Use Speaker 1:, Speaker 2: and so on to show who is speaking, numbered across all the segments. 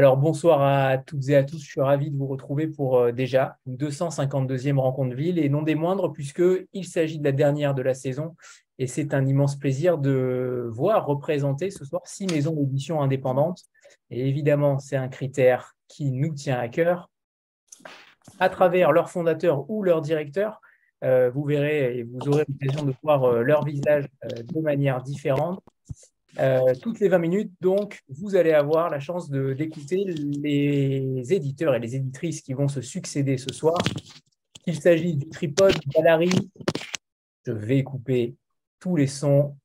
Speaker 1: Alors bonsoir à toutes et à tous, je suis ravi de vous retrouver pour euh, déjà une 252e rencontre ville et non des moindres puisqu'il s'agit de la dernière de la saison et c'est un immense plaisir de voir représenter ce soir six maisons d'édition indépendantes et évidemment c'est un critère qui nous tient à cœur à travers leurs fondateurs ou leurs directeurs. Euh, vous verrez et vous aurez l'occasion de voir euh, leur visage de manière différente. Euh, toutes les 20 minutes, donc, vous allez avoir la chance d'écouter les éditeurs et les éditrices qui vont se succéder ce soir. Il s'agit du tripode Valérie. Je vais couper tous les sons.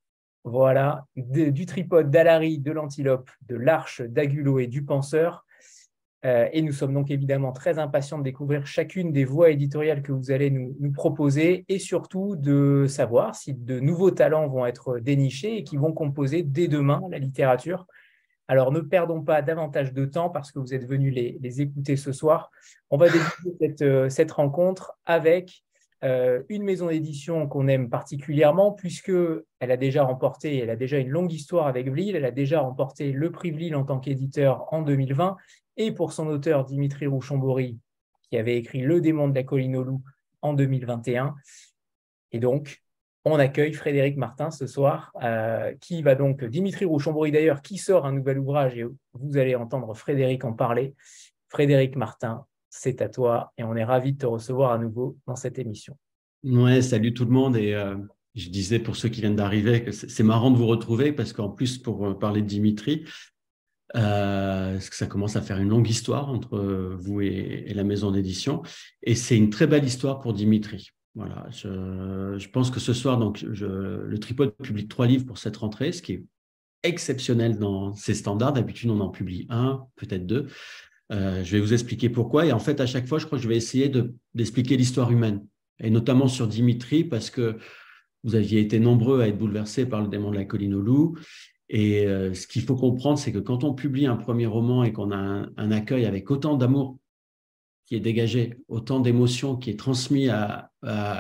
Speaker 1: Voilà, du tripode d'Alary, de l'antilope, de l'arche d'Agulo et du penseur. Euh, et nous sommes donc évidemment très impatients de découvrir chacune des voies éditoriales que vous allez nous, proposer et surtout de savoir si de nouveaux talents vont être dénichés et qui vont composer dès demain la littérature. Alors ne perdons pas davantage de temps parce que vous êtes venus les, écouter ce soir. On va débuter cette, cette rencontre avec euh, une maison d'édition qu'on aime particulièrement puisqu'elle a déjà remporté, elle a déjà une longue histoire avec Vlil, elle a déjà remporté le prix Vlil en tant qu'éditeur en 2020 et pour son auteur Dimitri Rouchambori, qui avait écrit Le démon de la colline au loup en 2021. Et donc, on accueille Frédéric Martin ce soir, euh, qui va donc, Dimitri Rouchambori d'ailleurs, qui sort un nouvel ouvrage et vous allez entendre Frédéric en parler. Frédéric Martin, c'est à toi et on est ravi de te recevoir à nouveau dans cette émission.
Speaker 2: Ouais, salut tout le monde et euh, je disais pour ceux qui viennent d'arriver que c'est marrant de vous retrouver parce qu'en plus pour euh, parler de Dimitri, euh, que ça commence à faire une longue histoire entre vous et, la maison d'édition. Et c'est une très belle histoire pour Dimitri. Voilà, je, pense que ce soir, donc, le tripode publie trois livres pour cette rentrée, ce qui est exceptionnel dans ses standards. D'habitude, on en publie un, peut-être deux. Euh, je vais vous expliquer pourquoi. Et en fait, à chaque fois, je crois que je vais essayer d'expliquer l'histoire humaine, et notamment sur Dimitri, parce que vous aviez été nombreux à être bouleversés par le démon de la colline au loup. Et euh, ce qu'il faut comprendre, c'est que quand on publie un premier roman et qu'on a un, accueil avec autant d'amour qui est dégagé, autant d'émotions qui est transmis à,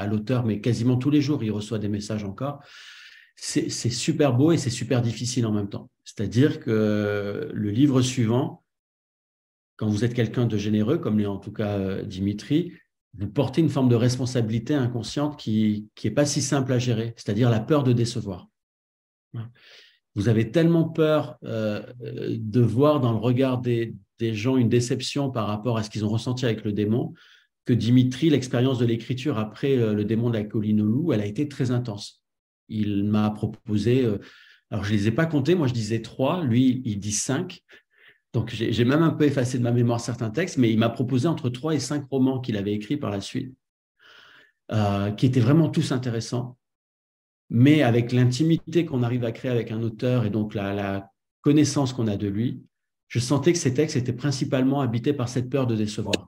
Speaker 2: l'auteur, mais quasiment tous les jours, il reçoit des messages encore, c'est super beau et c'est super difficile en même temps. C'est-à-dire que le livre suivant, quand vous êtes quelqu'un de généreux, comme l'est en tout cas euh, Dimitri, vous portez une forme de responsabilité inconsciente qui n'est pas si simple à gérer, c'est-à-dire la peur de décevoir vous avez tellement peur euh, de voir dans le regard des, gens une déception par rapport à ce qu'ils ont ressenti avec le démon, que Dimitri, l'expérience de l'écriture après euh, le démon de la colline au elle a été très intense. Il m'a proposé, euh, alors je ne les ai pas comptés, moi je disais trois, lui il dit cinq. Donc j'ai même un peu effacé de ma mémoire certains textes, mais il m'a proposé entre trois et cinq romans qu'il avait écrits par la suite, qui étaient vraiment tous intéressants mais avec l'intimité qu'on arrive à créer avec un auteur et donc la, connaissance qu'on a de lui, je sentais que ces textes étaient principalement habités par cette peur de décevoir.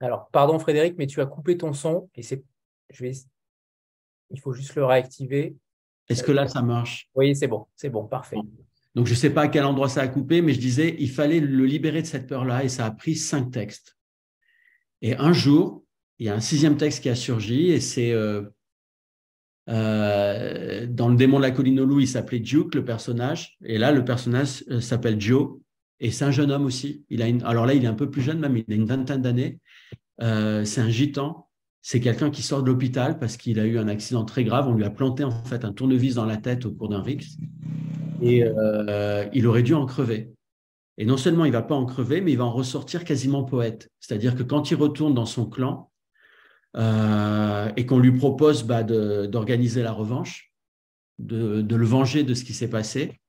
Speaker 1: Alors, pardon Frédéric, mais tu as coupé ton son et c'est, je vais, il faut juste le réactiver.
Speaker 2: Est-ce que là ça marche?
Speaker 1: Oui, c'est bon, c'est bon, parfait.
Speaker 2: Donc, je ne sais pas à quel endroit ça a coupé, mais je disais, il fallait le libérer de cette peur-là et ça a pris cinq textes. Et un jour, il y a un sixième texte qui a surgi et c'est euh, euh, dans le démon de la colline au loup, il s'appelait Duke, le personnage. Et là, le personnage euh, s'appelle Joe et c'est un jeune homme aussi. Il a alors là, il est un peu plus jeune, même il a une vingtaine d'années. c'est un gitan. C'est quelqu'un qui sort de l'hôpital parce qu'il a eu un accident très grave. On lui a planté en fait un tournevis dans la tête au cours d'un rix et euh, il aurait dû en crever. Et non seulement il va pas en crever, mais il va en ressortir quasiment poète. C'est-à-dire que quand il retourne dans son clan euh, et qu'on lui propose bah, d'organiser la revanche, de, le venger de ce qui s'est passé,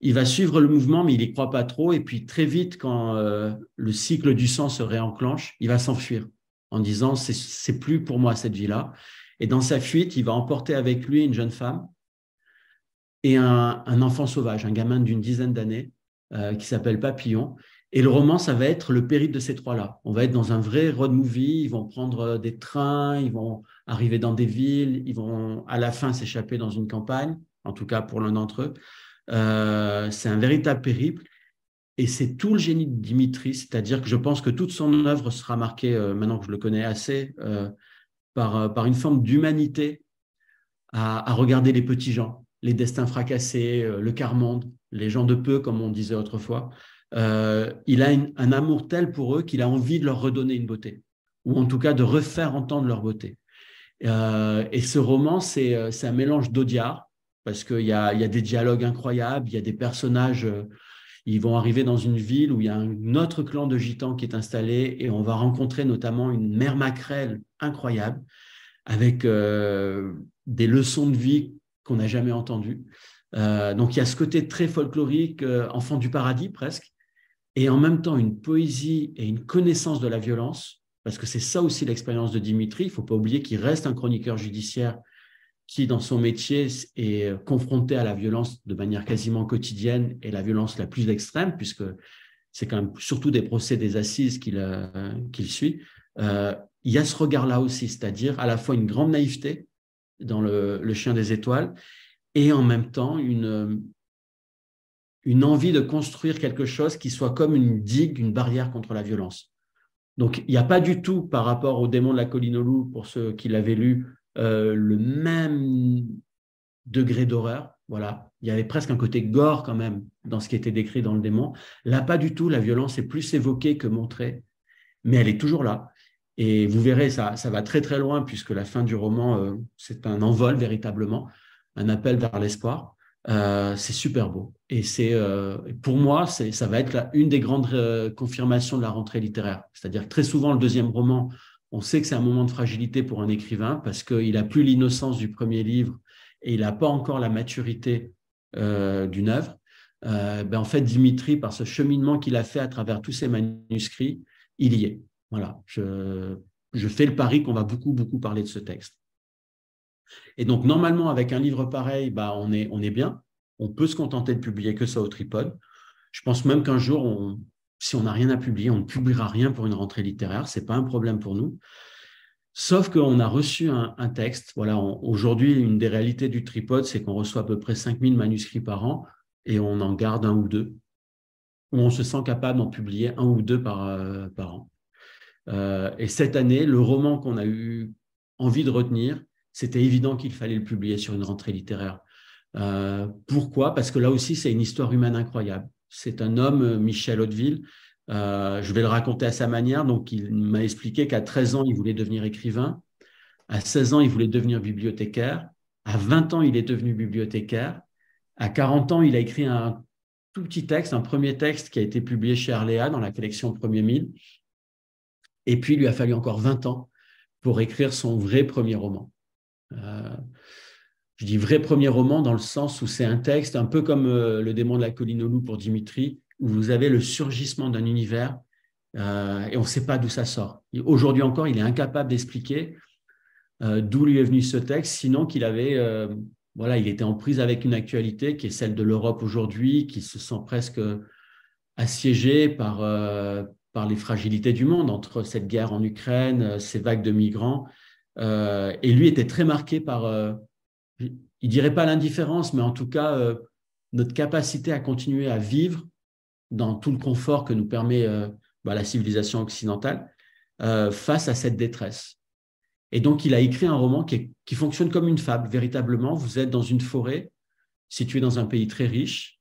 Speaker 2: il va suivre le mouvement, mais il n'y croit pas trop. Et puis très vite, quand euh, le cycle du sang se réenclenche, il va s'enfuir en disant c'est plus pour moi cette vie-là. Et dans sa fuite, il va emporter avec lui une jeune femme et un, enfant sauvage, un gamin d'une dizaine d'années euh, qui s'appelle Papillon. Et le roman, ça va être le périple de ces trois-là. On va être dans un vrai road movie. Ils vont prendre euh, des trains, ils vont arriver dans des villes, ils vont à la fin s'échapper dans une campagne, en tout cas pour l'un d'entre eux. Euh, c'est un véritable périple. Et c'est tout le génie de Dimitri, c'est-à-dire que je pense que toute son œuvre sera marquée, maintenant que je le connais assez, par, par une forme d'humanité à, regarder les petits gens, les destins fracassés, euh, le quart-monde, les gens de peu, comme on disait autrefois. Euh, il a un amour tel pour eux qu'il a envie de leur redonner une beauté, ou en tout cas de refaire entendre leur beauté. Euh, et ce roman, c'est un mélange d'Audiard, parce qu'il y a, y a des dialogues incroyables, il y a des personnages ils vont arriver dans une ville où il y a un autre clan de gitans qui est installé et on va rencontrer notamment une mère maquerelle incroyable avec euh, des leçons de vie qu'on n'a jamais entendues. Euh, donc il y a ce côté très folklorique, euh, enfant du paradis presque, et en même temps une poésie et une connaissance de la violence, parce que c'est ça aussi l'expérience de Dimitri. Il ne faut pas oublier qu'il reste un chroniqueur judiciaire qui, dans son métier, est confronté à la violence de manière quasiment quotidienne et la violence la plus extrême, puisque c'est quand même surtout des procès des assises qu'il euh, suit, euh, il y a ce regard-là aussi, c'est-à-dire à la fois une grande naïveté dans le, chien des étoiles et en même temps une, une envie de construire quelque chose qui soit comme une digue, une barrière contre la violence. Donc, il n'y a pas du tout, par rapport au démon de la colline au loup, pour ceux qui l'avaient lu, euh, le même degré d'horreur. Voilà, il y avait presque un côté gore quand même dans ce qui était décrit dans le démon. Là, pas du tout. La violence est plus évoquée que montrée, mais elle est toujours là. Et vous verrez, ça, ça va très très loin puisque la fin du roman, euh, c'est un envol véritablement, un appel vers l'espoir. Euh, c'est super beau. Et c'est, pour moi, ça va être une des grandes confirmations de la rentrée littéraire. C'est-à-dire que très souvent, le deuxième roman, on sait que c'est un moment de fragilité pour un écrivain parce qu'il n'a plus l'innocence du premier livre et il n'a pas encore la maturité euh, d'une œuvre. Euh, ben en fait, Dimitri, par ce cheminement qu'il a fait à travers tous ses manuscrits, il y est. Voilà, je, fais le pari qu'on va beaucoup, beaucoup parler de ce texte. Et donc, normalement, avec un livre pareil, bah, on, est, on est bien. On peut se contenter de publier que ça au tripode. Je pense même qu'un jour, on, si on n'a rien à publier, on ne publiera rien pour une rentrée littéraire, ce n'est pas un problème pour nous. Sauf qu'on a reçu un, texte. Voilà, aujourd'hui, une des réalités du tripode, c'est qu'on reçoit à peu près 5000 manuscrits par an et on en garde un ou deux. Ou on se sent capable d'en publier un ou deux par, euh, an. Euh, et cette année, le roman qu'on a eu envie de retenir, c'était évident qu'il fallait le publier sur une rentrée littéraire. Euh, pourquoi? Parce que là aussi, c'est une histoire humaine incroyable. C'est un homme, euh, Michel Hauteville. Euh, je vais le raconter à sa manière. Donc, il m'a expliqué qu'à 13 ans, il voulait devenir écrivain. À 16 ans, il voulait devenir bibliothécaire. À 20 ans, il est devenu bibliothécaire. À 40 ans, il a écrit un tout petit texte, un premier texte qui a été publié chez Arléa dans la collection Premier Mille. Et puis, il lui a fallu encore 20 ans pour écrire son vrai premier roman. Euh, je dis vrai premier roman dans le sens où c'est un texte un peu comme euh, Le démon de la colline au loup pour Dimitri, où vous avez le surgissement d'un univers euh, et on ne sait pas d'où ça sort. Aujourd'hui encore, il est incapable d'expliquer euh, d'où lui est venu ce texte, sinon qu'il avait, voilà, il était en prise avec une actualité qui est celle de l'Europe aujourd'hui, qui se sent presque assiégée par, par les fragilités du monde entre cette guerre en Ukraine, ces vagues de migrants. et lui était très marqué par il dirait pas l'indifférence, mais en tout cas, euh, notre capacité à continuer à vivre dans tout le confort que nous permet euh, bah, la civilisation occidentale euh, face à cette détresse. Et donc, il a écrit un roman qui, qui, fonctionne comme une fable, véritablement. Vous êtes dans une forêt située dans un pays très riche,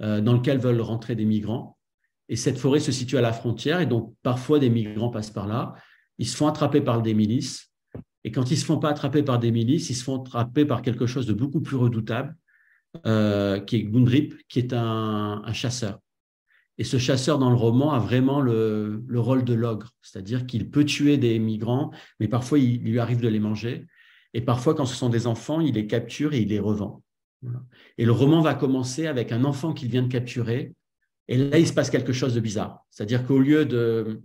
Speaker 2: dans lequel veulent rentrer des migrants. Et cette forêt se situe à la frontière, et donc parfois des migrants passent par là. Ils se font attraper par des milices, et quand ils ne se font pas attraper par des milices, ils se font attraper par quelque chose de beaucoup plus redoutable, euh, qui est Gundrip, qui est un, chasseur. Et ce chasseur dans le roman a vraiment le, rôle de l'ogre, c'est-à-dire qu'il peut tuer des migrants, mais parfois il, lui arrive de les manger. Et parfois, quand ce sont des enfants, il les capture et il les revend. Et le roman va commencer avec un enfant qu'il vient de capturer. Et là, il se passe quelque chose de bizarre. C'est-à-dire qu'au lieu de,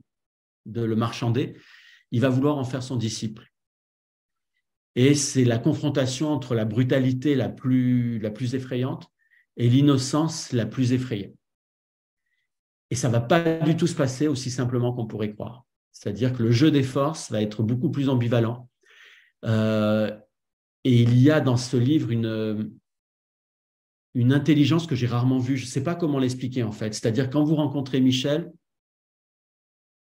Speaker 2: de le marchander, il va vouloir en faire son disciple. Et c'est la confrontation entre la brutalité la plus, la plus effrayante et l'innocence la plus effrayée. Et ça ne va pas du tout se passer aussi simplement qu'on pourrait croire. C'est-à-dire que le jeu des forces va être beaucoup plus ambivalent. Euh, et il y a dans ce livre une, une intelligence que j'ai rarement vue. Je ne sais pas comment l'expliquer en fait. C'est-à-dire quand vous rencontrez Michel,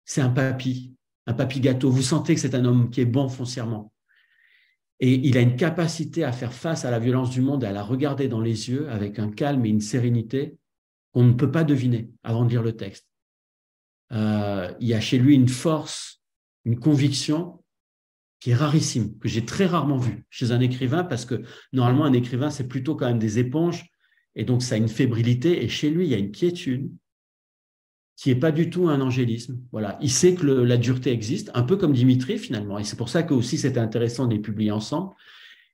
Speaker 2: c'est un papy, un papy gâteau. Vous sentez que c'est un homme qui est bon foncièrement. Et il a une capacité à faire face à la violence du monde et à la regarder dans les yeux avec un calme et une sérénité qu'on ne peut pas deviner avant de lire le texte. Euh, il y a chez lui une force, une conviction qui est rarissime, que j'ai très rarement vu chez un écrivain, parce que normalement, un écrivain, c'est plutôt quand même des éponges, et donc ça a une fébrilité, et chez lui, il y a une quiétude qui n'est pas du tout un angélisme. Voilà, il sait que la dureté existe, un peu comme Dimitri finalement, et c'est pour ça que aussi c'était intéressant de les publier ensemble,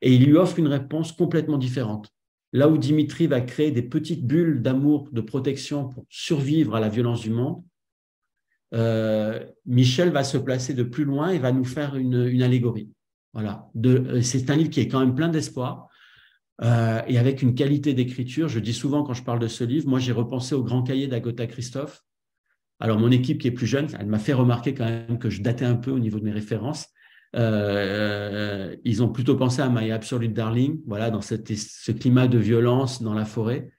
Speaker 2: et il lui offre une réponse complètement différente. Là où Dimitri va créer des petites bulles d'amour, de protection pour survivre à la violence du monde, euh, Michel va se placer de plus loin et va nous faire une, allégorie. Voilà. Euh, c'est un livre qui est quand même plein d'espoir euh, et avec une qualité d'écriture. Je dis souvent quand je parle de ce livre, moi j'ai repensé au grand cahier d'Agota Christophe. Alors mon équipe qui est plus jeune, elle m'a fait remarquer quand même que je datais un peu au niveau de mes références. ils ont plutôt pensé à My Absolute Darling, voilà, dans ce climat de violence dans la forêt.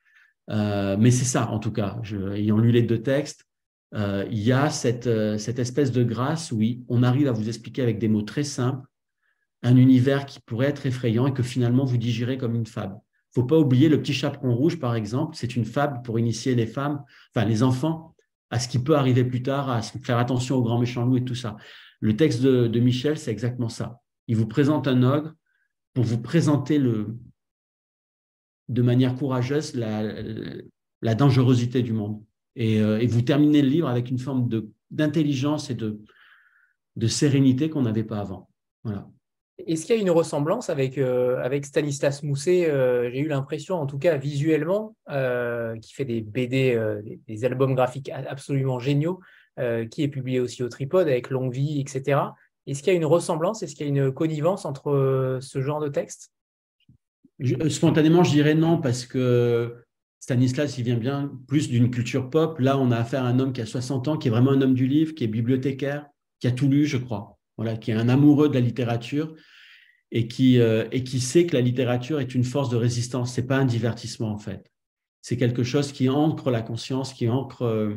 Speaker 2: mais c'est ça, en tout cas. Ayant lu les deux textes, euh, il y a cette, euh, cette, espèce de grâce où on arrive à vous expliquer avec des mots très simples un univers qui pourrait être effrayant et que finalement vous digérez comme une fable. Il ne faut pas oublier le petit chaperon rouge, par exemple, c'est une fable pour initier les femmes, enfin les enfants, à ce qui peut arriver plus tard, à faire attention aux grands méchants loups et tout ça. Le texte de, Michel, c'est exactement ça. Il vous présente un ogre pour vous présenter le, de manière courageuse la, la dangerosité du monde. Euh, et, vous terminez le livre avec une forme d'intelligence et de, de sérénité qu'on n'avait pas avant. Voilà.
Speaker 1: Est-ce qu'il y a une ressemblance avec, euh, avec Stanislas Mousset euh, J'ai eu l'impression, en tout cas visuellement, qui fait des BD, des, albums graphiques absolument géniaux, qui est publié aussi au Tripode avec Longue Vie, etc. Est-ce qu'il y a une ressemblance? Est-ce qu'il y a une connivence entre ce genre de texte?
Speaker 2: Spontanément, je dirais non, parce que Stanislas, il vient bien plus d'une culture pop. Là, on a affaire à un homme qui a 60 ans, qui est vraiment un homme du livre, qui est bibliothécaire, qui a tout lu, je crois. Voilà, qui est un amoureux de la littérature et qui, euh, et qui sait que la littérature est une force de résistance. C'est pas un divertissement, en fait. C'est quelque chose qui ancre la conscience, qui ancre. Euh,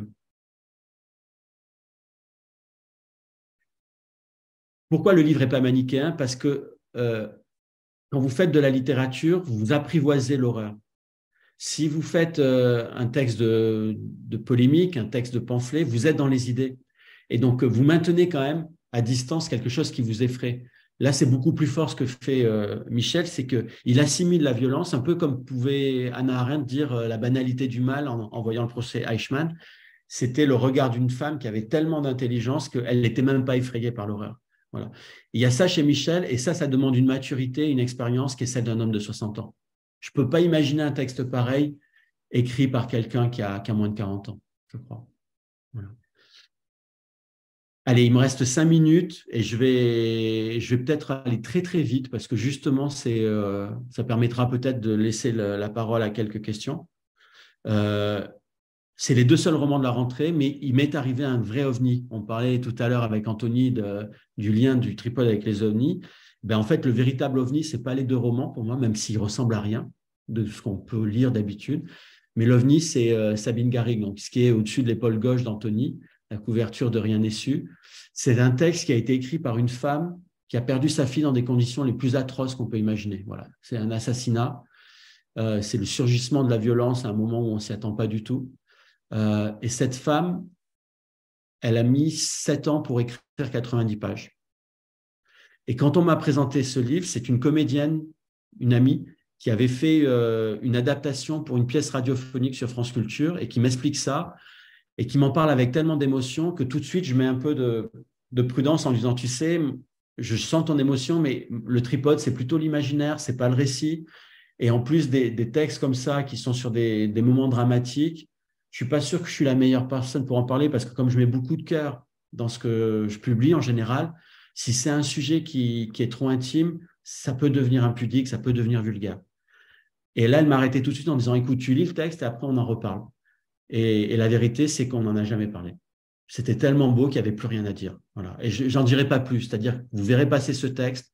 Speaker 2: Pourquoi le livre n'est pas manichéen? Parce que euh, quand vous faites de la littérature, vous apprivoisez l'horreur. Si vous faites un texte de, polémique, un texte de pamphlet, vous êtes dans les idées. Et donc, vous maintenez quand même à distance quelque chose qui vous effraie. Là, c'est beaucoup plus fort ce que fait euh, Michel, c'est qu'il assimile la violence, un peu comme pouvait Anna Arendt dire euh, la banalité du mal en, voyant le procès Eichmann. C'était le regard d'une femme qui avait tellement d'intelligence qu'elle n'était même pas effrayée par l'horreur. Voilà. Il y a ça chez Michel, et ça, ça demande une maturité, une expérience qui est celle d'un homme de 60 ans. Je ne peux pas imaginer un texte pareil écrit par quelqu'un qui a, moins de 40 ans, je crois. Allez, il me reste cinq minutes et je vais, je vais peut-être aller très très vite parce que justement, c'est, euh, ça permettra peut-être de laisser la parole à quelques questions. Euh, c'est les deux seuls romans de la rentrée, mais il m'est arrivé un vrai ovni. On parlait tout à l'heure avec Anthony du lien du tripode avec les ovnis. Ben, en fait, le véritable ovni, ce n'est pas les deux romans pour moi, même s'ils ressemblent à rien de ce qu'on peut lire d'habitude. Mais l'ovni, c'est euh, Sabine Garrigue, donc ce qui est au-dessus de l'épaule gauche d'Anthony, la couverture de Rien n'est su. C'est un texte qui a été écrit par une femme qui a perdu sa fille dans des conditions les plus atroces qu'on peut imaginer. Voilà, c'est un assassinat. Euh, c'est le surgissement de la violence à un moment où on s'y attend pas du tout. Euh, et cette femme, elle a mis sept ans pour écrire 90 pages. Et quand on m'a présenté ce livre, c'est une comédienne, une amie, qui avait fait euh, une adaptation pour une pièce radiophonique sur France Culture et qui m'explique ça et qui m'en parle avec tellement d'émotion que tout de suite, je mets un peu de, prudence en disant, tu sais, je sens ton émotion, mais le tripode, c'est plutôt l'imaginaire, c'est pas le récit. Et en plus des, textes comme ça qui sont sur des, moments dramatiques, je suis pas sûr que je suis la meilleure personne pour en parler parce que comme je mets beaucoup de cœur dans ce que je publie en général, si c'est un sujet qui, est trop intime, ça peut devenir impudique, ça peut devenir vulgaire. Et là, elle m'a arrêté tout de suite en disant, écoute, tu lis le texte et après on en reparle. Et, la vérité, c'est qu'on n'en a jamais parlé. C'était tellement beau qu'il n'y avait plus rien à dire. Et j'en dirai pas plus. C'est-à-dire, vous verrez passer ce texte,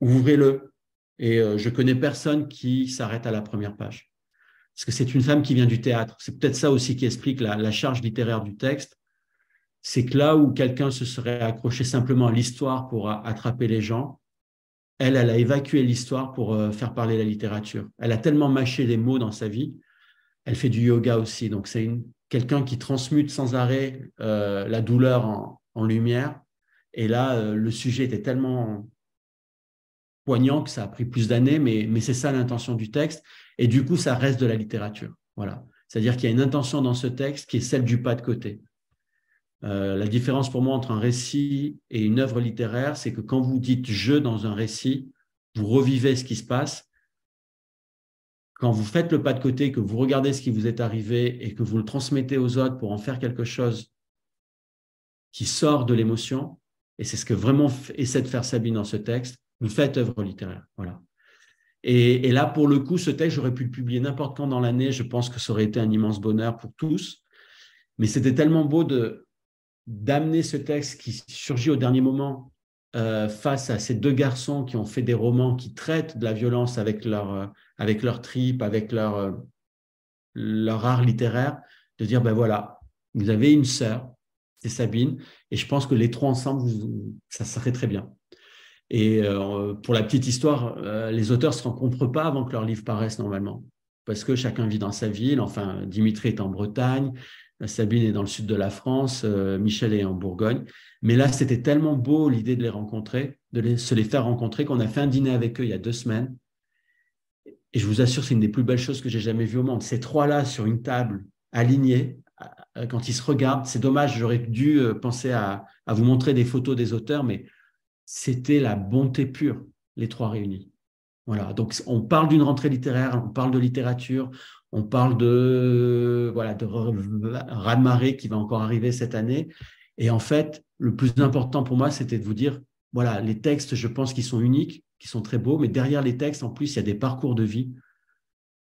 Speaker 2: ouvrez-le. Et euh, je connais personne qui s'arrête à la première page. Parce que c'est une femme qui vient du théâtre. C'est peut-être ça aussi qui explique la charge littéraire du texte c'est que là où quelqu'un se serait accroché simplement à l'histoire pour attraper les gens, elle, elle a évacué l'histoire pour euh, faire parler la littérature. Elle a tellement mâché les mots dans sa vie. Elle fait du yoga aussi. Donc, c'est quelqu'un qui transmute sans arrêt euh, la douleur en, lumière. Et là, euh, le sujet était tellement poignant que ça a pris plus d'années, mais, c'est ça l'intention du texte. Et du coup, ça reste de la littérature. Voilà. C'est-à-dire qu'il y a une intention dans ce texte qui est celle du pas de côté. Euh, la différence pour moi entre un récit et une œuvre littéraire, c'est que quand vous dites je dans un récit, vous revivez ce qui se passe. Quand vous faites le pas de côté, que vous regardez ce qui vous est arrivé et que vous le transmettez aux autres pour en faire quelque chose qui sort de l'émotion, et c'est ce que vraiment essaie de faire Sabine dans ce texte, vous faites œuvre littéraire. Voilà. Et, là, pour le coup, ce texte, j'aurais pu le publier n'importe quand dans l'année. Je pense que ça aurait été un immense bonheur pour tous. Mais c'était tellement beau de, d'amener ce texte qui surgit au dernier moment euh, face à ces deux garçons qui ont fait des romans qui traitent de la violence avec leur, euh, avec leur trip, avec leur, euh, art littéraire, de dire, ben voilà, vous avez une sœur, c'est Sabine, et je pense que les trois ensemble, ça serait très bien. Et pour la petite histoire, les auteurs ne se rencontrent pas avant que leur livre paraisse normalement, parce que chacun vit dans sa ville. Enfin, Dimitri est en Bretagne, Sabine est dans le sud de la France, euh, Michel est en Bourgogne. Mais là, c'était tellement beau l'idée de les rencontrer, de se les faire rencontrer, qu'on a fait un dîner avec eux il y a deux semaines. Et je vous assure, c'est une des plus belles choses que j'ai jamais vues au monde. Ces trois-là sur une table, alignés, euh, quand ils se regardent, c'est dommage, j'aurais dû euh, penser à, vous montrer des photos des auteurs, mais c'était la bonté pure, les trois réunis. Voilà, donc on parle d'une rentrée littéraire, on parle de littérature, on parle de voilà de qui va encore arriver cette année. Et en fait, le plus important pour moi, c'était de vous dire voilà, les textes, je pense qu'ils sont uniques, qui sont très beaux, mais derrière les textes, en plus, il y a des parcours de vie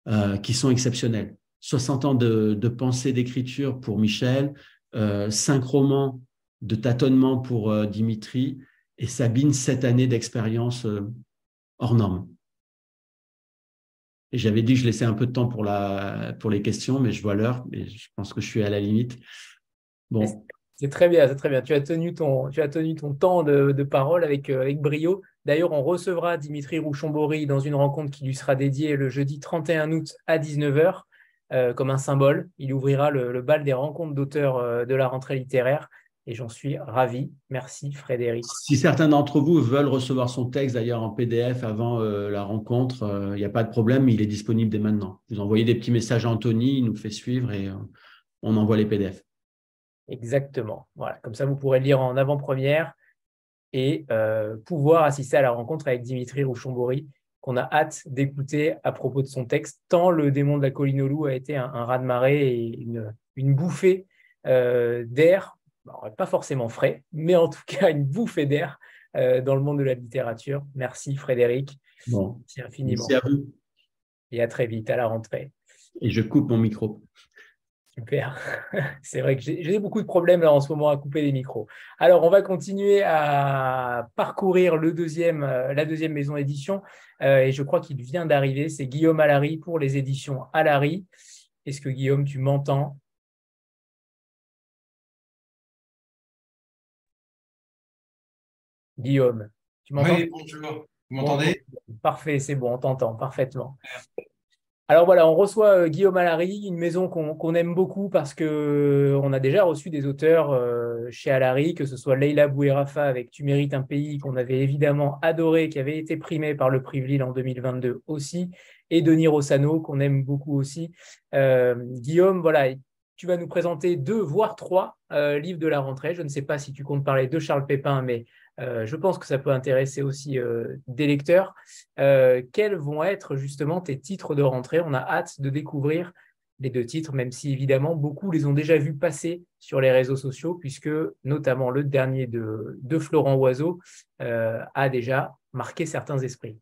Speaker 2: euh, qui sont exceptionnels. 60 ans de, pensée, d'écriture pour Michel, euh, 5 romans de tâtonnement pour euh, Dimitri, et Sabine, 7 années d'expérience euh, hors norme. J'avais dit que je laissais un peu de temps pour, la, pour les questions, mais je vois l'heure et je pense que je suis à la limite.
Speaker 1: Bon. C'est très bien, c'est très bien. Tu as tenu ton, tu as tenu ton temps de, de parole avec, avec brio. D'ailleurs, on recevra Dimitri Rouchon-Bory dans une rencontre qui lui sera dédiée le jeudi 31 août à 19h euh, comme un symbole. Il ouvrira le, le bal des rencontres d'auteurs euh, de la rentrée littéraire et j'en suis ravi. Merci Frédéric.
Speaker 2: Si certains d'entre vous veulent recevoir son texte d'ailleurs en PDF avant euh, la rencontre, il euh, n'y a pas de problème, il est disponible dès maintenant. Vous envoyez des petits messages à Anthony, il nous fait suivre et euh, on envoie les PDF.
Speaker 1: Exactement. Voilà, comme ça vous pourrez le lire en avant-première et pouvoir assister à la rencontre avec Dimitri Rouchon-Bory qu'on a hâte d'écouter à propos de son texte, tant le démon de la colline au loup a été un, un raz-de-marée et une, une bouffée d'air pas forcément frais, mais en tout cas une bouffée d'air euh, dans le monde de la littérature. Merci Frédéric.
Speaker 2: Bon. Merci infiniment. Merci à vous.
Speaker 1: Et à très vite, à la rentrée.
Speaker 2: Et je coupe mon micro.
Speaker 1: Super. C'est vrai que j'ai beaucoup de problèmes là en ce moment à couper les micros. Alors, on va continuer à parcourir le deuxième, euh, la deuxième maison édition. Euh, et je crois qu'il vient d'arriver. C'est Guillaume Allary pour les éditions Allary. Est-ce que Guillaume, tu m'entends? Guillaume,
Speaker 3: tu m'entends? Oui, bonjour. Vous m'entendez?
Speaker 1: Parfait, c'est bon, on t'entend parfaitement. Alors voilà, on reçoit euh, Guillaume Allary, une maison qu'on aime beaucoup parce qu'on euh, a déjà reçu des auteurs euh, chez Allary, que ce soit Leila Bouirafa avec Tu mérites un pays, qu'on avait évidemment adoré, qui avait été primé par le prix Lille en 2022 aussi, et Denis Rossano, qu'on aime beaucoup aussi. Guillaume, voilà, tu vas nous présenter deux, voire trois livres de la rentrée. Je ne sais pas si tu comptes parler de Charles Pépin, mais euh, je pense que ça peut intéresser aussi euh, des lecteurs. Euh, quels vont être justement tes titres de rentrée? On a hâte de découvrir les deux titres, même si évidemment beaucoup les ont déjà vus passer sur les réseaux sociaux, puisque notamment le dernier de, de Florent Oiseau a déjà marqué certains esprits.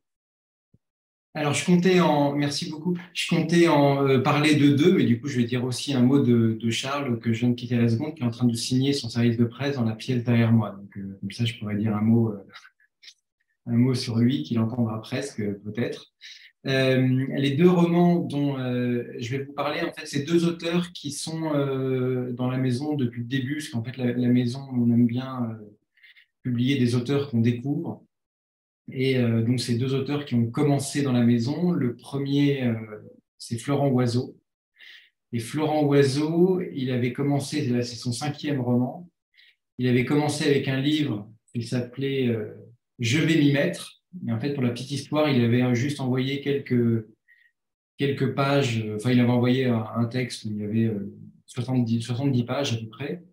Speaker 3: Alors, je comptais en, merci beaucoup, je comptais en euh, parler de deux, mais du coup, je vais dire aussi un mot de, Charles que je viens de quitter la seconde, qui est en train de signer son service de presse dans la pièce derrière moi. Donc, euh, comme ça, je pourrais dire un mot, euh, un mot sur lui, qu'il entendra presque, peut-être. les deux romans dont je vais vous parler, en fait, c'est deux auteurs qui sont dans la maison depuis le début, parce qu'en fait, la, la, maison, on aime bien publier des auteurs qu'on découvre. Et donc, c'est deux auteurs qui ont commencé dans la maison. Le premier, c'est Florent Oiseau. Et Florent Oiseau, il avait commencé, c'est son cinquième roman, il avait commencé avec un livre qui s'appelait Je vais m'y mettre. Et en fait, pour la petite histoire, il avait juste envoyé quelques, quelques pages, enfin, il avait envoyé un texte où il y avait 70, 70 pages à peu près.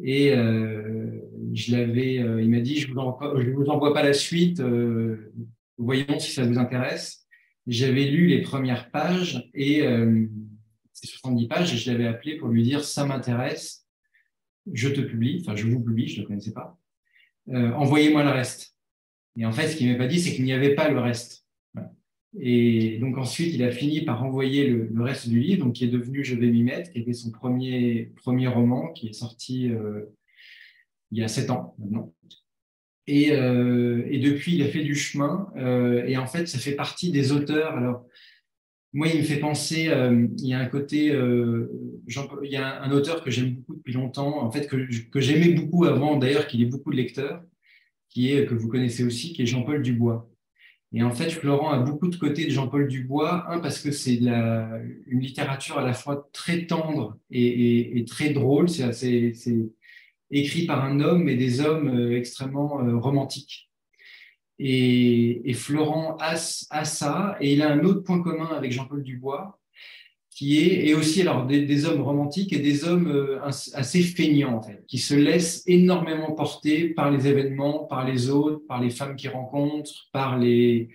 Speaker 3: Et euh, je l'avais, euh, il m'a dit, je ne vous, vous, envoie pas la suite, euh, voyons si ça vous intéresse. J'avais lu les premières pages et ces 70 pages et je l'avais appelé pour lui dire, ça m'intéresse, je te publie, enfin je vous publie, je ne le connaissais pas, envoyez-moi le reste. Et en fait, ce qu'il ne m'a pas dit, c'est qu'il n'y avait pas le reste. Et donc ensuite, il a fini par envoyer le, reste du livre, donc qui est devenu Je vais m'y mettre, qui était son premier, premier roman, qui est sorti euh, il y a sept ans maintenant. Et, euh, depuis, il a fait du chemin. Euh, et en fait, ça fait partie des auteurs. Alors, moi, il me fait penser, il y a un côté, il y a un, auteur que j'aime beaucoup depuis longtemps, en fait, que, que j'aimais beaucoup avant, d'ailleurs, qu'il ait beaucoup de lecteurs, qui est, que vous connaissez aussi, qui est Jean-Paul Dubois. Et en fait, Florent a beaucoup de côtés de Jean-Paul Dubois. Un, parce que c'est une littérature à la fois très tendre et, très drôle. C'est écrit par un homme, mais des hommes euh, extrêmement euh, romantiques. Et, Florent a, a, ça. Et il a un autre point commun avec Jean-Paul Dubois, qui est, et aussi alors des, hommes romantiques et des hommes euh, assez feignants, qui se laissent énormément porter par les événements, par les autres, par les femmes qu'ils rencontrent, par les,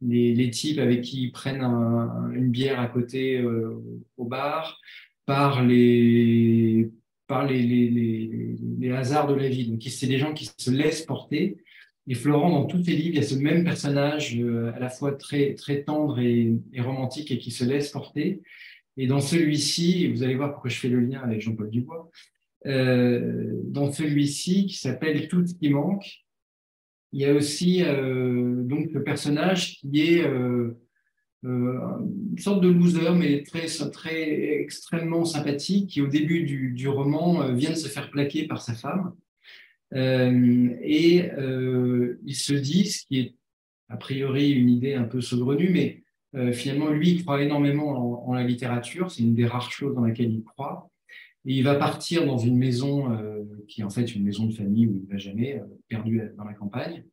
Speaker 3: les, types avec qui ils prennent une bière à côté euh, au bar, par les, par les, les, les, hasards de la vie. Donc, c'est des gens qui se laissent porter. Et Florent, dans tous ses livres, il y a ce même personnage euh, à la fois très, très tendre et romantique et qui se laisse porter. Et dans celui-ci, vous allez voir pourquoi je fais le lien avec Jean-Paul Dubois, euh, dans celui-ci qui s'appelle Tout ce qui manque, il y a aussi euh, donc le personnage qui est euh, une sorte de loser, mais très, très extrêmement sympathique, qui au début du, du roman vient de se faire plaquer par sa femme. et il se dit, ce qui est a priori une idée un peu saugrenue, mais euh, finalement, lui, il croit énormément en, la littérature. C'est une des rares choses dans laquelle il croit. Et il va partir dans une maison euh, qui est en fait une maison de famille où il ne va jamais, euh, perdu dans la campagne.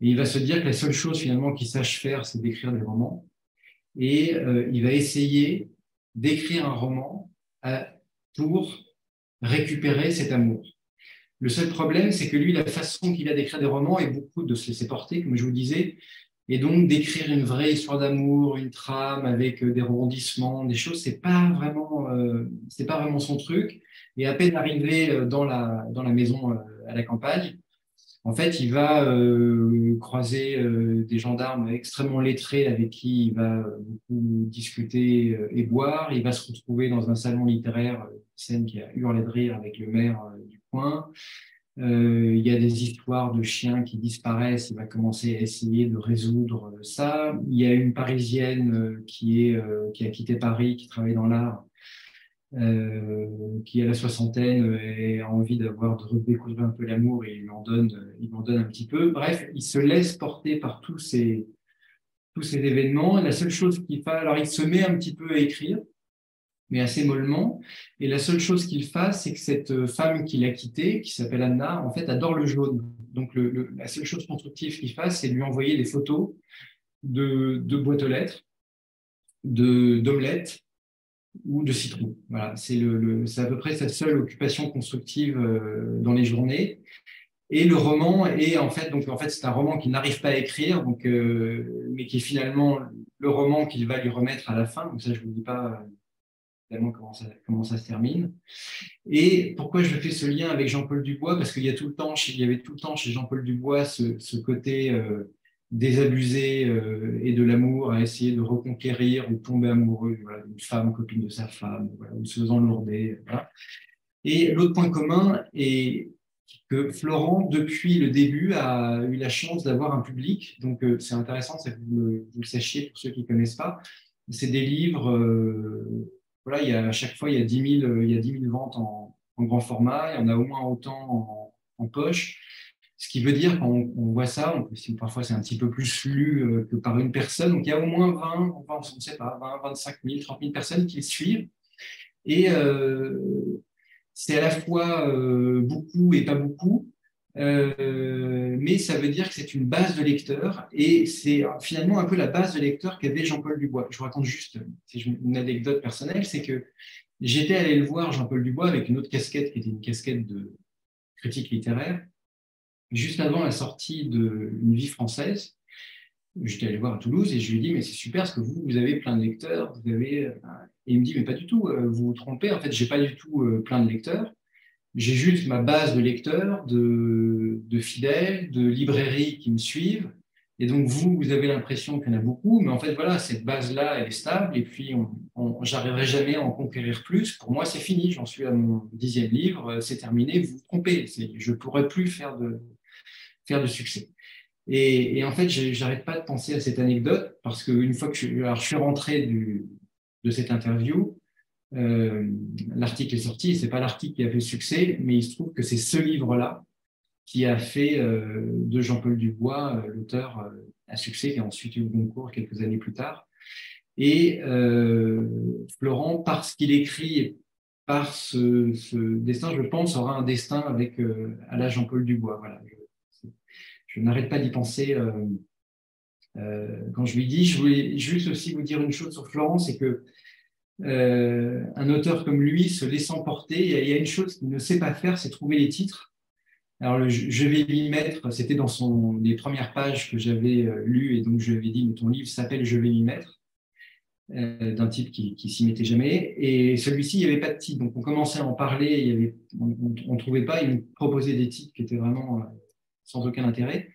Speaker 3: Et il va se dire que la seule chose finalement qu'il sache faire, c'est d'écrire des romans. Et il va essayer d'écrire un roman pour récupérer cet amour. Le seul problème, c'est que lui, la façon qu'il a d'écrire des romans et beaucoup de se laisser porter, comme je vous disais, et donc, d'écrire une vraie histoire d'amour, une trame avec euh, des rebondissements, des choses, c'est pas euh, pas vraiment son truc. Et à peine arrivé euh, dans la, dans la maison à la campagne, en fait, il va croiser des gendarmes extrêmement lettrés avec qui il va beaucoup discuter et boire. Il va se retrouver dans un salon littéraire, scène qui a hurlé de rire avec le maire du coin. Euh, il y a des histoires de chiens qui disparaissent, il va commencer à essayer de résoudre ça. Il y a une Parisienne euh, qui, est, euh, qui a quitté Paris, qui travaille dans l'art, qui a la soixantaine et a envie d'avoir de redécouvrir un peu l'amour et il en donne, il en donne un petit peu. Bref, il se laisse porter par tous ces, tous ces événements. La seule chose qu'il fait, alors il se met un petit peu à écrire, mais assez mollement. Et la seule chose qu'il fasse, c'est que cette femme qu'il a quittée, qui s'appelle Anna, en fait, adore le jaune. Donc, la seule chose constructive qu'il fasse, c'est lui envoyer des photos de, de boîtes aux lettres, d'omelettes ou de citron. Voilà, c'est à peu près sa seule occupation constructive euh, dans les journées. Et le roman est en fait, donc en fait, c'est un roman qu'il n'arrive pas à écrire, donc, euh, mais qui est finalement le roman qu'il va lui remettre à la fin. Donc ça, je vous dis pas comment ça, comment ça se termine. Et pourquoi je fais ce lien avec Jean-Paul Dubois? Parce qu'il y, a tout le temps, il y avait tout le temps chez Jean-Paul Dubois ce, côté euh, désabusé euh, et de l'amour à essayer de reconquérir ou tomber amoureux d'une femme, copine de sa femme, ou se faisant lourder. Et l'autre point commun est que Florent, depuis le début, a eu la chance d'avoir un public. Donc, euh, c'est intéressant, que vous, vous, le sachiez pour ceux qui ne connaissent pas. C'est des livres voilà, a, à chaque fois, il y a 10 000, il y a 10 000 ventes en, grand format, il y en a au moins autant en, poche. Ce qui veut dire, quand on, voit ça, on peut, parfois c'est un petit peu plus lu euh, que par une personne, donc il y a au moins 20, on ne sait pas, 20, 25 000, 30 000 personnes qui le suivent. Et euh, c'est à la fois euh, beaucoup et pas beaucoup, mais ça veut dire que c'est une base de lecteurs et c'est finalement un peu la base de lecteurs qu'avait Jean-Paul Dubois. Je vous raconte juste une anecdote personnelle, c'est que j'étais allé le voir, Jean-Paul Dubois, avec une autre casquette qui était une casquette de critique littéraire juste avant la sortie de Une vie française, j'étais allé voir à Toulouse et je lui ai dit, mais c'est super parce que vous, vous avez plein de lecteurs, vous avez... Euh, et il me dit, mais pas du tout, euh, vous vous trompez, en fait, j'ai pas du tout euh, plein de lecteurs. J'ai juste ma base de lecteurs, de, fidèles, de librairies qui me suivent. Et donc, vous, vous avez l'impression qu'il y en a beaucoup, mais en fait, voilà, cette base-là, elle est stable, et puis on, j'arriverai jamais à en conquérir plus. Pour moi, c'est fini, j'en suis à mon dixième livre, c'est terminé, vous vous trompez. Je ne pourrais plus faire de, faire de succès. Et, en fait, j'arrête pas de penser à cette anecdote parce qu'une fois que je, suis rentré de cette interview, euh, l'article est sorti. C'est pas l'article qui a fait succès, mais il se trouve que c'est ce livre-là qui a fait euh, de Jean-Paul Dubois euh, l'auteur à succès qui a ensuite eu le concours quelques années plus tard. Et Florent, parce qu'il écrit par ce, destin, je pense, aura un destin avec à la Jean-Paul Dubois. Voilà je n'arrête pas d'y penser quand je lui dis. Je voulais juste aussi vous dire une chose sur Florence, c'est que euh, un auteur comme lui, se laissant porter, il y a une chose qu'il ne sait pas faire, c'est trouver les titres. Alors, je vais m'y mettre, c'était dans son, les premières pages que j'avais lues, et donc je lui avais dit, mais ton livre s'appelle Je vais m'y mettre, d'un type qui, qui s'y mettait jamais. Et celui-ci, il n'y avait pas de titre. Donc, on commençait à en parler, on ne trouvait pas, il me proposait des titres qui étaient vraiment sans aucun intérêt.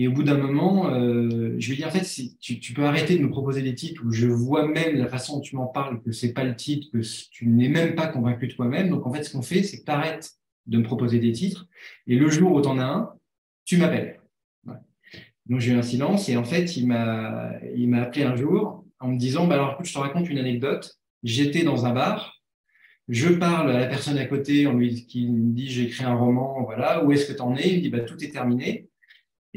Speaker 3: Et au bout d'un moment, euh, je lui dis en fait, tu, peux arrêter de me proposer des titres où je vois même la façon dont tu m'en parles que c'est pas le titre, que tu n'es même pas convaincu de toi-même. Donc en fait, ce qu'on fait, c'est que tu arrêtes de me proposer des titres et le jour où tu en as un, tu m'appelles. Donc j'ai eu un silence et en fait, il m'a il m'a appelé un jour en me disant bah alors écoute, je te raconte une anecdote. J'étais dans un bar je parle à la personne à côté on lui, qui me dit j'ai écrit un roman, voilà, où est-ce que tu en es? Il me dit bah, tout est terminé.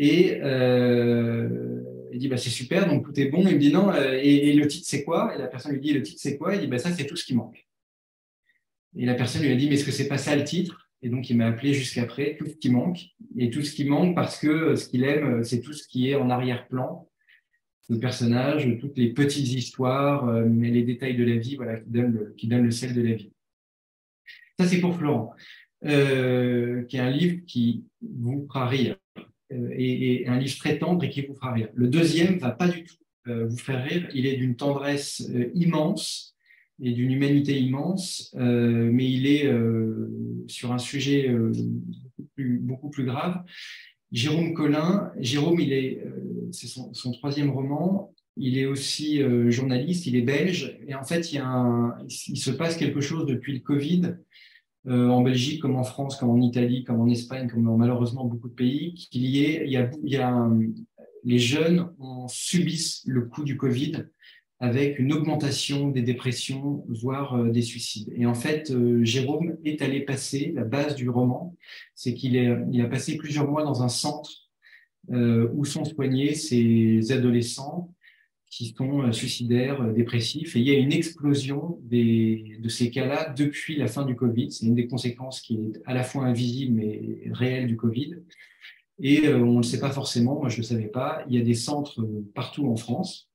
Speaker 3: Et euh, il dit bah, c'est super, donc tout est bon. Il me dit non, euh, et, le titre c'est quoi? Et la personne lui dit le titre c'est quoi? Il dit bah, ça c'est tout ce qui manque. Et la personne lui a dit mais est-ce que c'est pas ça le titre? Et donc il m'a appelé jusqu'après, tout ce qui manque. Et tout ce qui manque parce que ce qu'il aime, c'est tout ce qui est en arrière-plan le personnage, toutes les petites histoires, euh, mais les détails de la vie, voilà, qui donnent qui donnent le sel de la vie. Ça, c'est pour Florent, euh, qui est un livre qui vous fera rire, euh, et, un livre très tendre et qui vous fera rire. Le deuxième va pas du tout euh, vous faire rire. Il est d'une tendresse immense et d'une humanité immense, mais il est sur un sujet beaucoup plus, grave. Jérôme Collin, Jérôme, il est, c'est son, troisième roman. Il est aussi journaliste, il est belge, et en fait, il se passe quelque chose depuis le Covid euh, en Belgique comme en France, comme en Italie, comme en Espagne, comme dans malheureusement beaucoup de pays, qu'il y ait, il y a, il y a les jeunes subissent le coup du Covid avec une augmentation des dépressions, voire euh, des suicides. Et en fait, euh, Jérôme est allé passer, la base du roman, c'est qu'il il a passé plusieurs mois dans un centre où sont soignés ces adolescents qui sont euh, suicidaires, euh, dépressifs. Et il y a une explosion de ces cas-là depuis la fin du Covid. C'est une des conséquences qui est à la fois invisible mais réelle du Covid. Et euh, on ne le sait pas forcément, moi je ne le savais pas. Il y a des centres partout en France,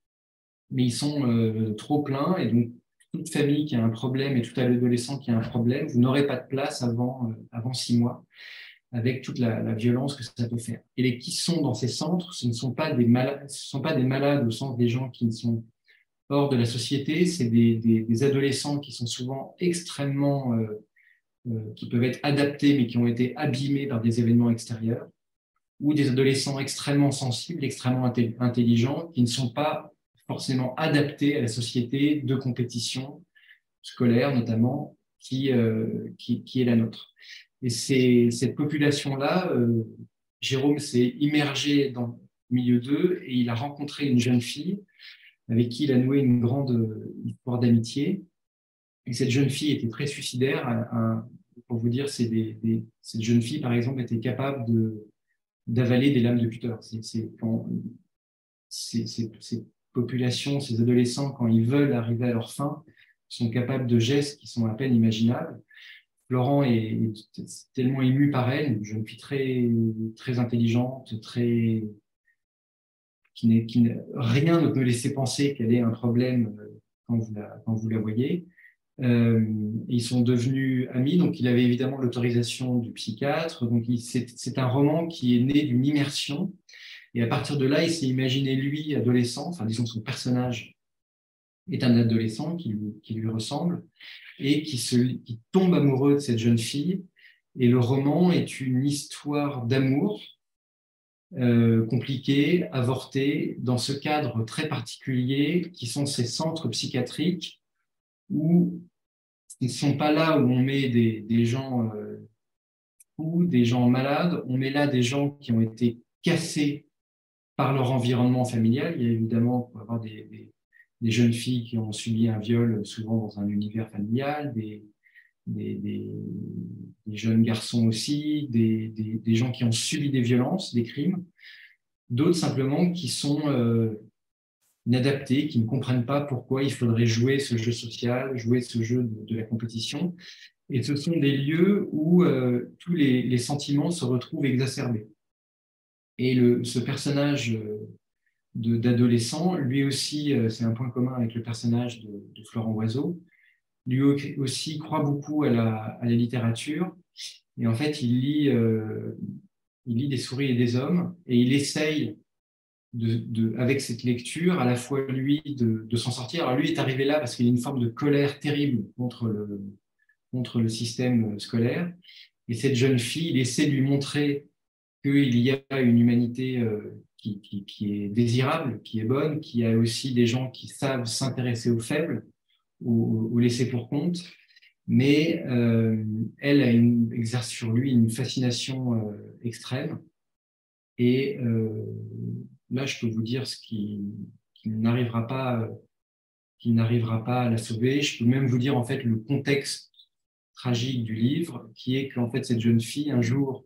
Speaker 3: mais ils sont trop pleins. Et donc, toute famille qui a un problème et tout adolescent qui a un problème, vous n'aurez pas de place avant six mois avec toute la, violence que ça peut faire. Et les qui sont dans ces centres, ce ne sont pas des malades, ce sont pas des malades au sens des gens qui sont hors de la société, c'est des, adolescents qui sont souvent extrêmement, euh, euh, qui peuvent être adaptés, mais qui ont été abîmés par des événements extérieurs, ou des adolescents extrêmement sensibles, extrêmement intelligents, qui ne sont pas forcément adaptés à la société de compétition scolaire notamment, qui, euh, est la nôtre. Et cette population-là, euh, Jérôme s'est immergé dans le milieu d'eux et il a rencontré une jeune fille avec qui il a noué une grande euh, histoire d'amitié. Et cette jeune fille était très suicidaire. pour vous dire, cette jeune fille, par exemple, était capable d'avaler des lames de ces, ces, populations, ces adolescents, quand ils veulent arriver à leur fin, sont capables de gestes qui sont à peine imaginables. Florent est, tellement ému par elle, une jeune fille très, très intelligente, très, qui, qui rien ne peut laisser penser qu'elle ait un problème euh, quand vous la, quand vous la voyez. Euh, ils sont devenus amis, donc il avait évidemment l'autorisation du psychiatre. Donc c'est un roman qui est né d'une immersion. Et à partir de là, il s'est imaginé lui, adolescent, enfin disons son personnage est un adolescent qui lui, ressemble et qui, se, tombe amoureux de cette jeune fille. Et le roman est une histoire d'amour euh, compliquée, avortée, dans ce cadre très particulier qui sont ces centres psychiatriques où ce ne sont pas là où on met des, gens euh, ou des gens malades, on met là des gens qui ont été cassés par leur environnement familial. Il y a évidemment, pour avoir des, des, jeunes filles qui ont subi un viol, souvent dans un univers familial, des, jeunes garçons aussi, des, gens qui ont subi des violences, des crimes, d'autres simplement qui sont euh, inadaptés, qui ne comprennent pas pourquoi il faudrait jouer ce jeu social, jouer ce jeu de, la compétition. Et ce sont des lieux où euh, tous les, sentiments se retrouvent exacerbés. Et le, ce personnage euh, d'adolescent, lui aussi, euh, c'est un point commun avec le personnage de, Florent Oiseau, lui aussi croit beaucoup à la, à la littérature. Et en fait, il lit, il lit des souris et des hommes et il essaye de, avec cette lecture, à la fois lui de, s'en sortir. Alors lui est arrivé là parce qu'il a une forme de colère terrible contre le, contre le système scolaire. Et cette jeune fille, il essaie de lui montrer qu'il y a une humanité euh, qui, qui, est désirable, qui est bonne, qui a aussi des gens qui savent s'intéresser aux faibles ou, ou, laisser pour compte. Mais euh, elle exerce sur lui une fascination euh, extrême. Et là, je peux vous dire ce qui, n'arrivera pas, qui n'arrivera pas à la sauver. Je peux même vous dire en fait le contexte tragique du livre, qui est qu'en fait cette jeune fille un jour,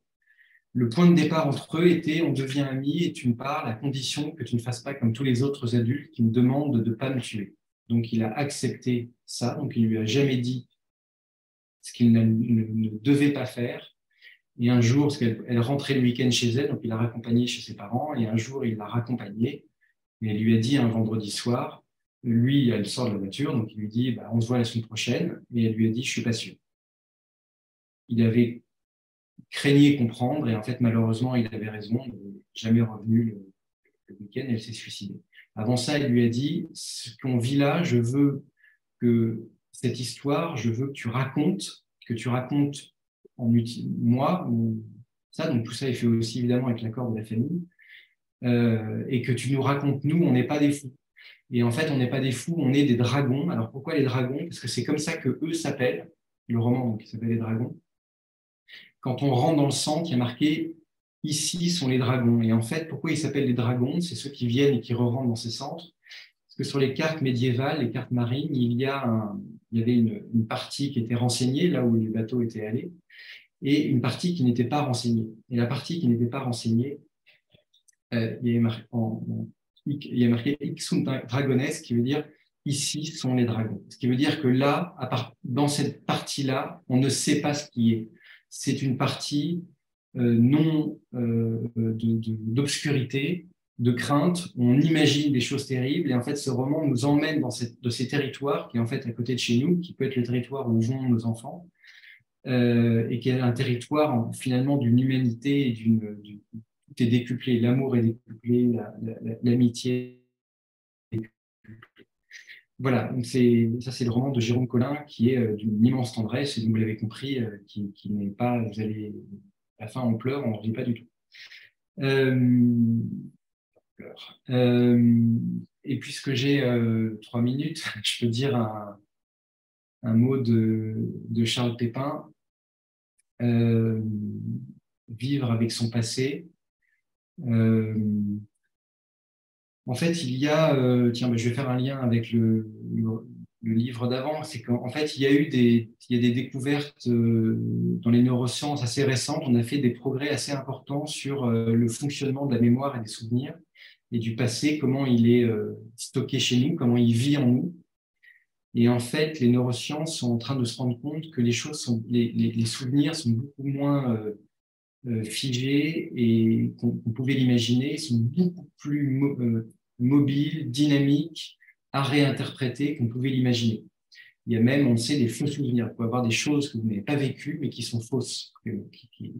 Speaker 3: le point de départ entre eux était on devient amis et tu me parles à condition que tu ne fasses pas comme tous les autres adultes qui me demandent de ne pas me tuer. Donc il a accepté ça, donc il lui a jamais dit ce qu'il ne devait pas faire. Et un jour, qu'elle rentrait le week-end chez elle, donc il l'a raccompagnée chez ses parents, et un jour, il l'a raccompagnée, et elle lui a dit un vendredi soir, lui, elle sort de la voiture, donc il lui dit, bah, on se voit la semaine prochaine, et elle lui a dit, je suis pas sûr. Il avait craigné comprendre, et en fait, malheureusement, il avait raison, il n'est jamais revenu le, week-end, elle s'est suicidée. Avant ça, il lui a dit, ce qu'on vit là, je veux que cette histoire, je veux que tu racontes, que tu racontes en moi, ça, donc tout ça est fait aussi évidemment avec l'accord de la famille, euh, et que tu nous racontes, nous, on n'est pas des fous. Et en fait, on n'est pas des fous, on est des dragons. Alors pourquoi les dragons? Parce que c'est comme ça que eux s'appellent, le roman qui s'appelle Les Dragons. Quand on rentre dans le centre, il y a marqué Ici sont les dragons. Et en fait, pourquoi ils s'appellent les dragons? C'est ceux qui viennent et qui re-rentrent dans ces centres. Parce que sur les cartes médiévales, les cartes marines, il y, a il y avait une, partie qui était renseignée, là où les bateaux étaient allés et une partie qui n'était pas renseignée. Et la partie qui n'était pas renseignée, euh, il, y a marqué, en, Dragones, qui veut dire ici sont les dragons. Ce qui veut dire que là, dans cette partie-là, on ne sait pas ce qui est. C'est une partie euh, non euh, d'obscurité, de, crainte. On imagine des choses terribles et en fait, ce roman nous emmène dans cette, de ces territoires qui est en fait à côté de chez nous, qui peut être le territoire où vont nos enfants, euh, et qui est un territoire finalement d'une humanité et d'une tout est décuplé, l'amour est décuplé, l'amitié. Voilà, c'est ça c'est le roman de Jérôme Collin qui est euh, d'une immense tendresse et vous l'avez compris, euh, qui, n'est pas, vous allez, à la fin on pleure, on ne rit pas du tout. Euh, et puisque j'ai trois minutes, je peux dire un, mot de, Charles Pépin, vivre avec son passé. En fait, il y a, euh, tiens, je vais faire un lien avec le, livre d'avant, c'est qu'en fait, il y a eu des, il y a des découvertes euh, dans les neurosciences assez récentes. On a fait des progrès assez importants sur euh, le fonctionnement de la mémoire et des souvenirs et du passé, comment il est stocké chez nous, comment il vit en nous. Et en fait, les neurosciences sont en train de se rendre compte que les choses sont, les, les souvenirs sont beaucoup moins figés et qu'on pouvait l'imaginer, sont beaucoup plus mobiles, dynamiques à réinterpréter qu'on pouvait l'imaginer. Il y a même, on sait, des faux souvenirs. Vous pouvez avoir des choses que vous n'avez pas vécues, mais qui sont fausses.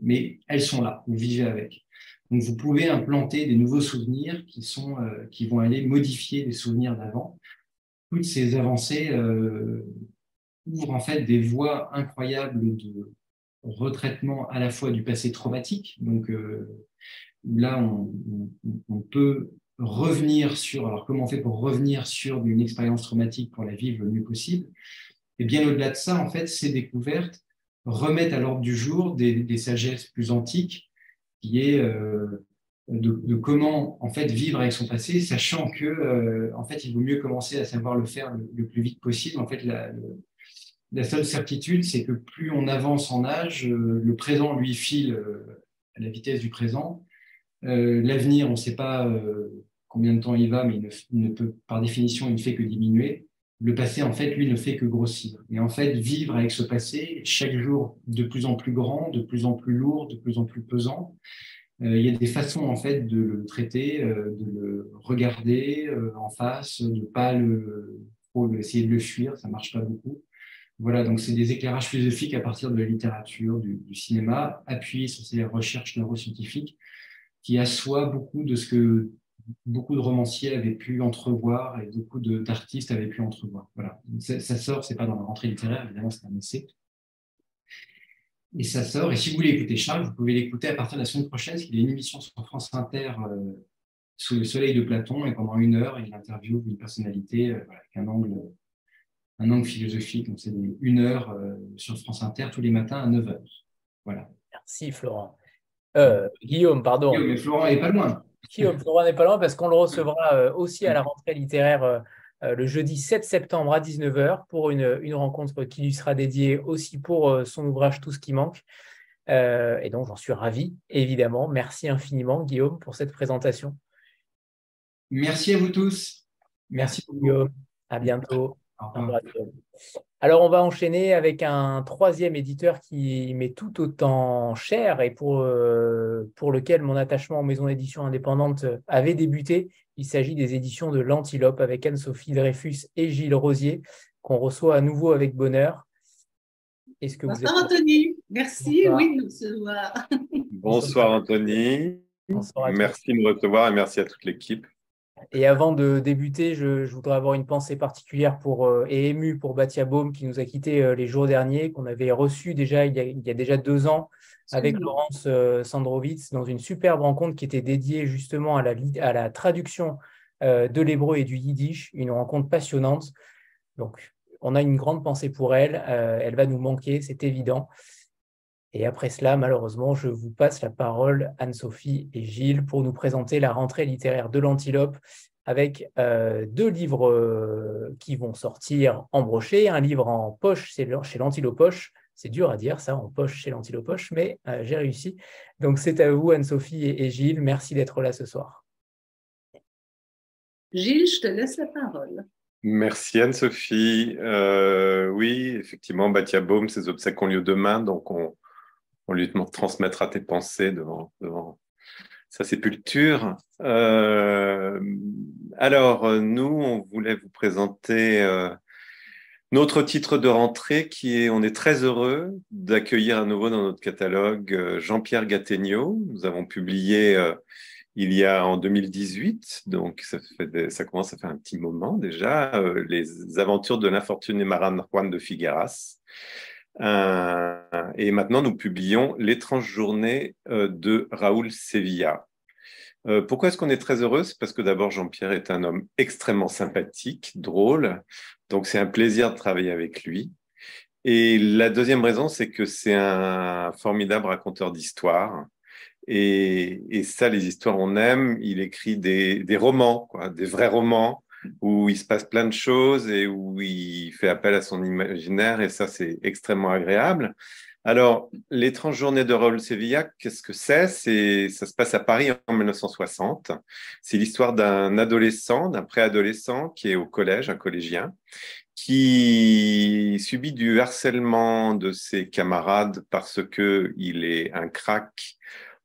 Speaker 3: mais elles sont là, vous vivez avec. Donc, vous pouvez implanter des nouveaux souvenirs qui, sont, euh, qui vont aller modifier les souvenirs d'avant. Toutes ces avancées euh, ouvrent en fait des voies incroyables de retraitement à la fois du passé traumatique, donc euh, là, on, peut revenir sur, alors comment on fait pour revenir sur une expérience traumatique pour la vivre le mieux possible Et bien au-delà de ça, en fait, ces découvertes remettent à l'ordre du jour des, sagesses plus antiques, qui est euh, de, comment en fait vivre avec son passé, sachant que euh, en fait il vaut mieux commencer à savoir le faire le, plus vite possible. En fait, la, la seule certitude, c'est que plus on avance en âge, euh, le présent lui file à la vitesse du présent. L'avenir, on ne sait pas combien de temps il va, mais il ne, peut, par définition, il ne fait que diminuer. Le passé, en fait, lui, ne fait que grossir. Et en fait, vivre avec ce passé, chaque jour de plus en plus grand, de plus en plus lourd, de plus en plus pesant, euh, il y a des façons, en fait, de le traiter, euh, de le regarder euh, en face, de pas le, trop essayer de le fuir, ça marche pas beaucoup. Voilà, donc c'est des éclairages philosophiques à partir de la littérature, du, du cinéma, appuyés sur ces recherches neuroscientifiques qui assoient beaucoup de ce que beaucoup de romanciers avaient pu entrevoir et beaucoup d'artistes avaient pu entrevoir. Voilà. Ça, sort, c'est pas dans la rentrée littéraire, évidemment, c'est un essai. Et ça sort. Et si vous voulez écouter Charles, vous pouvez l'écouter à partir de la semaine prochaine, parce qu'il y a une émission sur France Inter euh, sous le soleil de Platon, et pendant une heure, il interviewe une personnalité euh, avec un angle, un angle philosophique. Donc, c'est une heure euh, sur France Inter tous les matins à 9 h. Voilà.
Speaker 1: Merci, Florent. Guillaume, pardon.
Speaker 3: Guillaume, mais Florent n'est pas loin.
Speaker 1: Guillaume Florent n'est pas loin parce qu'on le recevra euh, aussi à la rentrée littéraire euh, euh, le jeudi 7 septembre à 19h pour une, une rencontre qui lui sera dédiée aussi pour son ouvrage Tout ce qui manque. et donc, j'en suis ravi, évidemment. Merci infiniment, Guillaume, pour cette présentation.
Speaker 3: Merci à vous tous.
Speaker 1: Merci, Guillaume. À bientôt. Alors, on va enchaîner avec un troisième éditeur qui m'est tout autant cher et pour, euh, pour lequel mon attachement aux maisons d'édition indépendantes avait débuté. Il s'agit des éditions de l'Antilope avec Anne-Sophie Dreyfus et Gilles Rosier, qu'on reçoit à nouveau avec bonheur.
Speaker 4: Est-ce que Bonsoir vous Anthony, merci. Oui,
Speaker 5: Bonsoir Anthony. Bonsoir merci de me recevoir et merci à toute l'équipe.
Speaker 1: Et avant de débuter, je, voudrais avoir une pensée particulière pour, euh, et émue pour Batia Baum qui nous a quittés euh, les jours derniers, qu'on avait reçu déjà il y, a, déjà deux ans avec Laurence euh, Sandrovitz dans une superbe rencontre qui était dédiée justement à la, à la traduction de l'hébreu et du yiddish, une rencontre passionnante. Donc, on a une grande pensée pour elle. elle va nous manquer, c'est évident. Et après cela, malheureusement, je vous passe la parole, Anne-Sophie et Gilles, pour nous présenter la rentrée littéraire de l'Antilope avec euh, deux livres euh, qui vont sortir en brochet, un livre en poche chez l'Antilopoche. C'est dur à dire ça, en poche chez l'Antilopoche, mais euh, j'ai réussi. Donc c'est à vous, Anne-Sophie et, Gilles. Merci d'être là ce soir.
Speaker 4: Gilles, je te laisse la parole.
Speaker 5: Merci Anne-Sophie. oui, effectivement, Batia Baume, ses obsèques ont lieu demain, donc on, on lui transmettra tes pensées devant, sa sépulture. Euh, alors, nous, on voulait vous présenter euh, notre titre de rentrée qui est, on est très heureux d'accueillir à nouveau dans notre catalogue euh, Jean-Pierre Gattegno. Nous avons publié il y a en 2018, donc ça, commence à faire un petit moment déjà, les aventures de l'infortuné marin Juan de Figueras. Euh, et maintenant, nous publions L'étrange journée euh, de Raoul Sevilla. Euh, pourquoi est-ce qu'on est très heureux? C'est parce que d'abord, Jean-Pierre est un homme extrêmement sympathique, drôle. Donc, c'est un plaisir de travailler avec lui. Et la deuxième raison, c'est que c'est un formidable raconteur d'histoires. Et, ça, les histoires, on aime. Il écrit des, romans, des vrais romans, où il se passe plein de choses et où il fait appel à son imaginaire, et ça, c'est extrêmement agréable. Alors, l'étrange journée de Raoul Sevilla, qu'est-ce que c'est? Ça se passe à Paris en 1960. C'est l'histoire d'un adolescent, d'un préadolescent qui est au collège, un collégien, qui subit du harcèlement de ses camarades parce que il est un crack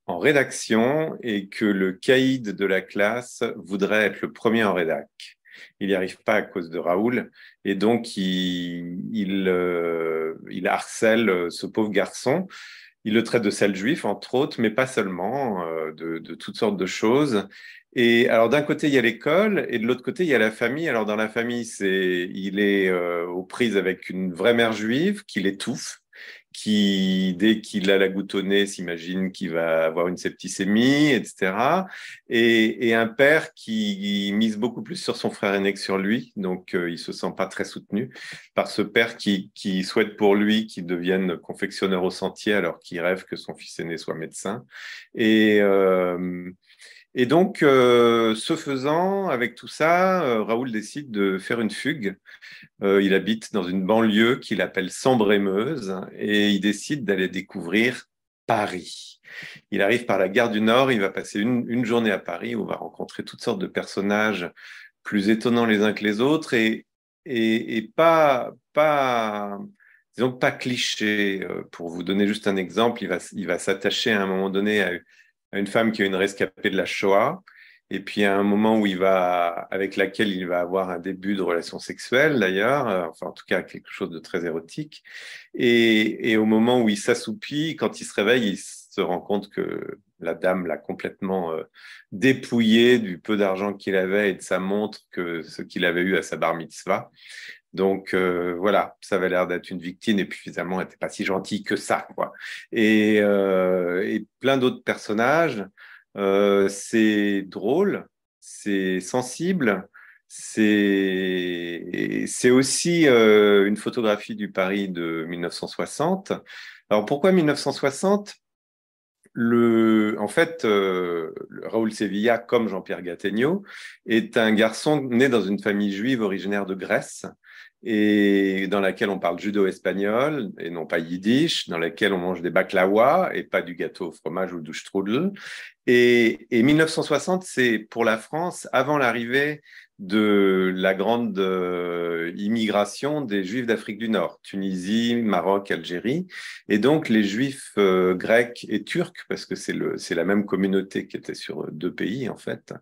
Speaker 5: en rédaction et que le caïd de la classe voudrait être le premier en rédac. Il n'y arrive pas à cause de Raoul et donc il, euh, harcèle ce pauvre garçon. Il le traite de sale juif, entre autres, mais pas seulement, euh, de, toutes sortes de choses. Et alors d'un côté il y a l'école et de l'autre côté il y a la famille. Alors dans la famille il est euh, aux prises avec une vraie mère juive qui l'étouffe qui, dès qu'il a la goutte s'imagine qu'il va avoir une septicémie, etc. Et, un père qui mise beaucoup plus sur son frère aîné que sur lui, donc euh, il se sent pas très soutenu par ce père qui, souhaite pour lui qu'il devienne confectionneur au sentier alors qu'il rêve que son fils aîné soit médecin. Et euh, et donc, euh, ce faisant, avec tout ça, euh, Raoul décide de faire une fugue. Euh, il habite dans une banlieue qu'il appelle Sambrémeuse et il décide d'aller découvrir Paris. Il arrive par la gare du Nord, il va passer une, journée à Paris où on va rencontrer toutes sortes de personnages plus étonnants les uns que les autres et, et, pas, pas, disons pas clichés. Pour vous donner juste un exemple, il va, il va s'attacher à un moment donné à une femme qui est une rescapée de la Shoah, et puis à un moment où il va, avec laquelle il va avoir un début de relation sexuelle d'ailleurs, euh, enfin en tout cas quelque chose de très érotique, et, au moment où il s'assoupit, quand il se réveille, il se rend compte que la dame l'a complètement euh, dépouillé du peu d'argent qu'il avait et de sa montre que ce qu'il avait eu à sa bar mitzvah. Donc euh, voilà, ça avait l'air d'être une victime et puis finalement, elle n'était pas si gentille que ça. Quoi. Et, euh, plein d'autres personnages. Euh, c'est drôle, c'est sensible, c'est aussi une photographie du Paris de 1960. Alors pourquoi 1960 le, en fait, Raoul Sevilla, comme Jean-Pierre Gattegno, est un garçon né dans une famille juive originaire de Grèce et dans laquelle on parle judo-espagnol et non pas yiddish, dans laquelle on mange des baklawa et pas du gâteau au fromage ou du strudel. Et, et 1960, c'est pour la France, avant l'arrivée de la grande euh, immigration des Juifs d'Afrique du Nord, Tunisie, Maroc, Algérie, et donc les Juifs euh, grecs et turcs, parce que c'est la même communauté qui était sur deux pays en fait.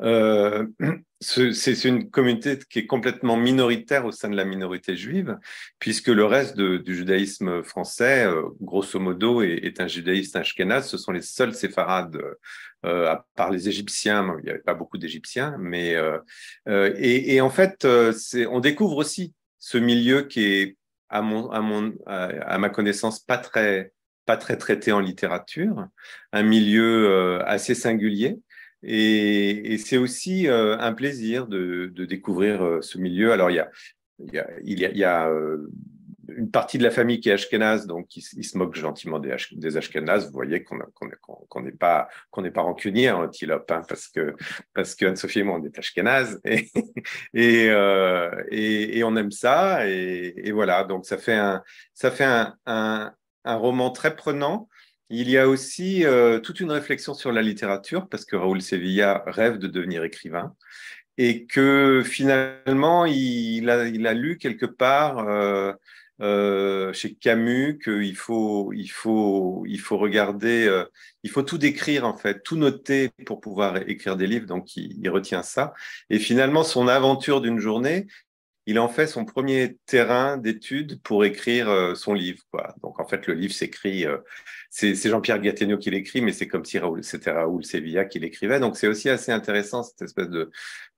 Speaker 5: Euh, c'est une communauté qui est complètement minoritaire au sein de la minorité juive, puisque le reste du judaïsme français, grosso modo, est, est, un judaïsme ashkénaze. Ce sont les seuls séfarades euh, à part les Égyptiens, il n'y avait pas beaucoup d'Égyptiens, mais euh, euh, et, en fait, on découvre aussi ce milieu qui est, à, mon, à, mon, à, ma connaissance, pas très, pas très traité en littérature, un milieu assez singulier. Et, c'est aussi un plaisir de, découvrir ce milieu. Alors, il y a, une partie de la famille qui est ashkénaze, donc il, se moque gentiment des, des. Vous voyez qu'on n'est pas pas rancunier en antilope, hein, parce que parce que Anne-Sophie et moi on est ashkénazes et euh, et, on aime ça et, voilà. Donc ça fait un ça fait un, un roman très prenant. Il y a aussi euh, toute une réflexion sur la littérature parce que Raoul Sevilla rêve de devenir écrivain et que finalement il a, il a lu quelque part euh, euh, chez Camus qu'il faut, il faut, il faut regarder, euh, il faut tout décrire en fait, tout noter pour pouvoir écrire des livres. Donc il, il retient ça. Et finalement, son aventure d'une journée, il en fait son premier terrain d'étude pour écrire euh, son livre. Quoi. Donc en fait, le livre s'écrit, euh, c'est Jean-Pierre Gattegno qui l'écrit, mais c'est comme si c'était Raoul Sevilla qui l'écrivait. Donc c'est aussi assez intéressant cette espèce de,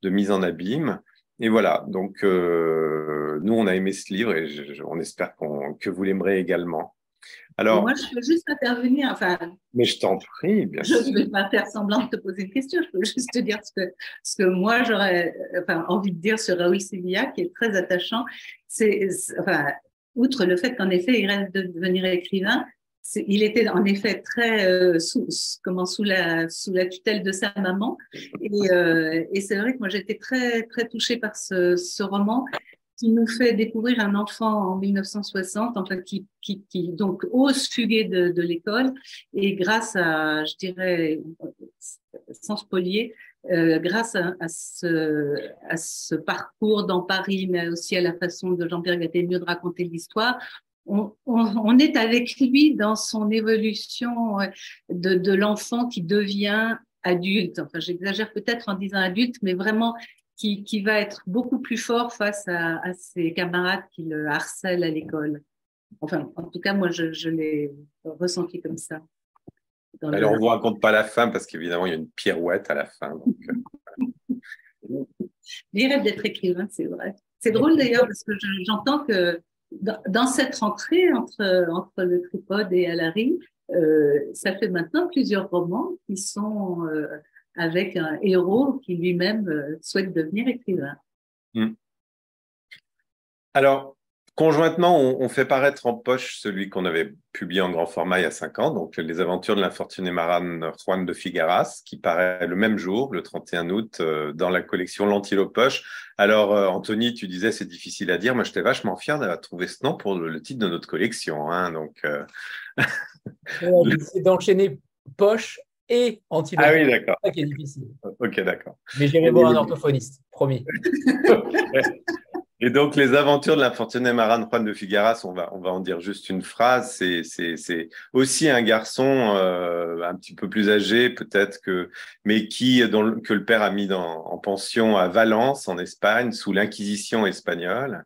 Speaker 5: de mise en abîme. Et voilà, donc euh, nous, on a aimé ce livre et on espère que vous l'aimerez également.
Speaker 4: Alors, Moi, je peux juste intervenir. Enfin,
Speaker 5: mais je t'en prie, bien
Speaker 4: je sûr. Je ne vais pas faire semblant de te poser une question. Je peux juste te dire ce que, ce que moi, j'aurais enfin, envie de dire sur Raoul Sevilla, qui est très attachant. C'est, enfin, outre le fait qu'en effet, il rêve de devenir écrivain, il était en effet très euh, sous, comment, sous, la, sous la tutelle de sa maman. Et, euh, et c'est vrai que moi, j'étais très, très touchée par ce, ce, roman qui nous fait découvrir un enfant en 1960, enfin, qui, qui, qui donc ose fuguer de, de l'école. Et grâce à, je dirais, sans spolier, euh, grâce à, à, ce, à, ce, parcours dans Paris, mais aussi à la façon de Jean-Pierre Gattegno de raconter l'histoire, on, est avec lui dans son évolution de, l'enfant qui devient adulte. Enfin, j'exagère peut-être en disant adulte, mais vraiment qui, va être beaucoup plus fort face à, ses camarades qui le harcèlent à l'école. Enfin, en tout cas, moi, je, l'ai ressenti comme ça.
Speaker 5: Alors, on ne vous raconte pas la fin parce qu'évidemment, il y a une pirouette à la fin. Donc,
Speaker 4: euh, rêve d'être écrivain, c'est vrai. C'est drôle d'ailleurs parce que j'entends que dans, cette rentrée entre, entre le tripode et Alary, euh, ça fait maintenant plusieurs romans qui sont euh, avec un héros qui lui-même euh, souhaite devenir écrivain. Hmm.
Speaker 5: Alors, Conjointement, on, fait paraître en poche celui qu'on avait publié en grand format il y a cinq ans, donc Les aventures de l'infortuné marane Juan de Figaras, qui paraît le même jour, le 31 août, euh, dans la collection L'Antilope Poche. Alors, euh, Anthony, tu disais c'est difficile à dire. Moi, j'étais vachement fier d'avoir trouvé ce nom pour le, titre de notre collection. Hein, donc,
Speaker 1: euh... d'enchaîner poche et antilope.
Speaker 5: Ah oui, d'accord.
Speaker 1: C'est ça qui est difficile.
Speaker 5: Ok, d'accord.
Speaker 1: Mais j'irai voir un orthophoniste, promis.
Speaker 5: Et donc, les aventures de l'infortuné marin Juan de Figueras, on va, on va en dire juste une phrase. C'est, c'est, c'est aussi un garçon euh, un petit peu plus âgé, peut-être que, mais qui, dont, que le père a mis dans, en pension à Valence, en Espagne, sous l'Inquisition espagnole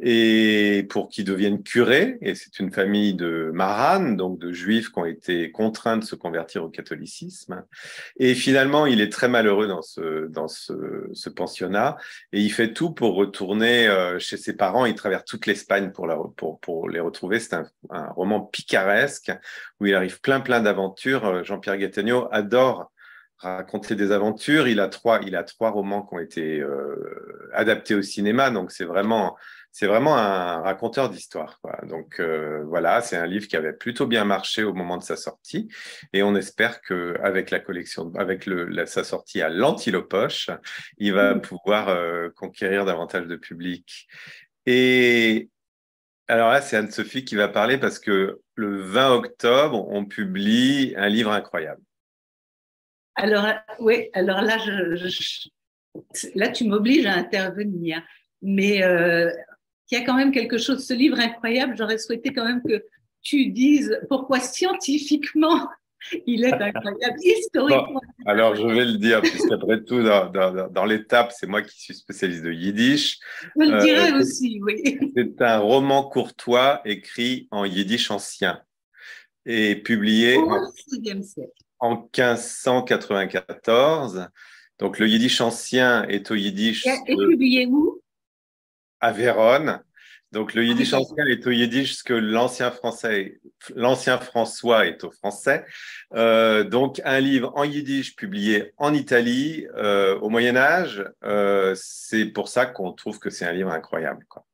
Speaker 5: et pour qu'ils deviennent curés. Et c'est une famille de maranes, donc de juifs qui ont été contraints de se convertir au catholicisme. Et finalement, il est très malheureux dans ce, dans ce, ce pensionnat et il fait tout pour retourner euh, chez ses parents. Il traverse toute l'Espagne pour, pour, pour les retrouver. C'est un, un, roman picaresque où il arrive plein, plein d'aventures. Euh, Jean-Pierre Gattegno adore raconter des aventures. Il a trois, il a trois romans qui ont été euh, adaptés au cinéma, donc c'est vraiment c'est vraiment un raconteur d'histoire. Donc euh, voilà, c'est un livre qui avait plutôt bien marché au moment de sa sortie, et on espère que avec la collection, avec le, sa sortie à l'Antilopoche, il va mmh. pouvoir euh, conquérir davantage de public. Et alors là, c'est Anne-Sophie qui va parler parce que le 20 octobre, on publie un livre incroyable.
Speaker 4: Alors oui, alors là, je, là tu m'obliges à intervenir. Mais euh, il y a quand même quelque chose, ce livre incroyable, j'aurais souhaité quand même que tu dises pourquoi scientifiquement il est incroyable, historiquement.
Speaker 5: alors je vais le dire, puisqu'après tout, dans, l'étape, c'est moi qui suis spécialiste de yiddish.
Speaker 4: Je le dirais euh, aussi, oui.
Speaker 5: C'est un roman courtois écrit en yiddish ancien et publié en, en 1594. Donc le yiddish ancien est au yiddish.
Speaker 4: Et, publié où?
Speaker 5: À Vérone. Donc le yiddish ancien est au yiddish ce que l'ancien français, l'ancien François est au français. Euh, donc un livre en yiddish publié en Italie euh, au Moyen Âge, euh, c'est pour ça qu'on trouve que c'est un livre incroyable. Quoi.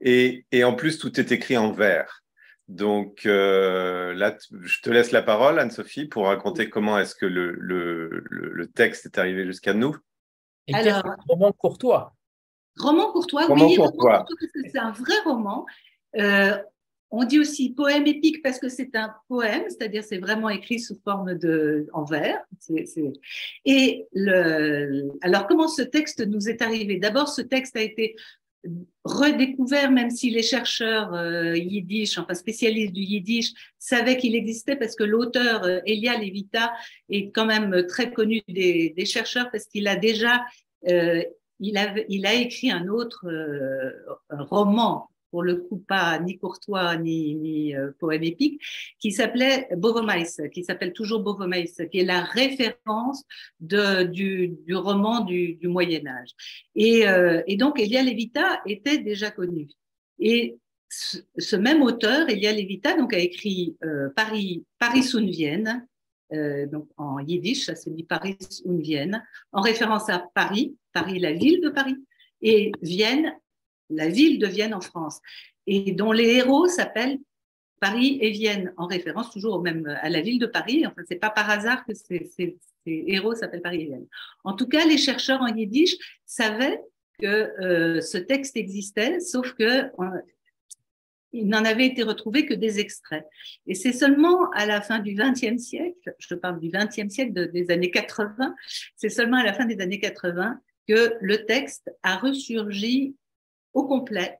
Speaker 5: Et, et, en plus tout est écrit en vers. Donc là, je te laisse la parole, Anne-Sophie, pour raconter comment est-ce que le, le, le, texte est arrivé jusqu'à nous.
Speaker 1: Et Alors, roman courtois.
Speaker 4: Roman courtois, oui, roman c'est un vrai roman. Euh, on dit aussi poème épique parce que c'est un poème, c'est-à-dire c'est vraiment écrit sous forme de en vers. Et le, alors comment ce texte nous est arrivé? D'abord, ce texte a été redécouvert, même si les chercheurs euh, yiddish, enfin spécialistes du yiddish, savaient qu'il existait parce que l'auteur euh, Elia Levita est quand même très connu des, des chercheurs parce qu'il a déjà euh, il a, il a écrit un autre euh, roman, pour le coup pas ni courtois ni, ni euh, poème épique, qui s'appelait Bovomais, qui s'appelle toujours Bovomais, qui est la référence de, du, du roman du, du Moyen Âge. Et, euh, et, donc Elia Levita était déjà connu. Et ce, même auteur, Elia Levita, donc a écrit Paris, Paris sous Vienne, euh, donc en yiddish, ça se dit Paris ou Vienne, en référence à Paris, Paris, la ville de Paris, et Vienne, la ville de Vienne en France, et dont les héros s'appellent Paris et Vienne, en référence toujours au même, à la ville de Paris. Enfin, c'est pas par hasard que ces, héros s'appellent Paris et Vienne. En tout cas, les chercheurs en yiddish savaient que euh, ce texte existait, sauf que euh, il n'en avait été retrouvé que des extraits. Et c'est seulement à la fin du XXe siècle, je parle du XXe siècle, des années 80, c'est seulement à la fin des années 80 que le texte a ressurgi au complet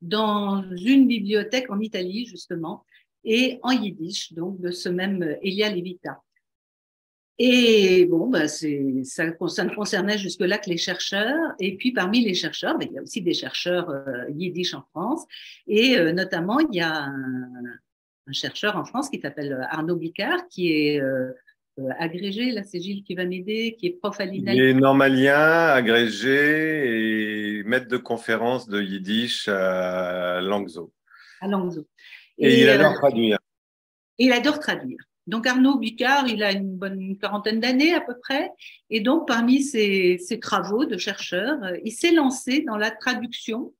Speaker 4: dans une bibliothèque en Italie, justement, et en yiddish, donc de ce même Elia Levita. Et bon, bah ça, ça, ne concernait jusque-là que les chercheurs. Et puis parmi les chercheurs, bah, il y a aussi des chercheurs euh, yiddish en France. Et euh, notamment, il y a un, chercheur en France qui s'appelle Arnaud Bicard, qui est euh, agrégé, là c'est Gilles qui va m'aider, qui est prof à l'INA.
Speaker 5: Il est normalien, agrégé et maître de conférence de yiddish à Langso.
Speaker 4: À Langso.
Speaker 5: Et, il adore traduire.
Speaker 4: Et il adore traduire. Donc Arnaud Bicard, il a une bonne quarantaine d'années à peu près, et donc parmi ses, travaux de chercheur, euh, il s'est lancé dans la traduction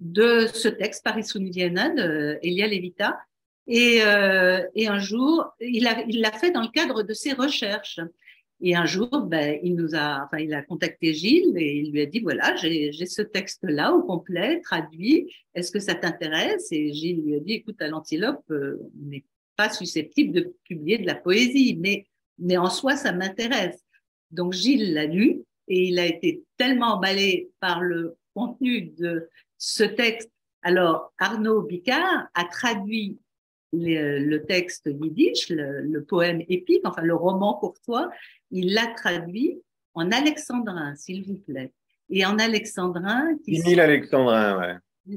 Speaker 4: de ce texte Paris Sundiana de Elia Levita, et, euh, un jour, il l'a fait dans le cadre de ses recherches. Et un jour, ben, il nous a, enfin, il a contacté Gilles et il lui a dit voilà, j'ai ce texte-là au complet, traduit. Est-ce que ça t'intéresse? Et Gilles lui a dit écoute, à l'antilope, euh, on n'est pas susceptible de publier de la poésie, mais, mais en soi, ça m'intéresse. Donc Gilles l'a lu et il a été tellement emballé par le contenu de ce texte. Alors Arnaud Bicard a traduit le, texte yiddish, le, poème épique, enfin le roman courtois, il l'a traduit en alexandrin, s'il vous plaît. Et en alexandrin.
Speaker 5: 6000 alexandrins, ouais.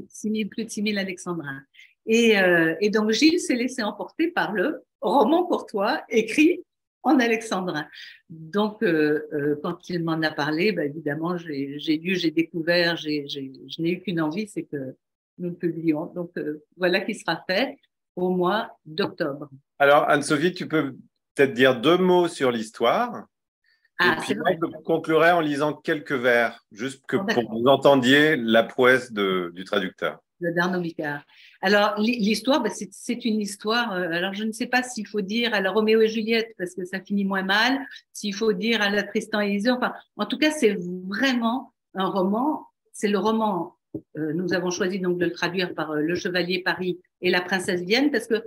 Speaker 4: 6 plus de 6000 alexandrins. Et, euh, et donc Gilles s'est laissé emporter par le roman courtois écrit en alexandrin. Donc, euh, euh, quand il m'en a parlé, bah, évidemment, j'ai lu, j'ai découvert, je n'ai eu qu'une envie, c'est que nous le publions. Donc, voilà qui sera fait au mois d'octobre.
Speaker 5: Alors, Anne-Sophie, tu peux peut-être dire deux mots sur l'histoire. Ah, et puis moi, je conclurai en lisant quelques vers, juste que, pour que vous entendiez la prouesse de, du traducteur.
Speaker 4: De Darno Bicard. Alors, l'histoire, bah, c'est une histoire. Euh, alors, je ne sais pas s'il faut dire à la Roméo et Juliette, parce que ça finit moins mal, s'il faut dire à la Tristan et Isolde. Enfin, en tout cas, c'est vraiment un roman. C'est le roman euh, nous avons choisi donc de le traduire par euh, Le Chevalier Paris et La Princesse Vienne, parce que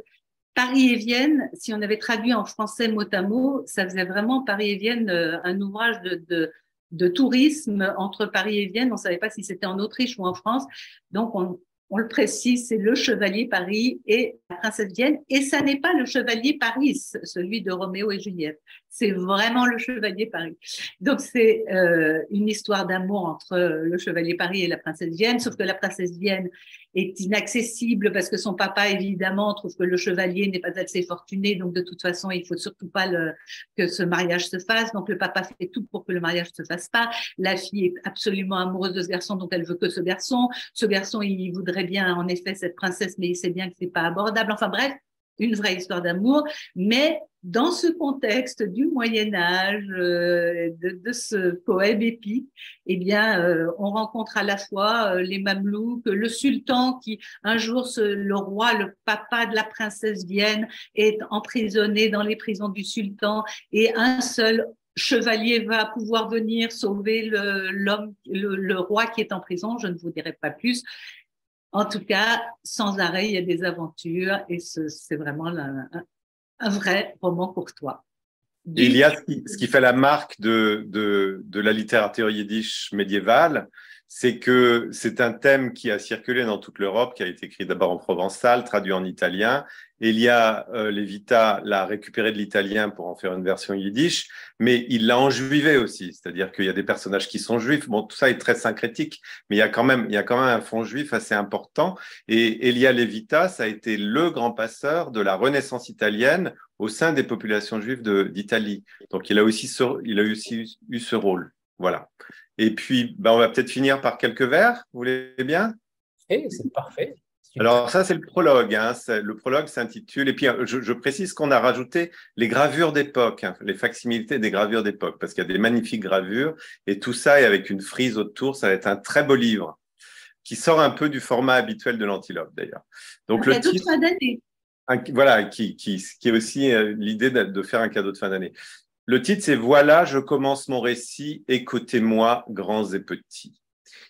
Speaker 4: Paris et Vienne, si on avait traduit en français mot à mot, ça faisait vraiment Paris et Vienne un ouvrage de, de, de tourisme entre Paris et Vienne. On ne savait pas si c'était en Autriche ou en France. Donc, on, on le précise, c'est le chevalier Paris et la princesse Vienne. Et ça n'est pas le chevalier Paris, celui de Roméo et Juliette. C'est vraiment le chevalier Paris. Donc c'est euh, une histoire d'amour entre le chevalier Paris et la princesse Vienne, sauf que la princesse Vienne est inaccessible parce que son papa, évidemment, trouve que le chevalier n'est pas assez fortuné. Donc de toute façon, il faut surtout pas le, que ce mariage se fasse. Donc le papa fait tout pour que le mariage se fasse pas. La fille est absolument amoureuse de ce garçon, donc elle veut que ce garçon. Ce garçon, il voudrait bien en effet cette princesse, mais il sait bien que c'est pas abordable. Enfin bref, une vraie histoire d'amour, mais dans ce contexte du Moyen Âge, euh, de, ce poème épique, eh bien, euh, on rencontre à la fois euh, les Mamelouks, le sultan qui, un jour, le roi, le papa de la princesse Vienne, est emprisonné dans les prisons du sultan, et un seul chevalier va pouvoir venir sauver l'homme, le, roi qui est en prison. Je ne vous dirai pas plus. En tout cas, sans arrêt, il y a des aventures et c'est vraiment un, vrai roman courtois.
Speaker 5: Il y a ce qui, fait la marque de, de, de la littérature yiddish médiévale, c'est que c'est un thème qui a circulé dans toute l'Europe, qui a été écrit d'abord en provençal, traduit en italien. Elia euh, Levita l'a récupéré de l'italien pour en faire une version yiddish, mais il l'a enjuivé aussi, c'est-à-dire qu'il y a des personnages qui sont juifs. Bon, tout ça est très syncrétique, mais il y a quand même, il y a quand même un fond juif assez important. Et Elia Levita, ça a été le grand passeur de la Renaissance italienne au sein des populations juives d'Italie. Donc, il a aussi, il a aussi eu ce rôle. Voilà. Et puis, ben, on va peut-être finir par quelques vers. Vous voulez bien?
Speaker 1: Eh, c'est parfait.
Speaker 5: Alors ça, c'est le prologue. Hein. Le prologue s'intitule, et puis je, précise qu'on a rajouté les gravures d'époque, hein, les facsimilités des gravures d'époque, parce qu'il y a des magnifiques gravures, et tout ça, et avec une frise autour, ça va être un très beau livre, qui sort un peu du format habituel de l'antilope d'ailleurs.
Speaker 4: Donc, trois dates.
Speaker 5: voilà, qui, qui, qui, est aussi euh, l'idée de, faire un cadeau de fin d'année. Le titre, c'est Voilà, je commence mon récit, écoutez-moi, grands et petits.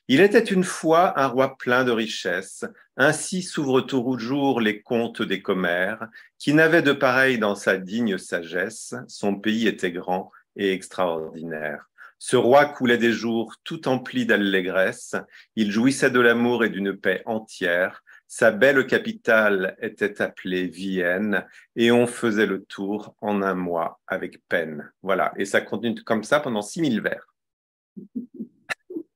Speaker 5: Il était une fois un roi plein de richesses, ainsi s'ouvrent toujours les contes des commères, qui n'avait de pareil dans sa digne sagesse, son pays était grand et extraordinaire. Ce roi coulait des jours tout emplis d'allégresse, il jouissait de l'amour et d'une paix entière, sa belle capitale était appelée Vienne et on faisait le tour en un mois avec peine. Voilà, et ça continue comme ça pendant 6000 vers.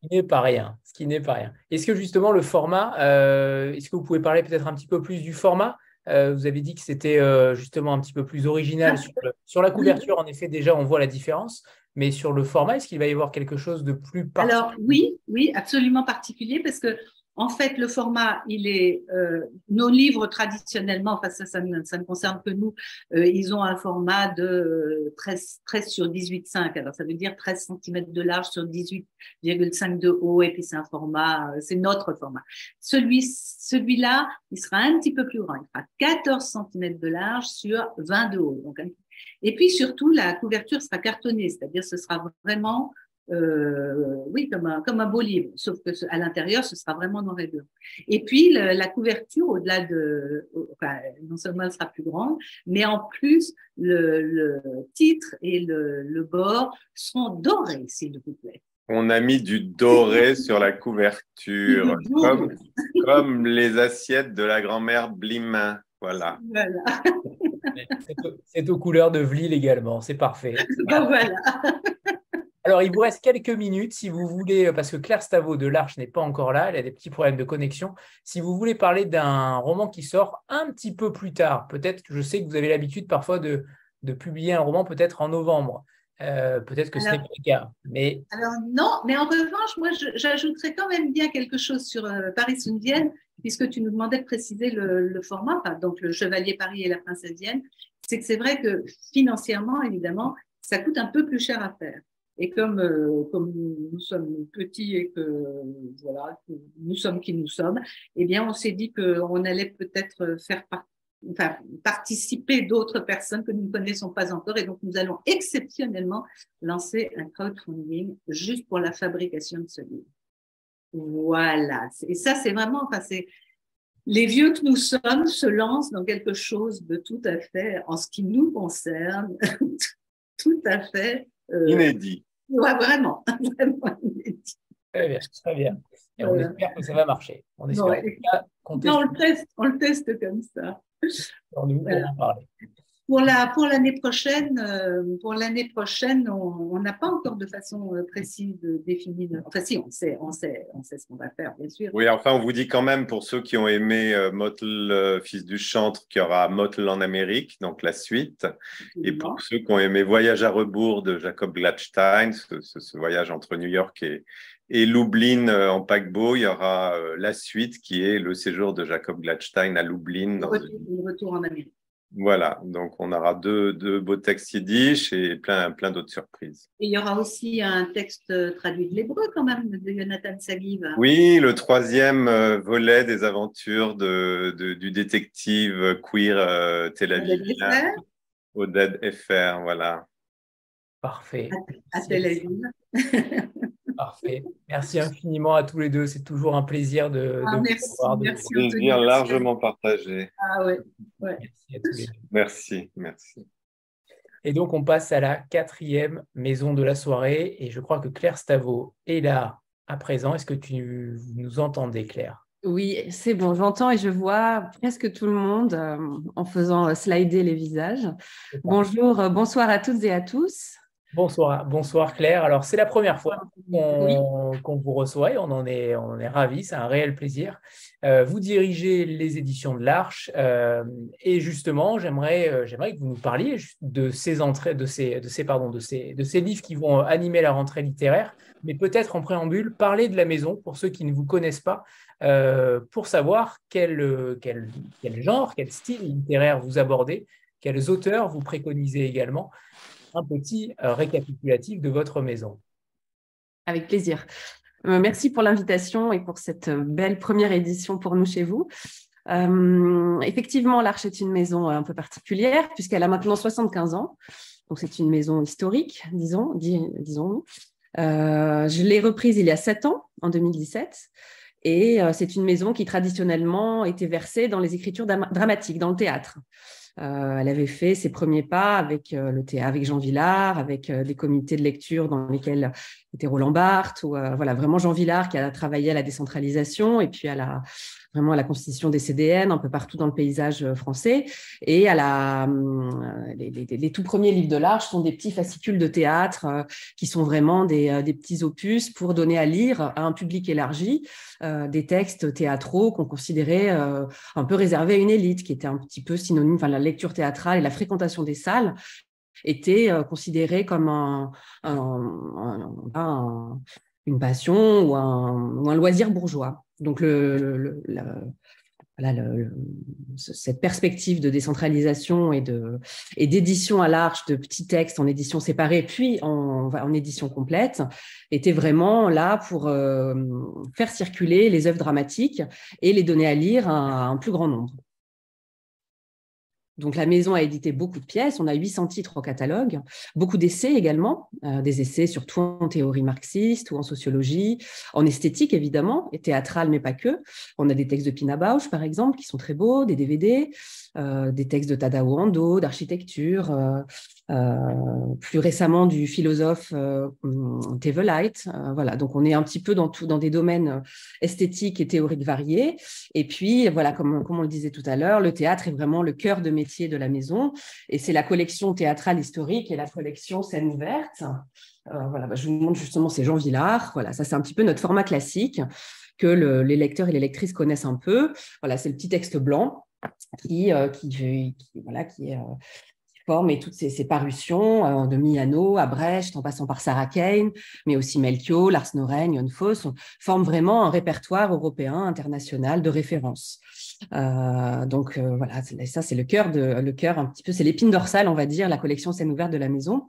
Speaker 1: Ce qui n'est pas rien. Ce qui n'est pas rien. Est-ce que justement le format, euh, est-ce que vous pouvez parler peut-être un petit peu plus du format? Euh, Vous avez dit que c'était euh, justement un petit peu plus original sur, la couverture. En effet, déjà on voit la différence. Mais sur le format, est-ce qu'il va y avoir quelque chose de plus particulier?
Speaker 4: Alors oui, oui, absolument particulier parce que en fait, le format, il est euh, nos livres traditionnellement, enfin ça, ça, ne, ça ne concerne que nous, euh, ils ont un format de 13, 13 sur 18,5. Alors ça veut dire 13 cm de large sur 18,5 de haut, et puis c'est un format, euh, c'est notre format. Celui, celui-là, il sera un petit peu plus grand. Il fera 14 cm de large sur 20 de haut. Donc, et puis surtout, la couverture sera cartonnée, c'est-à-dire ce sera vraiment euh, oui, comme un, comme un beau livre, sauf que à l'intérieur, ce sera vraiment noir et blanc. Et puis, la couverture, au-delà de, enfin, non seulement elle sera plus grande, mais en plus, le, le titre et le, le bord seront dorés, s'il vous plaît.
Speaker 5: On a mis du doré sur la couverture, comme, comme, les assiettes de la grand-mère Blimin. Voilà. voilà.
Speaker 1: C'est aux couleurs de Vlil également, c'est parfait.
Speaker 4: Ben voilà.
Speaker 1: Alors, il vous reste quelques minutes si vous voulez, parce que Claire Stavo de l'Arche n'est pas encore là, elle a des petits problèmes de connexion. Si vous voulez parler d'un roman qui sort un petit peu plus tard, peut-être que je sais que vous avez l'habitude parfois de, publier un roman peut-être en novembre. Euh, peut-être que ce n'est pas le cas. Mais...
Speaker 4: Alors non, mais en revanche, moi, j'ajouterais quand même bien quelque chose sur euh, Paris sous Vienne, puisque tu nous demandais de préciser le, format, donc le Chevalier Paris et la Princesse Vienne. C'est que c'est vrai que financièrement, évidemment, ça coûte un peu plus cher à faire. Et comme, euh, comme nous sommes petits et que voilà, nous sommes qui nous sommes, eh bien, on s'est dit qu'on allait peut-être faire enfin, participer d'autres personnes que nous ne connaissons pas encore. Et donc, nous allons exceptionnellement lancer un crowdfunding juste pour la fabrication de ce livre. Voilà. Et ça, c'est vraiment, enfin, c'est, les vieux que nous sommes se lancent dans quelque chose de tout à fait, en ce qui nous concerne, tout à fait
Speaker 5: euh, inédit.
Speaker 4: Ouais, vraiment, vraiment inédit.
Speaker 1: Très bien, très bien. Et on espère que ça va marcher.
Speaker 4: On espère non, non, on le teste, on le teste comme ça.
Speaker 1: On nous, voilà. parler.
Speaker 4: Pour la pour l'année prochaine, euh, pour l'année prochaine, on n'a pas encore de façon euh, précise définie. Enfin, si, on sait, on sait, on sait ce qu'on va faire, bien sûr.
Speaker 5: Oui, enfin, on vous dit quand même pour ceux qui ont aimé euh, Motel, fils du chantre, qu'il y aura Motel en Amérique, donc la suite. Et pour ceux qui ont aimé Voyage à rebours de Jacob Gladstein, ce, voyage entre New York et, et Lublin en paquebot, il y aura la suite qui est le séjour de Jacob Gladstein à Lublin.
Speaker 4: Dans le retour en Amérique.
Speaker 5: Voilà, donc on aura deux, deux beaux textes yiddish et plein, plein d'autres surprises.
Speaker 4: Et il y aura aussi un texte traduit de l'hébreu quand même, de Jonathan Sagiv.
Speaker 5: Oui, le troisième euh, volet des aventures de, du détective queer euh, Tel Aviv. Oded FR, voilà.
Speaker 1: Parfait.
Speaker 4: À, à Tel Aviv.
Speaker 1: Parfait. Merci infiniment à tous les deux. C'est toujours un plaisir de,
Speaker 4: ah,
Speaker 1: merci,
Speaker 4: vous voir.
Speaker 5: Merci, plaisir largement partagé.
Speaker 4: Ah ouais.
Speaker 5: Merci à tous les deux. Merci, merci.
Speaker 1: Et donc, on passe à la quatrième maison de la soirée. Et je crois que Claire Stavo est là à présent. Est-ce que tu nous entendais, Claire?
Speaker 6: Oui, c'est bon, j'entends et je vois presque tout le monde euh, en faisant slider les visages. Bonjour, euh, bonsoir à toutes et à tous.
Speaker 1: Bonsoir, bonsoir Claire. Alors, c'est la première fois qu'on vous reçoit et on en est, on est ravis, c'est un réel plaisir. Euh, vous dirigez les éditions de l'Arche euh, et justement, j'aimerais euh, j'aimerais que vous nous parliez de ces entrées, de ces, de ces, pardon, de ces, de ces livres qui vont animer la rentrée littéraire, mais peut-être en préambule, parler de la maison pour ceux qui ne vous connaissent pas, pour savoir quel, quel, quel genre, quel style littéraire vous abordez, quels auteurs vous préconisez également un petit euh, récapitulatif de votre maison.
Speaker 6: Avec plaisir. Euh, merci pour l'invitation et pour cette euh, belle première édition pour nous chez vous. effectivement, l'Arche est une maison un peu particulière puisqu'elle a maintenant 75 ans. Donc, c'est une maison historique, disons, disons-nous. je l'ai reprise il y a 7 ans, en 2017. Et c'est une maison qui traditionnellement était versée dans les écritures dramatiques, dans le théâtre. Euh, elle avait fait ses premiers pas avec euh, le avec Jean Villard, avec euh, des comités de lecture dans lesquels était Roland Barthes, ou voilà vraiment Jean Villard qui a travaillé à la décentralisation et puis à la vraiment à la constitution des CDN un peu partout dans le paysage euh, français. Et à la, euh, les, tout premiers livres de l'Arche sont des petits fascicules de théâtre euh, qui sont vraiment des, des, petits opus pour donner à lire à un public élargi des textes théâtraux qu'on considérait un peu réservés à une élite, qui était un petit peu synonyme, enfin la lecture théâtrale et la fréquentation des salles étaient considérées comme un, une passion ou un, loisir bourgeois. Donc, le, cette perspective de décentralisation et d'édition à l'arche de petits textes en édition séparée, puis en, en édition complète, était vraiment là pour euh, faire circuler les œuvres dramatiques et les donner à lire à un plus grand nombre. Donc la maison a édité beaucoup de pièces, on a 800 titres au catalogue, beaucoup d'essais également, euh, des essais surtout en théorie marxiste ou en sociologie, en esthétique évidemment, et théâtrale mais pas que. On a des textes de Pina Bausch par exemple qui sont très beaux, des DVD, euh, des textes de Tadao Ando, d'architecture, euh, plus récemment du philosophe euh, Tevelite. voilà, donc on est un petit peu dans, tout, dans des domaines esthétiques et théoriques variés. Et puis, voilà, comme, comme on le disait tout à l'heure, le théâtre est vraiment le cœur de métier de la maison. Et c'est la collection théâtrale historique et la collection scène ouverte. voilà, bah, je vous montre justement, c'est Jean Villard. Voilà, ça c'est un petit peu notre format classique que les lecteurs et les lectrices connaissent un peu. Voilà, c'est le petit texte blanc qui, euh, qui, voilà, qui, euh, forme et toutes ces, parutions euh, de Miano à Brecht, en passant par Sarah Kane, mais aussi Melchior, Lars Noren, Jon Foss, forment vraiment un répertoire européen, international de référence. Donc voilà, ça c'est le cœur de le cœur un petit peu, c'est l'épine dorsale, on va dire, la collection scène ouverte de la maison.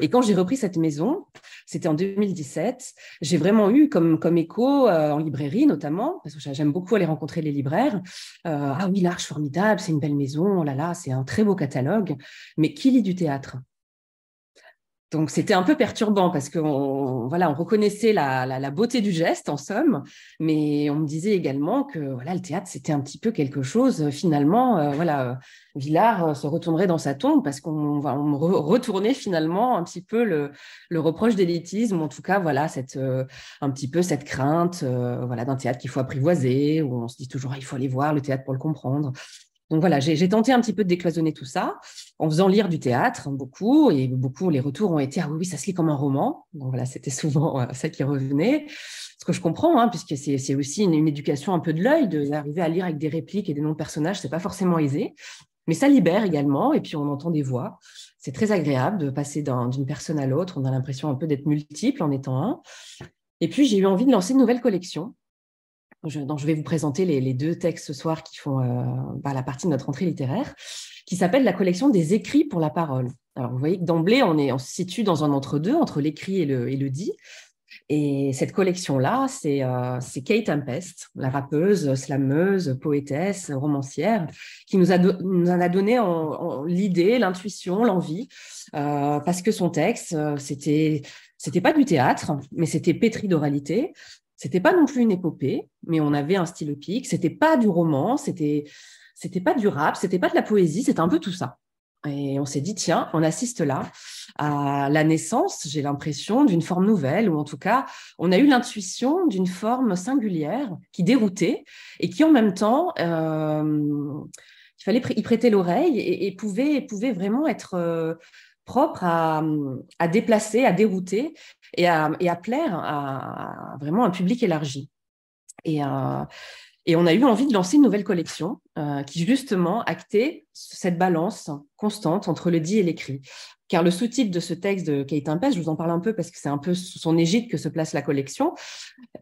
Speaker 6: Et quand j'ai repris cette maison, c'était en 2017, j'ai vraiment eu comme, écho euh, en librairie notamment, parce que j'aime beaucoup aller rencontrer les libraires. Euh, ah oui, l'Arche formidable, c'est une belle maison, oh là là, c'est un très beau catalogue, mais qui lit du théâtre? Donc c'était un peu perturbant parce qu'on voilà, on reconnaissait la, beauté du geste en somme, mais on me disait également que voilà, le théâtre c'était un petit peu quelque chose finalement. Euh, voilà, Villard euh, se retournerait dans sa tombe parce qu'on va on retourner finalement un petit peu le, reproche d'élitisme, en tout cas voilà cette euh, un petit peu cette crainte voilà d'un théâtre qu'il faut apprivoiser où on se dit toujours ah, il faut aller voir le théâtre pour le comprendre. Donc voilà, j'ai tenté un petit peu de décloisonner tout ça en faisant lire du théâtre beaucoup et beaucoup les retours ont été ah oui, oui ça se lit comme un roman. Donc voilà, c'était souvent euh, ça qui revenait. Ce que je comprends, hein, puisque c'est aussi une, éducation un peu de l'œil, d'arriver à lire avec des répliques et des noms de personnages, c'est pas forcément aisé, mais ça libère également. Et puis on entend des voix. C'est très agréable de passer d'une personne à l'autre. On a l'impression un peu d'être multiple en étant un. Et puis j'ai eu envie de lancer une nouvelle collection je, dont je vais vous présenter les, deux textes ce soir qui font euh, bah, la partie de notre entrée littéraire, qui s'appelle la collection des écrits pour la parole. Alors, vous voyez que d'emblée, on, se situe dans un entre-deux, entre, l'écrit et le, dit. Et cette collection-là, c'est euh, Kate Tempest, la rappeuse, slameuse, poétesse, romancière, qui nous, a en a donné l'idée, l'intuition, l'envie, euh, parce que son texte, c'était c'était pas du théâtre, mais c'était pétri d'oralité. C'était pas non plus une épopée, mais on avait un style épique. C'était pas du roman, c'était c'était pas du rap, c'était pas de la poésie, c'était un peu tout ça. Et on s'est dit tiens, on assiste là à la naissance, j'ai l'impression, d'une forme nouvelle, ou en tout cas, on a eu l'intuition d'une forme singulière qui déroutait et qui en même temps, euh, il fallait y prêter l'oreille et, pouvait, pouvait vraiment être euh, propre à, déplacer, à dérouter et à, plaire à, vraiment un public élargi. Et, euh, et, on a eu envie de lancer une nouvelle collection euh, qui justement actait cette balance constante entre le dit et l'écrit. Car le sous-titre de ce texte de Kate Impes, je vous en parle un peu parce que c'est un peu sous son égide que se place la collection,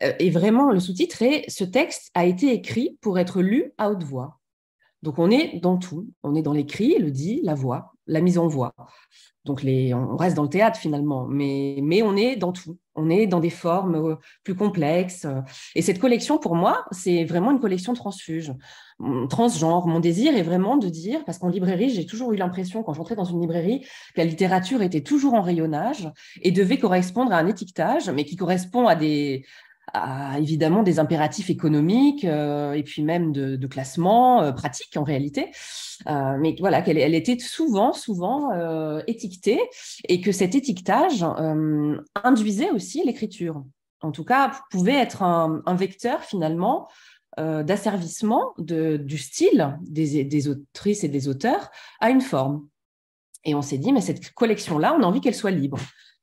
Speaker 6: euh, et vraiment le sous-titre est « Ce texte a été écrit pour être lu à haute voix ». Donc on est dans tout. On est dans l'écrit, le dit, la voix, la mise en voix. Donc les, on reste dans le théâtre finalement, mais, mais on est dans tout. On est dans des formes euh, plus complexes. Et cette collection, pour moi, c'est vraiment une collection transfuge, transgenre. Mon désir est vraiment de dire, parce qu'en librairie, j'ai toujours eu l'impression, quand j'entrais dans une librairie, que la littérature était toujours en rayonnage et devait correspondre à un étiquetage, mais qui correspond à des, évidemment des impératifs économiques euh, et puis même de, classement euh, pratique en réalité. Euh, mais voilà, qu'elle elle était souvent, souvent étiquetée et que cet étiquetage induisait aussi l'écriture. En tout cas, pouvait être un, vecteur finalement d'asservissement du style des, des autrices et des auteurs à une forme. Et on s'est dit, mais cette collection-là, on a envie qu'elle soit libre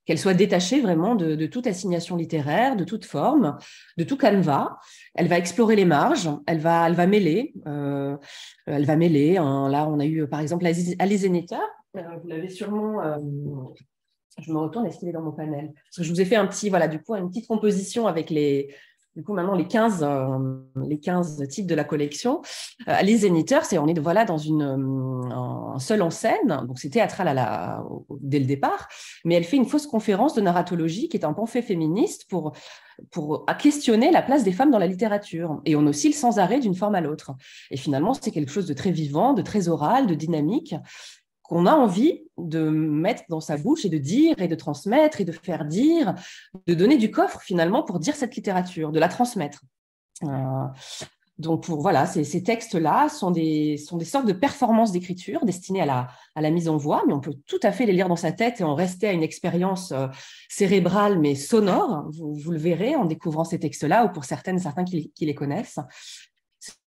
Speaker 6: qu'elle soit détachée vraiment de, toute assignation littéraire, de toute forme, de tout canevas. Elle va explorer les marges, elle va, elle va mêler. Euh, elle va mêler. Hein. là, on a eu par exemple Alice Zénéta. Euh, vous l'avez sûrement. Euh, je me retourne, est-ce qu'il est dans mon panel? Parce que je vous ai fait un petit, voilà, du coup, une petite composition avec les, du coup, maintenant, les 15, euh, les 15 titres de la collection. Euh, les Zéniteurs, c'est on est voilà, dans une, euh, un seul en scène, donc c'est théâtral à la, dès le départ, mais elle fait une fausse conférence de narratologie qui est un pamphlet féministe pour, pour questionner la place des femmes dans la littérature. Et on oscille sans arrêt d'une forme à l'autre. Et finalement, c'est quelque chose de très vivant, de très oral, de dynamique qu'on a envie de mettre dans sa bouche et de dire et de transmettre et de faire dire, de donner du coffre finalement pour dire cette littérature, de la transmettre. Euh, donc pour, voilà, ces, textes-là sont des, sont des sortes de performances d'écriture destinées à la, à la mise en voix, mais on peut tout à fait les lire dans sa tête et en rester à une expérience euh, cérébrale mais sonore. Vous, le verrez en découvrant ces textes-là, ou pour certaines, certains qui les connaissent.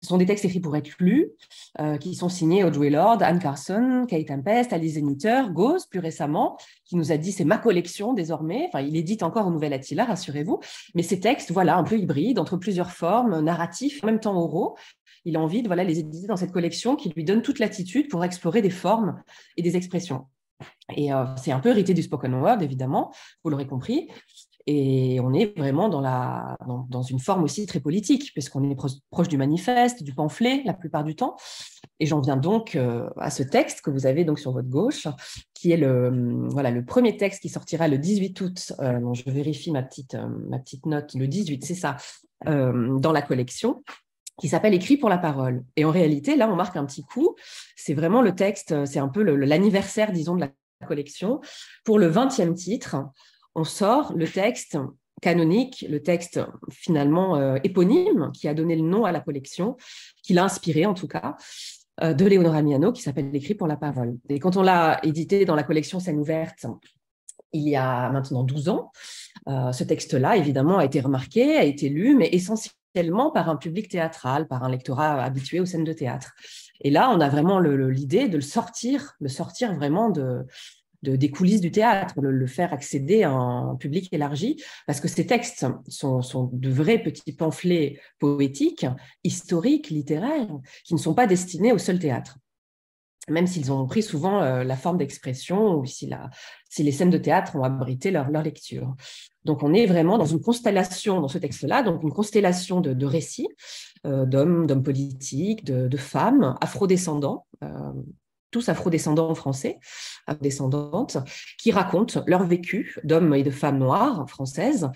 Speaker 6: Ce sont des textes écrits pour être lus, euh, qui sont signés Audrey Lord, Anne Carson, Kate Tempest, Alice Zeniter, Gauze, plus récemment, qui nous a dit c'est ma collection désormais. Enfin, il édite encore au Nouvel Attila, rassurez-vous. Mais ces textes, voilà, un peu hybrides, entre plusieurs formes, narratifs, en même temps oraux. Il a envie de voilà, les éditer dans cette collection qui lui donne toute l'attitude pour explorer des formes et des expressions. Et euh, c'est un peu hérité du spoken word, évidemment, vous l'aurez compris. Et on est vraiment dans, une forme aussi très politique, puisqu'on est proche du manifeste, du pamphlet la plupart du temps. Et j'en viens donc euh, à ce texte que vous avez donc sur votre gauche, qui est le, le premier texte qui sortira le 18 août. Euh, je vérifie ma petite, euh, ma petite note, le 18, c'est ça, dans la collection qui s'appelle Écrit pour la parole. Et en réalité, là, on marque un petit coup. C'est vraiment le texte, c'est un peu l'anniversaire, disons, de la collection. Pour le 20e titre, on sort le texte canonique, le texte finalement euh, éponyme qui a donné le nom à la collection, qui l'a inspiré en tout cas, euh, de Léonora Miano, qui s'appelle L'écrit pour la parole. Et quand on l'a édité dans la collection Scène ouverte, il y a maintenant 12 ans, euh, ce texte-là, évidemment, a été remarqué, a été lu, mais essentiellement par un public théâtral, par un lectorat habitué aux scènes de théâtre. Et là, on a vraiment l'idée de le sortir, le sortir vraiment de, des coulisses du théâtre, le, faire accéder à un public élargi, parce que ces textes sont, de vrais petits pamphlets poétiques, historiques, littéraires, qui ne sont pas destinés au seul théâtre même s'ils ont pris souvent euh, la forme d'expression ou si, les scènes de théâtre ont abrité leur, lecture. Donc on est vraiment dans une constellation dans ce texte-là, donc une constellation de, récits euh, d'hommes, d'hommes politiques, de, femmes afrodescendants, euh, tous afro-descendants français, descendantes, qui racontent leur vécu d'hommes et de femmes noires françaises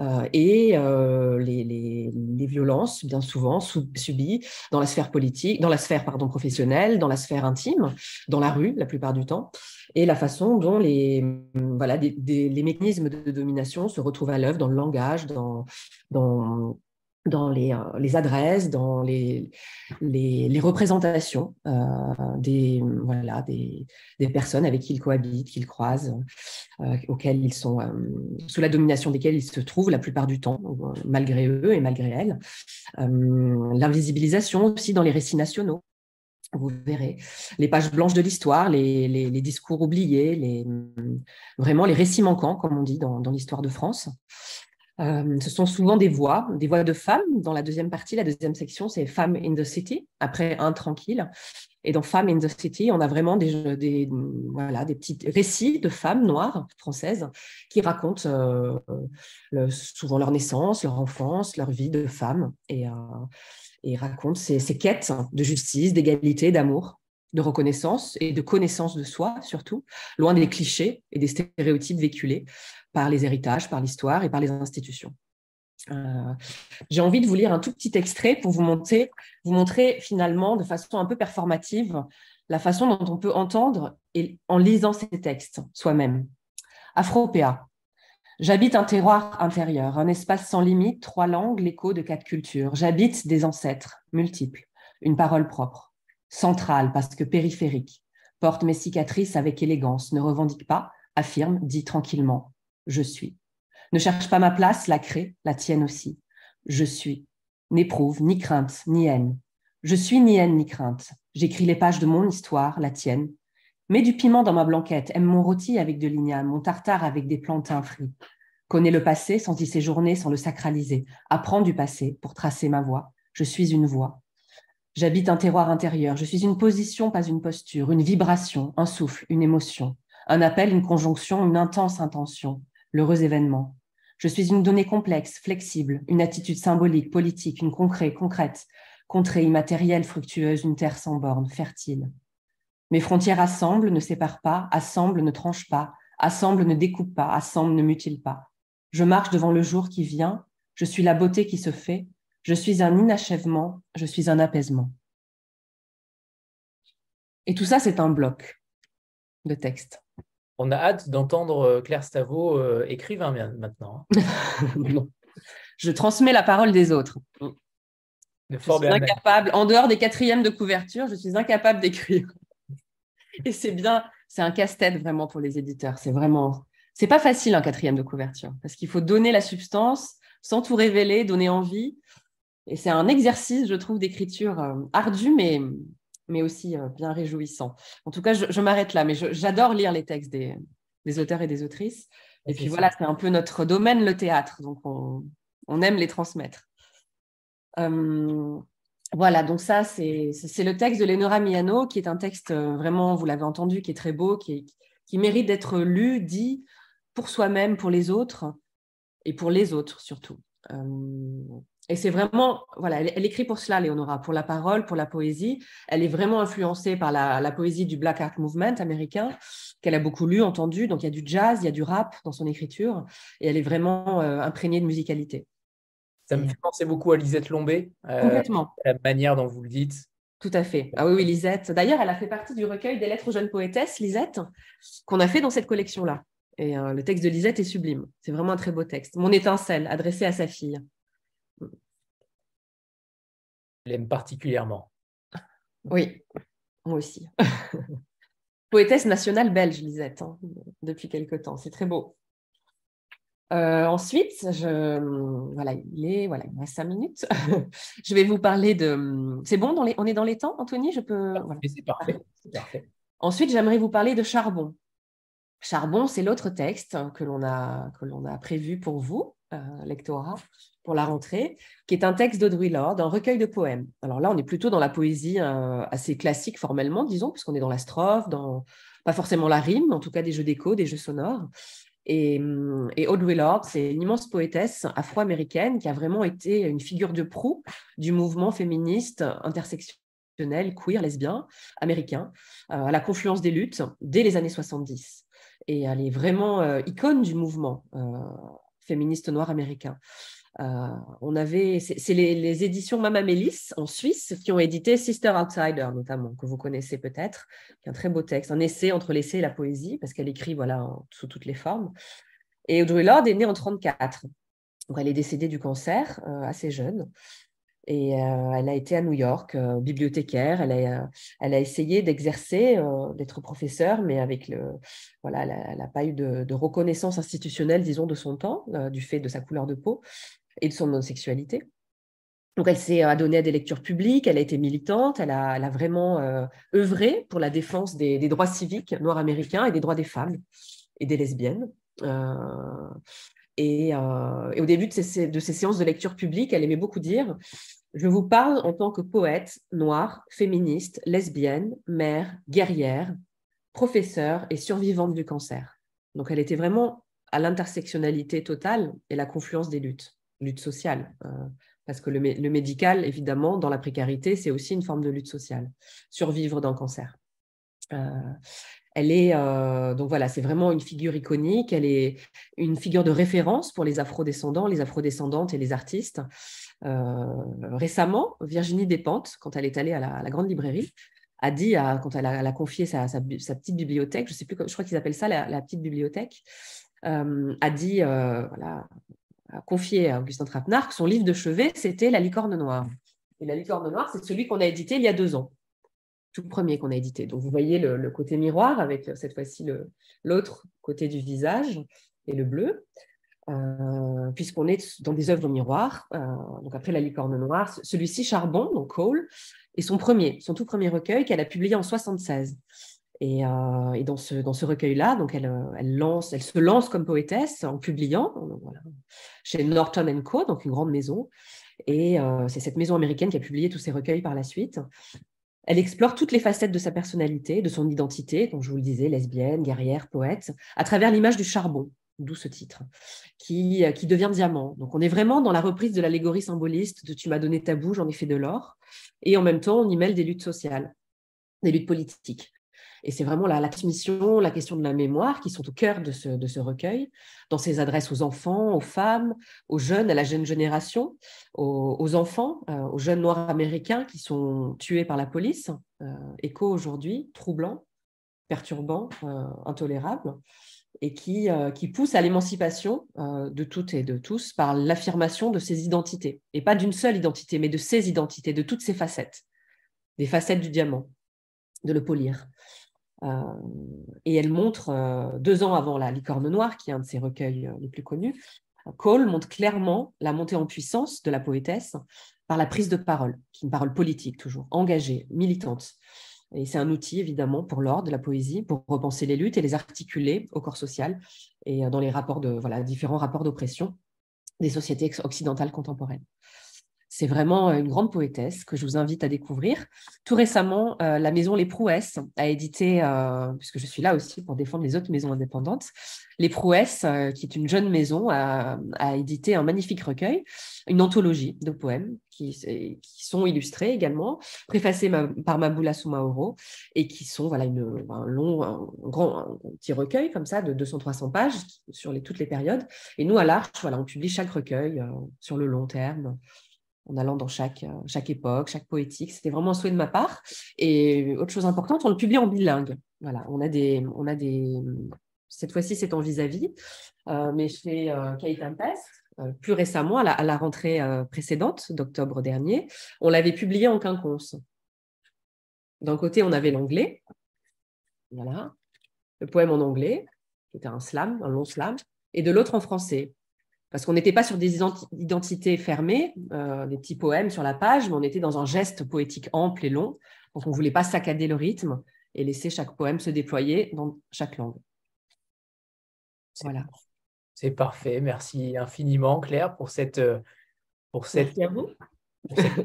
Speaker 6: euh, et euh, les, violences bien souvent subies dans la sphère politique, dans la sphère pardon professionnelle, dans la sphère intime, dans la rue la plupart du temps, et la façon dont les voilà les mécanismes de domination se retrouvent à l'œuvre dans le langage, dans dans dans les, euh, les, adresses, dans les, représentations euh, des, voilà, des, personnes avec qui ils cohabitent, qu'ils croisent, euh, ils sont, sous la domination desquelles ils se trouvent la plupart du temps, malgré eux et malgré elles. L'invisibilisation aussi dans les récits nationaux. Vous verrez les pages blanches de l'histoire, les, discours oubliés, vraiment les récits manquants, comme on dit dans l'histoire de France. Euh, ce sont souvent des voix, des voix de femmes. Dans la deuxième partie, la deuxième section, c'est Femmes in the City, après Un tranquille. Et dans Femmes in the City, on a vraiment des, des, voilà, des petits récits de femmes noires françaises qui racontent euh, souvent leur naissance, leur enfance, leur vie de femme. Et, euh, et raconte ses, quêtes de justice, d'égalité, d'amour, de reconnaissance et de connaissance de soi, surtout, loin des clichés et des stéréotypes véhiculés par les héritages, par l'histoire et par les institutions. Euh, j'ai envie de vous lire un tout petit extrait pour vous montrer, vous montrer finalement de façon un peu performative la façon dont on peut entendre et, en lisant ces textes soi-même. Afropéa. J'habite un terroir intérieur, un espace sans limite, trois langues, l'écho de quatre cultures. J'habite des ancêtres multiples, une parole propre, centrale parce que périphérique, porte mes cicatrices avec élégance, ne revendique pas, affirme, dit tranquillement, je suis. Ne cherche pas ma place, la crée, la tienne aussi. Je suis. N'éprouve ni crainte, ni haine. Je suis ni haine, ni crainte. J'écris les pages de mon histoire, la tienne. Mets du piment dans ma blanquette, aime mon rôti avec de l'igname, mon tartare avec des plantains frits. Connais le passé sans y séjourner, sans le sacraliser. Apprends du passé pour tracer ma voie. Je suis une voix. J'habite un terroir intérieur. Je suis une position, pas une posture, une vibration, un souffle, une émotion, un appel, une conjonction, une intense intention, l'heureux événement. Je suis une donnée complexe, flexible, une attitude symbolique, politique, une concrète, concrète, contrée, immatérielle, fructueuse, une terre sans bornes, fertile. Mes frontières assemblent, ne séparent pas, assemblent, ne tranchent pas, assemblent, ne découpent pas, assemblent, ne mutilent pas. Je marche devant le jour qui vient, je suis la beauté qui se fait, je suis un inachèvement, je suis un apaisement. Et tout ça, c'est un bloc de texte.
Speaker 1: On a hâte d'entendre euh, Claire Stavo euh, écrivain maintenant.
Speaker 6: Hein. Je transmets la parole des autres. je suis incapable, en dehors des quatrièmes de couverture, je suis incapable d'écrire. Et c'est bien, c'est un casse-tête vraiment pour les éditeurs. C'est vraiment, c'est pas facile un quatrième de couverture parce qu'il faut donner la substance sans tout révéler, donner envie. Et c'est un exercice, je trouve, d'écriture euh, ardu, mais, mais aussi euh, bien réjouissant. En tout cas, je, m'arrête là, mais j'adore lire les textes des, des, auteurs et des autrices. Et puis voilà, c'est un peu notre domaine, le théâtre, donc on, on aime les transmettre. Euh, voilà, donc ça, c'est le texte de Lenora Miano, qui est un texte vraiment, vous l'avez entendu, qui est très beau, qui, qui mérite d'être lu, dit pour soi-même, pour les autres, et pour les autres surtout. Et c'est vraiment, voilà, elle, écrit pour cela, Léonora, pour la parole, pour la poésie. Elle est vraiment influencée par la, poésie du Black Art Movement américain, qu'elle a beaucoup lu, entendu. Donc il y a du jazz, il y a du rap dans son écriture, et elle est vraiment euh, imprégnée de musicalité.
Speaker 1: Ça me fait penser beaucoup à Lisette Lombé.
Speaker 6: Euh, Complètement.
Speaker 1: La manière dont vous le dites.
Speaker 6: Tout à fait. Ah oui, oui, Lisette. D'ailleurs, elle a fait partie du recueil des lettres aux jeunes poétesses, Lisette, qu'on a fait dans cette collection-là. Et euh, le texte de Lisette est sublime. C'est vraiment un très beau texte. Mon étincelle, adressé à sa fille
Speaker 1: l'aime particulièrement.
Speaker 6: Oui, moi aussi. Poétesse nationale belge, Lisette, hein, depuis quelque temps. C'est très beau. Euh, ensuite, je, voilà, il est, voilà, il me reste cinq minutes. je vais vous parler de. C'est bon, dans les, on est dans les temps, Anthony. Je peux.
Speaker 1: C'est parfait. parfait.
Speaker 6: Ensuite, j'aimerais vous parler de Charbon. Charbon, c'est l'autre texte que l'on a que l'on a prévu pour vous, euh, lectorat pour la rentrée, qui est un texte d'Audrey Lorde, un recueil de poèmes. Alors là, on est plutôt dans la poésie euh, assez classique formellement, disons, puisqu'on est dans la strophe, dans pas forcément la rime, en tout cas des jeux d'écho, des jeux sonores. Et, hum, et Audrey Lorde, c'est une immense poétesse afro-américaine qui a vraiment été une figure de proue du mouvement féministe intersectionnel, queer, lesbien, américain, euh, à la confluence des luttes dès les années 70. Et elle est vraiment euh, icône du mouvement féministe noir américain. Euh, on avait, c'est les, éditions Mama Mélis en Suisse qui ont édité Sister Outsider notamment, que vous connaissez peut-être, qui est un très beau texte, un essai entre l'essai et la poésie, parce qu'elle écrit voilà sous toutes les formes. Et Audrey Lorde est née en 34, donc elle est décédée du cancer euh, assez jeune. Et euh, elle a été à New York, bibliothécaire. Elle a, elle a essayé d'exercer, d'être professeure, mais avec le, voilà, elle n'a pas eu de, reconnaissance institutionnelle, disons, de son temps, du fait de sa couleur de peau et de son homosexualité. Donc, elle s'est adonnée à des lectures publiques, elle a été militante, elle a, vraiment euh, œuvré pour la défense des, droits civiques noirs américains et des droits des femmes et des lesbiennes. Euh, et, euh, et, au début de ces, de ces, séances de lecture publique, elle aimait beaucoup dire Je vous parle en tant que poète noire, féministe, lesbienne, mère, guerrière, professeure et survivante du cancer. Donc, elle était vraiment à l'intersectionnalité totale et la confluence des luttes lutte sociale, euh, parce que le, médical, évidemment, dans la précarité, c'est aussi une forme de lutte sociale, survivre d'un cancer. Euh, elle est euh, donc voilà, c'est vraiment une figure iconique. Elle est une figure de référence pour les afrodescendants, les afrodescendantes et les artistes. Euh, récemment, Virginie Despentes, quand elle est allée à la, grande librairie, a dit, quand elle a, confié sa, petite bibliothèque, je sais plus, je crois qu'ils appellent ça la, petite bibliothèque, euh, a dit, confié à Augustin Trapenard que son livre de chevet, c'était La licorne noire. Et La licorne noire, c'est celui qu'on a édité il y a deux ans tout premier qu'on a édité. Donc vous voyez le, côté miroir avec euh, cette fois-ci l'autre côté du visage et le bleu, euh, puisqu'on est dans des œuvres miroirs. Euh, donc après la licorne noire, celui-ci Charbon, donc Cole, est son premier, son tout premier recueil qu'elle a publié en 76. Et, dans ce, dans ce recueil-là, donc elle, elle, lance, elle se lance comme poétesse en publiant chez Norton Co, donc une grande maison. Et c'est cette maison américaine qui a publié tous ces recueils par la suite. Elle explore toutes les facettes de sa personnalité, de son identité, comme je vous le disais, lesbienne, guerrière, poète, à travers l'image du charbon, d'où ce titre, qui, euh, qui devient diamant. Donc on est vraiment dans la reprise de l'allégorie symboliste de Tu m'as donné ta boue, j'en ai fait de l'or. Et en même temps, on y mêle des luttes sociales, des luttes politiques. Et c'est vraiment la, la, transmission, la question de la mémoire qui sont au cœur de ce, recueil, dans ses adresses aux enfants, aux femmes, aux jeunes, à la jeune génération, aux, enfants, euh, aux jeunes noirs américains qui sont tués par la police. Euh, écho aujourd'hui, troublant, perturbant, euh, intolérable, et qui, pousse à l'émancipation de toutes et de tous par l'affirmation de ces identités. Et pas d'une seule identité, mais de ces identités, de toutes ces facettes, des facettes du diamant, de le polir. Euh, et elle montre, euh, deux ans avant La licorne noire, qui est un de ses recueils euh, les plus connus, Cole montre clairement la montée en puissance de la poétesse par la prise de parole, qui est une parole politique toujours, engagée, militante. Et c'est un outil, évidemment, pour l'ordre de la poésie, pour repenser les luttes et les articuler au corps social et dans les rapports de, voilà, différents rapports d'oppression des sociétés occidentales contemporaines. C'est vraiment euh, une grande poétesse que je vous invite à découvrir. Tout récemment, euh, la maison Les Prouesses a édité, euh, puisque je suis là aussi pour défendre les autres maisons indépendantes, Les Prouesses, qui est une jeune maison, a, édité un magnifique recueil, une anthologie de poèmes qui, sont illustrés également, préfacés par Maboula Soumaoro, et qui sont voilà, un long, un grand petit recueil comme ça de 200-300 pages sur toutes les périodes. Et nous, à l'Arche, voilà, on publie chaque recueil sur le long terme en allant dans chaque, euh, chaque époque, chaque poétique. C'était vraiment un souhait de ma part. Et autre chose importante, on le publie en bilingue. Voilà, on a des, on a des cette fois-ci, c'est en vis-à-vis, euh, mais chez euh, Kate euh, plus récemment, à la, rentrée précédente d'octobre dernier, on l'avait publié en quinconce. D'un côté, on avait l'anglais, voilà, le poème en anglais, qui était un slam, un long slam, et de l'autre en français parce qu'on n'était pas sur des identités fermées, euh, des petits poèmes sur la page, mais on était dans un geste poétique ample et long. Donc on ne voulait pas saccader le rythme et laisser chaque poème se déployer dans chaque langue.
Speaker 1: Voilà. C'est parfait. Merci infiniment, Claire, pour cette, euh, pour cette,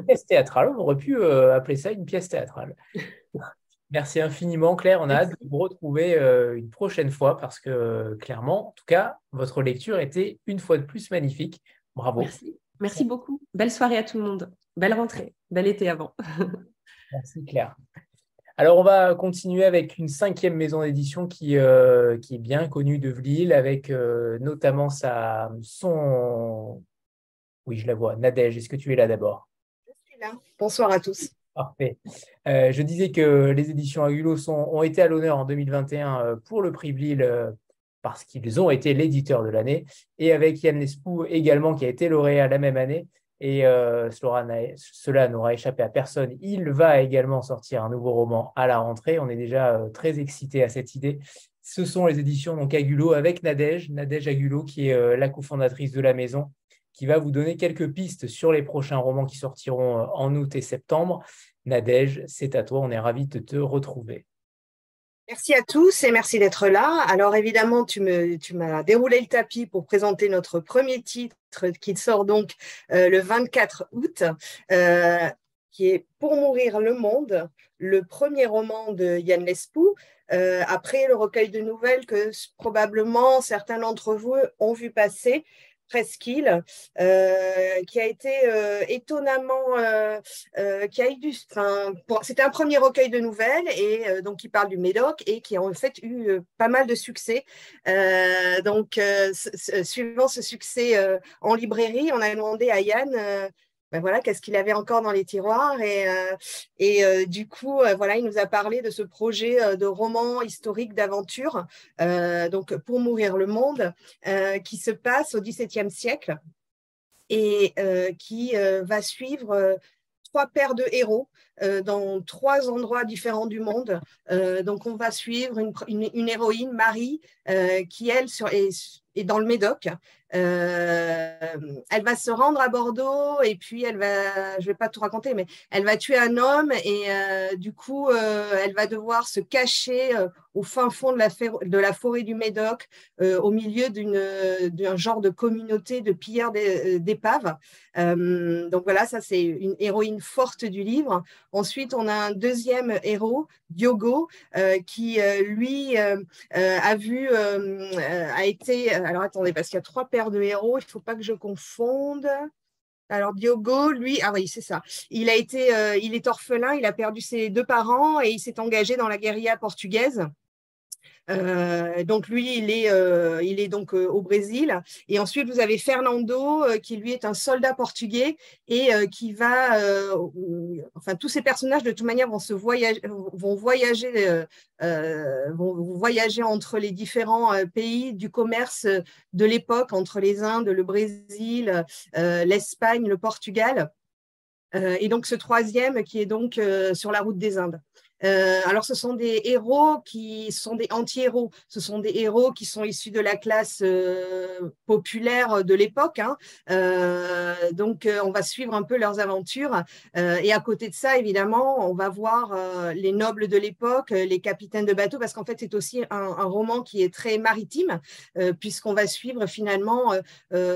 Speaker 1: pièce théâtrale. On aurait pu euh, appeler ça une pièce théâtrale. Merci infiniment, Claire. On a hâte de vous retrouver euh, une prochaine fois parce que clairement, en tout cas, votre lecture était une fois de plus magnifique. Bravo.
Speaker 6: Merci. Merci beaucoup. Belle soirée à tout le monde. Belle rentrée. Bel été avant.
Speaker 1: Merci, Claire. Alors, on va continuer avec une cinquième maison d'édition qui, euh, qui est bien connue de Vlil, avec euh, notamment sa, son. Oui, je la vois. Nadège, est-ce que tu es là d'abord?
Speaker 7: Je suis là. Bonsoir à tous.
Speaker 1: Parfait. Euh, je disais que les éditions Agulo ont été à l'honneur en 2021 euh, pour le prix Blil euh, parce qu'ils ont été l'éditeur de l'année et avec Yann Nespou également qui a été lauréat la même année. Et cela n'aura échappé à personne. Il va également sortir un nouveau roman à la rentrée. On est déjà très excités à cette idée. Ce sont les éditions donc Agulo avec Nadège, Nadège Agulo qui est la cofondatrice de la maison qui va vous donner quelques pistes sur les prochains romans qui sortiront euh, en août et septembre. Nadège, c'est à toi, on est ravis de te retrouver.
Speaker 7: Merci à tous et merci d'être là. Alors évidemment, tu m'as déroulé le tapis pour présenter notre premier titre qui sort donc euh, le 24 août, euh, qui est Pour mourir le monde, le premier roman de Yann Lespoux. après le recueil de nouvelles que probablement certains d'entre vous ont vu passer, presqu'île, euh, qui a été euh, étonnamment, euh, qui a eu c'était un premier recueil de nouvelles et donc qui parle du Médoc et qui a en fait eu pas mal de succès. donc, suivant ce succès en librairie, on a demandé à Yann ben voilà, qu'est-ce qu'il avait encore dans les tiroirs. Et, euh, euh, du coup, euh, voilà, il nous a parlé de ce projet de roman historique d'aventure, donc pour mourir le monde, qui se passe au XVIIe siècle et qui va suivre trois paires de héros dans trois endroits différents du monde. donc, on va suivre une, héroïne, Marie, qui, elle, est, dans le Médoc, euh, elle va se rendre à Bordeaux et puis elle va, je vais pas tout raconter, mais elle va tuer un homme et euh, du coup, euh, elle va devoir se cacher au fin fond de la, de la forêt du Médoc, au milieu d'un genre de communauté de pilleurs d'épaves. donc voilà, ça c'est une héroïne forte du livre. Ensuite, on a un deuxième héros, Diogo, qui lui a vu, a été, alors attendez, parce qu'il y a trois personnes de héros, il ne faut pas que je confonde. Alors Diogo, lui, ah oui, c'est ça. Il a été, euh, il est orphelin, il a perdu ses deux parents et il s'est engagé dans la guérilla portugaise. Euh, donc lui, il est, euh, il est donc euh, au Brésil. Et ensuite, vous avez Fernando, qui lui est un soldat portugais et qui va, enfin tous ces personnages de toute manière vont se voyager, vont voyager, vont voyager entre les différents pays du commerce de l'époque, entre les Indes, le Brésil, l'Espagne, le Portugal. et donc ce troisième qui est donc sur la route des Indes. Euh, alors, ce sont des héros qui sont des anti-héros. Ce sont des héros qui sont issus de la classe euh, populaire de l'époque. Hein. Euh, donc, on va suivre un peu leurs aventures. et à côté de ça, évidemment, on va voir les nobles de l'époque, les capitaines de bateaux, parce qu'en fait, c'est aussi un, roman qui est très maritime, puisqu'on va suivre finalement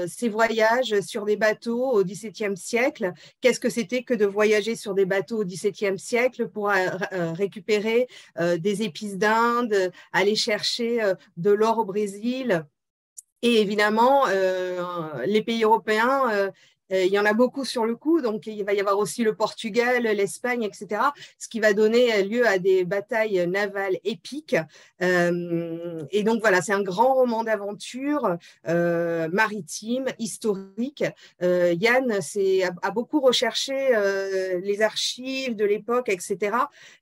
Speaker 7: ces voyages sur des bateaux au XVIIe siècle. Qu'est-ce que c'était que de voyager sur des bateaux au XVIIe siècle pour récupérer euh, des épices d'Inde, aller chercher euh, de l'or au Brésil. Et évidemment, euh, les pays européens il y en a beaucoup sur le coup, donc il va y avoir aussi le Portugal, l'Espagne, etc., ce qui va donner lieu à des batailles navales épiques. Euh, et donc voilà, c'est un grand roman d'aventure euh, maritime, historique. Yann a, beaucoup recherché les archives de l'époque, etc.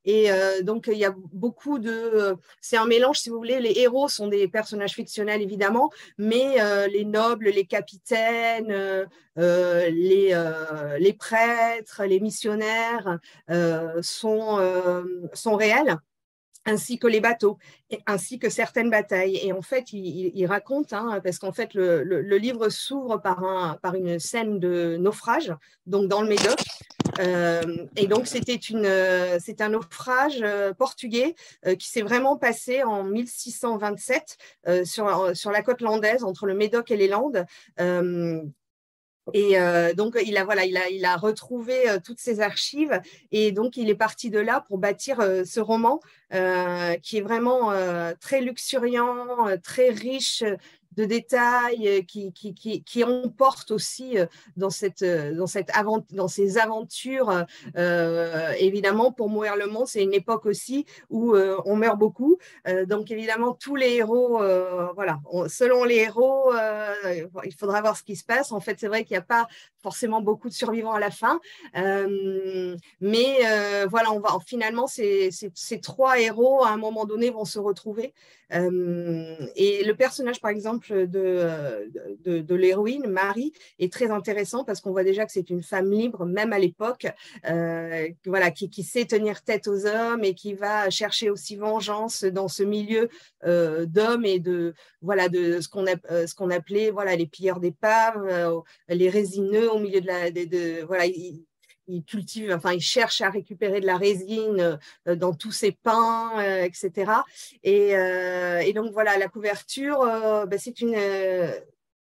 Speaker 7: Et donc il y a beaucoup de... C'est un mélange, si vous voulez, les héros sont des personnages fictionnels, évidemment, mais les nobles, les capitaines, euh, les, euh, les, prêtres, les missionnaires euh, sont, sont réels ainsi que les bateaux, ainsi que certaines batailles. Et en fait, il, raconte, hein, parce qu'en fait, le, livre s'ouvre par, un, par une scène de naufrage, donc dans le Médoc. et donc, c'était un naufrage portugais qui s'est vraiment passé en 1627 sur, sur la côte landaise, entre le Médoc et les Landes. Et euh, donc, il a, voilà, il a, il a retrouvé euh, toutes ses archives. Et donc il est parti de là pour bâtir euh, ce roman qui est vraiment très luxuriant, très riche de détails euh, qui, qui, qui, qui emportent aussi euh, dans, cette, euh, dans, cette avant, dans ces aventures. évidemment, pour mourir le monde, c'est une époque aussi où on meurt beaucoup. donc, évidemment, tous les héros, voilà, selon les héros, il faudra voir ce qui se passe. En fait, c'est vrai qu'il n'y a pas forcément beaucoup de survivants à la fin. mais voilà, on va, finalement, ces, ces, ces, trois héros, à un moment donné, vont se retrouver. et le personnage, par exemple, de, l'héroïne, Marie, est très intéressant parce qu'on voit déjà que c'est une femme libre, même à l'époque, euh, voilà, qui, sait tenir tête aux hommes et qui va chercher aussi vengeance dans ce milieu euh, d'hommes et de, voilà, de ce qu'on euh, appelait voilà, les pilleurs d'épaves, les résineux au milieu de la. Voilà, il cultive, enfin, il cherche à récupérer de la résine euh, dans tous ses pains, euh, etc. Euh, et, donc voilà, la couverture, ben, c'est une,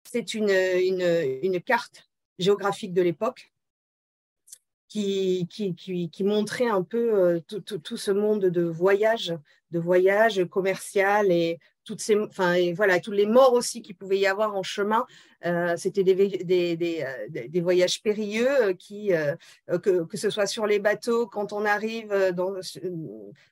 Speaker 7: c'est une, une, carte géographique de l'époque. qui, qui, qui, montrait un peu tout, tout, ce monde de voyage, de voyage commercial et toutes ces, enfin, voilà, tous les morts aussi qu'il pouvait y avoir en chemin. C'était des, des, des, des, voyages périlleux qui, que, que, ce soit sur les bateaux, quand on arrive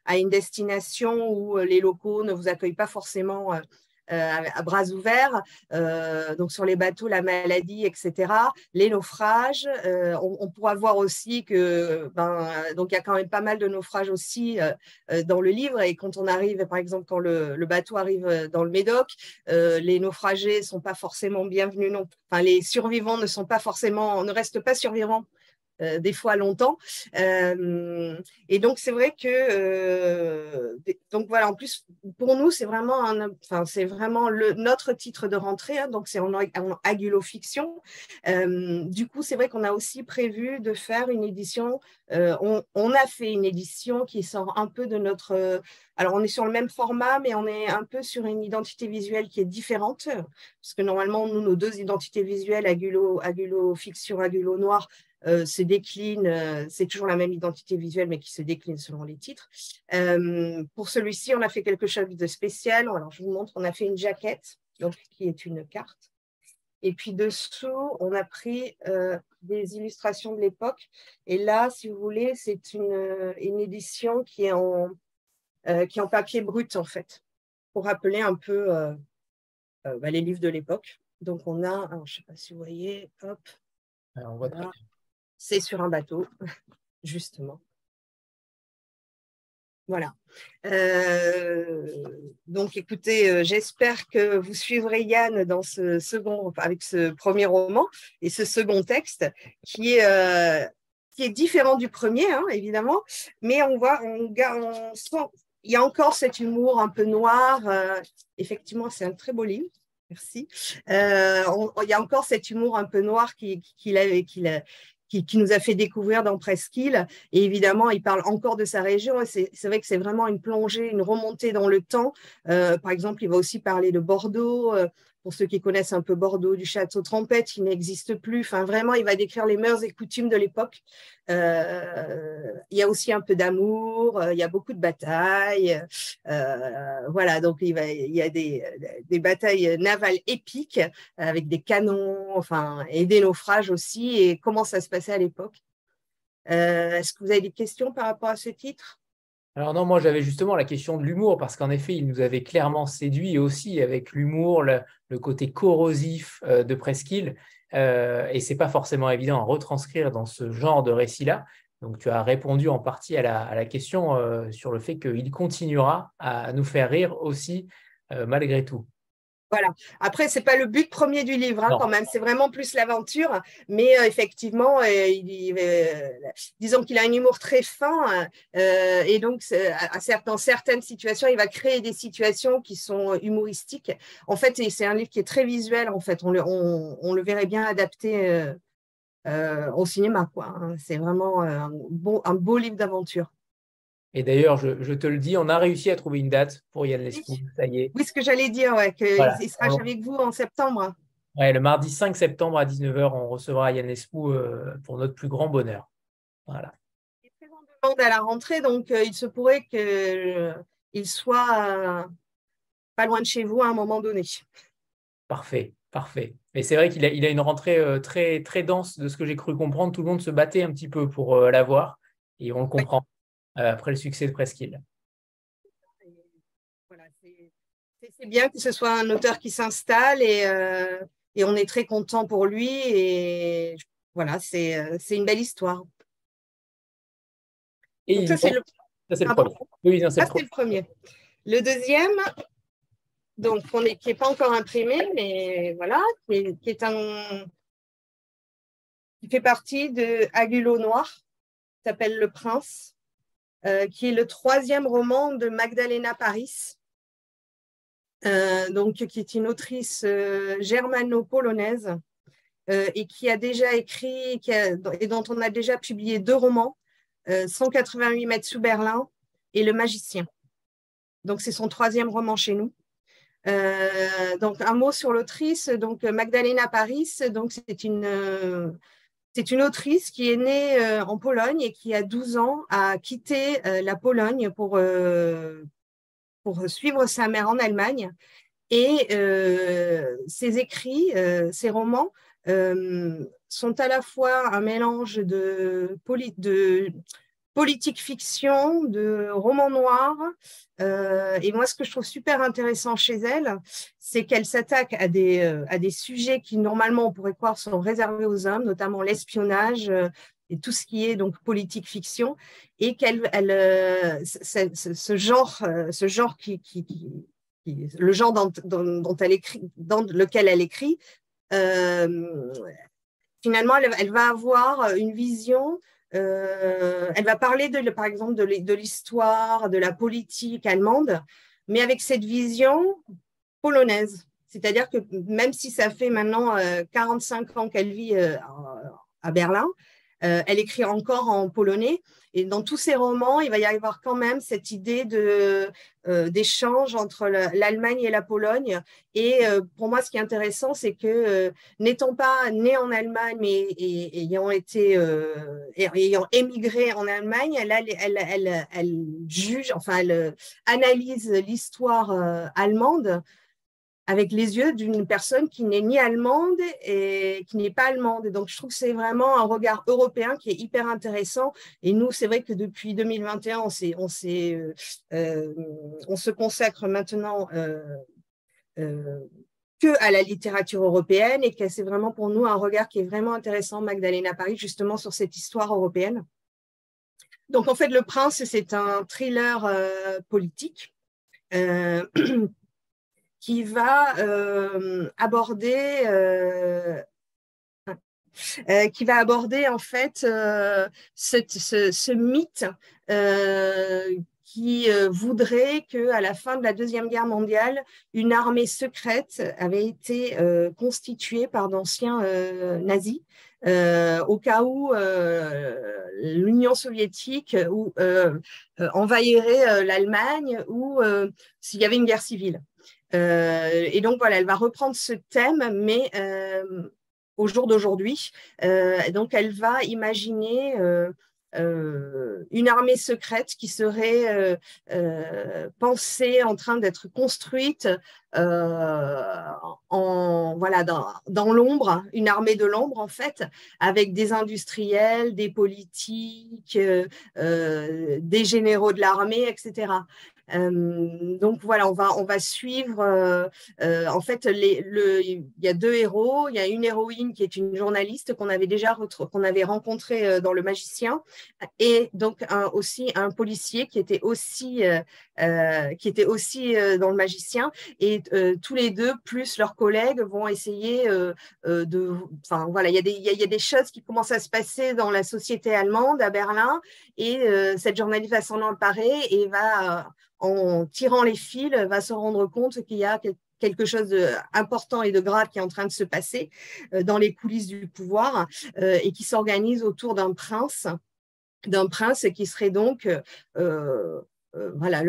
Speaker 7: à une destination où les locaux ne vous accueillent pas forcément euh, à bras ouverts, euh, donc sur les bateaux, la maladie, etc. Les naufrages, euh, on, pourra voir aussi que, ben, donc il y a quand même pas mal de naufrages aussi dans le livre. Et quand on arrive, par exemple, quand le, le bateau arrive dans le Médoc, les naufragés sont pas forcément bienvenus non. Enfin, les survivants ne sont pas forcément, ne restent pas survivants euh, des fois longtemps. Euh, et donc, c'est vrai que, euh, donc voilà, en plus, pour nous, c'est vraiment, enfin, c'est vraiment le, notre titre de rentrée, hein, donc c'est en, en agulofiction. du coup, c'est vrai qu'on a aussi prévu de faire une édition, on, a fait une édition qui sort un peu de notre, alors on est sur le même format, mais on est un peu sur une identité visuelle qui est différente, parce que normalement, nous, nos deux identités visuelles, agulo, agulofiction, agulo noir, euh, se décline, euh, c'est toujours la même identité visuelle, mais qui se décline selon les titres. Euh, pour celui-ci, on a fait quelque chose de spécial. Alors, je vous montre, on a fait une jaquette, donc, qui est une carte. Et puis dessous, on a pris des illustrations de l'époque. Et là, si vous voulez, c'est une, une, édition qui est, en, qui est en papier brut, en fait, pour rappeler un peu bah, les livres de l'époque. Donc, on a, je ne sais pas si vous voyez, hop.
Speaker 1: on voit
Speaker 7: c'est sur un bateau, justement. Voilà. Euh, donc, écoutez, euh, j'espère que vous suivrez Yann dans ce second, avec ce premier roman et ce second texte qui est, euh, qui différent du premier, hein, évidemment, mais on voit, on, il y a encore cet humour un peu noir. effectivement, c'est un très beau livre. Merci. il y a encore cet humour un peu noir qu'il qui, avait, qu'il qui, nous a fait découvrir dans Presqu'île. Et évidemment, il parle encore de sa région. C'est vrai que c'est vraiment une plongée, une remontée dans le temps. Euh, par exemple, il va aussi parler de Bordeaux. Euh, pour ceux qui connaissent un peu Bordeaux, du château Trompette, qui n'existe plus. Enfin, vraiment, il va décrire les mœurs et coutumes de l'époque. Euh, il y a aussi un peu d'amour, il y a beaucoup de batailles. voilà, donc il, il y a des, des, batailles navales épiques avec des canons, enfin, et des naufrages aussi. Et comment ça se passait à l'époque? Est-ce que vous avez des questions par rapport à ce titre?
Speaker 1: Alors non, moi j'avais justement la question de l'humour, parce qu'en effet, il nous avait clairement séduit aussi avec l'humour, le, côté corrosif euh, de Presqu'île, euh, et c'est pas forcément évident à retranscrire dans ce genre de récit-là. Donc tu as répondu en partie à la, question euh, sur le fait qu'il continuera à nous faire rire aussi malgré tout.
Speaker 7: Voilà. Après, c'est pas le but premier du livre, hein, quand même. C'est vraiment plus l'aventure. Mais euh, effectivement, euh, euh, disons qu'il a un humour très fin. et donc, dans certaines situations, il va créer des situations qui sont humoristiques. En fait, c'est un livre qui est très visuel. En fait, on le, on, le verrait bien adapté au cinéma. Hein. C'est vraiment un beau livre d'aventure.
Speaker 1: Et d'ailleurs, je, te le dis, on a réussi à trouver une date pour Yann Lescou. Ça y est.
Speaker 7: Oui, ce que j'allais dire, ouais, qu'il sera avec vous en septembre.
Speaker 1: Ouais, le mardi 5 septembre à 19h, on recevra Yann Lescou euh, pour notre plus grand bonheur. Voilà.
Speaker 7: Il est très en demande à la rentrée, donc euh, il se pourrait qu'il euh, soit pas loin de chez vous à un moment donné.
Speaker 1: Parfait, parfait. Mais c'est vrai qu'il a, il a une rentrée très, très dense de ce que j'ai cru comprendre. Tout le monde se battait un petit peu pour l'avoir et on le comprend. Euh, après le succès de Presqu'île.
Speaker 7: c'est bien que ce soit un auteur qui s'installe et, euh, et, on est très content pour lui. Et voilà, c'est euh, une belle histoire.
Speaker 1: Et ça, c'est le... premier. Oui,
Speaker 7: c'est le, premier. Le deuxième, donc, on est, qui n'est pas encore imprimé, mais voilà, qui est, un. qui fait partie de Agulo Noir, s'appelle Le Prince. Euh, qui est le troisième roman de Magdalena Paris, euh, donc, qui est une autrice euh, germano-polonaise et qui a déjà écrit et dont on a déjà publié deux romans, 188 mètres sous Berlin et Le Magicien. Donc, c'est son troisième roman chez nous. donc, un mot sur l'autrice. Donc, Magdalena Paris, donc c'est une c'est une autrice qui est née en Pologne et qui, à 12 ans, a quitté la Pologne pour, pour suivre sa mère en Allemagne. Et ses écrits, ses romans, sont à la fois un mélange de politique fiction, de romans noirs. Euh, et moi, ce que je trouve super intéressant chez elle, c'est qu'elle s'attaque à des, euh, à des sujets qui, normalement, on pourrait croire sont réservés aux hommes, notamment l'espionnage euh, et tout ce qui est donc politique fiction, et qu'elle, elle, ce, genre, ce genre qui, qui, le genre dont, dont, elle écrit, dans lequel elle écrit, finalement, elle, va avoir une vision euh, elle va parler, par exemple, de l'histoire, de la politique allemande, mais avec cette vision polonaise. C'est-à-dire que même si ça fait maintenant 45 euh, ans qu'elle vit euh, à Berlin, elle écrit encore en polonais. Et dans tous ses romans, il va y avoir quand même cette idée de, euh, d'échange entre l'Allemagne et la Pologne. Et euh, pour moi, ce qui est intéressant, c'est que n'étant pas née en Allemagne, mais ayant été ayant émigré en Allemagne, elle, juge, enfin, elle analyse l'histoire allemande avec les yeux d'une personne qui n'est ni allemande et qui n'est pas allemande. Donc, je trouve que c'est vraiment un regard européen qui est hyper intéressant. Et nous, c'est vrai que depuis 2021, on, on, euh, euh, on se consacre maintenant euh, que à la littérature européenne et que c'est vraiment pour nous un regard qui est vraiment intéressant, Magdalena Paris, justement sur cette histoire européenne. Donc, en fait, Le Prince, c'est un thriller politique. qui va euh, aborder euh, euh, qui va aborder en fait ce, ce, mythe qui voudrait que à la fin de la deuxième guerre mondiale, une armée secrète avait été constituée par d'anciens nazis au cas où l'Union soviétique ou, envahirait l'Allemagne ou s'il y avait une guerre civile. Euh, et donc voilà, elle va reprendre ce thème, mais euh, au jour d'aujourd'hui. Euh, donc elle va imaginer une armée secrète qui serait pensée, en train d'être construite en voilà dans, dans l'ombre, une armée de l'ombre en fait, avec des industriels, des politiques, des généraux de l'armée, etc. Euh, donc voilà, on va, on va suivre. Euh, euh, en fait, il y a deux héros. Il y a une héroïne qui est une journaliste qu'on avait déjà qu'on avait rencontrée dans Le Magicien, et donc aussi un policier qui était aussi qui était aussi dans Le Magicien. Et tous les deux, plus leurs collègues, vont essayer de. Enfin voilà, il y, il, y a, des choses qui commencent à se passer dans la société allemande à Berlin, et cette journaliste va s'en emparer et va en tirant les fils, va se rendre compte qu'il y a quelque chose d'important et de grave qui est en train de se passer euh, dans les coulisses du pouvoir euh, et qui s'organise autour d'un prince d'un prince qui serait donc euh, euh, voilà,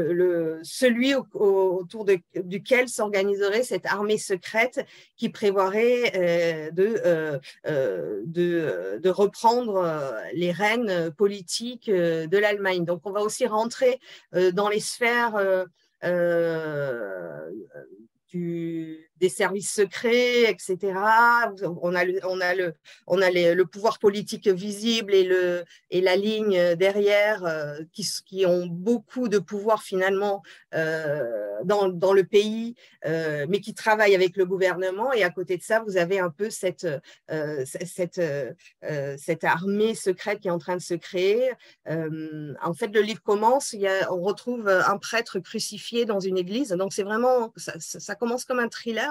Speaker 7: celui autour duquel s'organiserait cette armée secrète qui prévoirait euh, de, euh, de, de, reprendre les rênes politiques de l'Allemagne. Donc on va aussi rentrer dans les sphères des services secrets, etc. On a, le, on a, le, on a le pouvoir politique visible et, le, et la ligne derrière euh, qui, qui, ont beaucoup de pouvoir finalement euh, dans, dans, le pays, euh, mais qui travaillent avec le gouvernement. Et à côté de ça, vous avez un peu cette, cette, cette armée secrète qui est en train de se créer. en fait, le livre commence, il y a, on retrouve un prêtre crucifié dans une église. Donc, c'est vraiment, ça, ça commence comme un thriller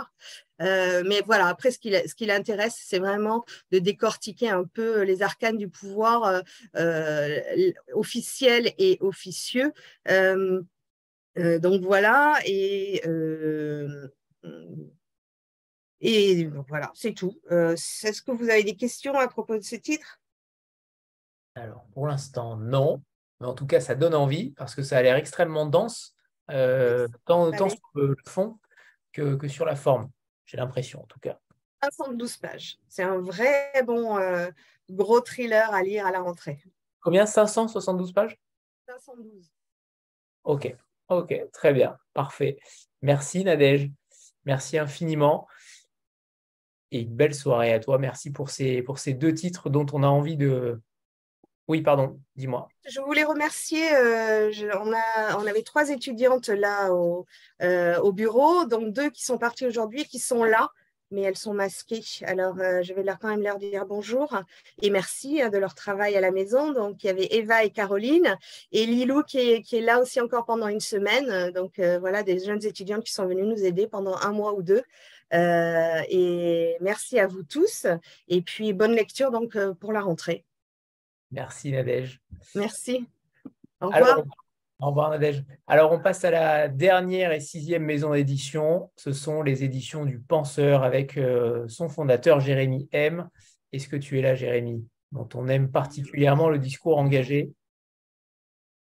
Speaker 7: euh, mais voilà, après, ce qui, ce qui l'intéresse, c'est vraiment de décortiquer un peu les arcanes du pouvoir euh, euh, officiel et officieux. donc voilà, et, et voilà, c'est tout. Est-ce que vous avez des questions à propos de ce titre?
Speaker 1: Alors, pour l'instant, non. Mais en tout cas, ça donne envie parce que ça a l'air extrêmement dense, tant, tant sur le fond que, sur la forme, j'ai l'impression en tout cas.
Speaker 7: 512 pages. C'est un vrai bon, euh, gros thriller à lire à la rentrée.
Speaker 1: Combien? 572 pages?
Speaker 7: 512.
Speaker 1: Ok, ok, très bien, parfait. Merci Nadège, merci infiniment. Et une belle soirée à toi. Merci pour ces, pour ces deux titres dont on a envie de, oui, pardon, dis-moi.
Speaker 7: Je voulais remercier, euh, on, a, on avait trois étudiantes là au, euh, au, bureau, donc deux qui sont parties aujourd'hui qui sont là, mais elles sont masquées. Alors, euh, je vais leur, quand même leur dire bonjour et merci hein, de leur travail à la maison. Donc, il y avait Eva et Caroline et Lilou qui est, qui est là aussi encore pendant une semaine. Donc, voilà, des jeunes étudiantes qui sont venues nous aider pendant un mois ou deux. et merci à vous tous. Et puis, bonne lecture donc pour la rentrée.
Speaker 1: Merci Nadège.
Speaker 7: Merci. Au revoir.
Speaker 1: au revoir Nadège. Alors on passe à la dernière et sixième maison d'édition. Ce sont les éditions du Penseur avec euh, son fondateur Jérémy M. Est-ce que tu es là Jérémy dont on aime particulièrement le discours engagé?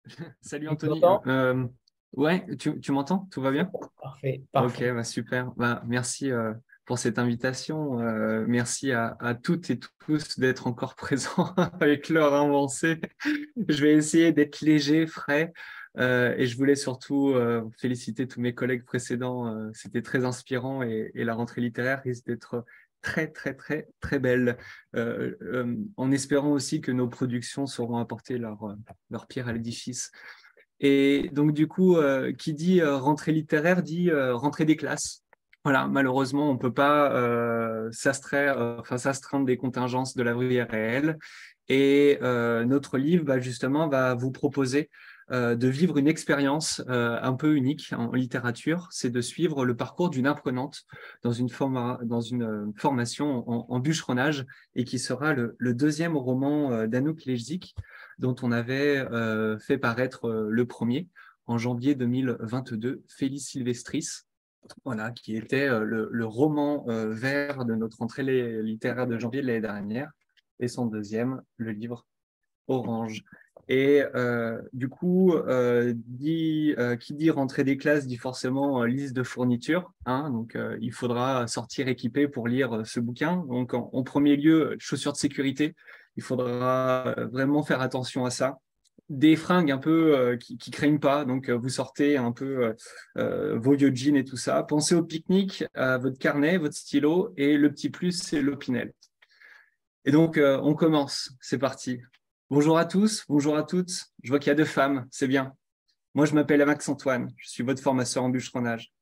Speaker 3: Salut Anthony. Euh, ouais, tu, m'entends? Tout va bien?
Speaker 1: Parfait.
Speaker 3: Ok, bah, super. Bah, merci. Euh, pour cette invitation. Euh, merci à, toutes et tous d'être encore présents avec l'heure avancée. je vais essayer d'être léger, frais. Euh, et je voulais surtout euh, féliciter tous mes collègues précédents. C'était très inspirant et, la rentrée littéraire risque d'être très, très, très, très belle. en espérant aussi que nos productions sauront apporter leur, leur pierre à l'édifice. Et donc, du coup, qui dit rentrée littéraire dit rentrée des classes. Voilà, malheureusement, on ne peut pas euh, s'astreindre euh, enfin, des contingences de la vie réelle. Et euh, notre livre, bah, justement, va vous proposer de vivre une expérience un peu unique en littérature. C'est de suivre le parcours d'une apprenante dans une, dans une formation en, bûcheronnage et qui sera le, deuxième roman d'Anouk Lejzik, dont on avait fait paraître le premier en janvier 2022, Félix Sylvestris voilà, qui était euh, le, roman euh, vert de notre entrée littéraire de janvier de l'année dernière, et son deuxième, le livre Orange. Et euh, du coup, qui dit rentrée des classes dit forcément liste de fournitures. Hein, donc, il faudra sortir équipé pour lire ce bouquin. Donc, en premier lieu, chaussures de sécurité. Il faudra vraiment faire attention à ça des fringues un peu euh, qui, qui craignent pas. Donc, euh, vous sortez un peu euh, vos vieux jeans et tout ça. Pensez au pique-nique, à votre carnet, votre stylo. Et le petit plus, c'est l'opinel. Et donc, on commence. C'est parti. Bonjour à tous, bonjour à toutes. Je vois qu'il y a deux femmes, c'est bien. Moi, je m'appelle Max Antoine. Je suis votre formateur en bûcheronnage.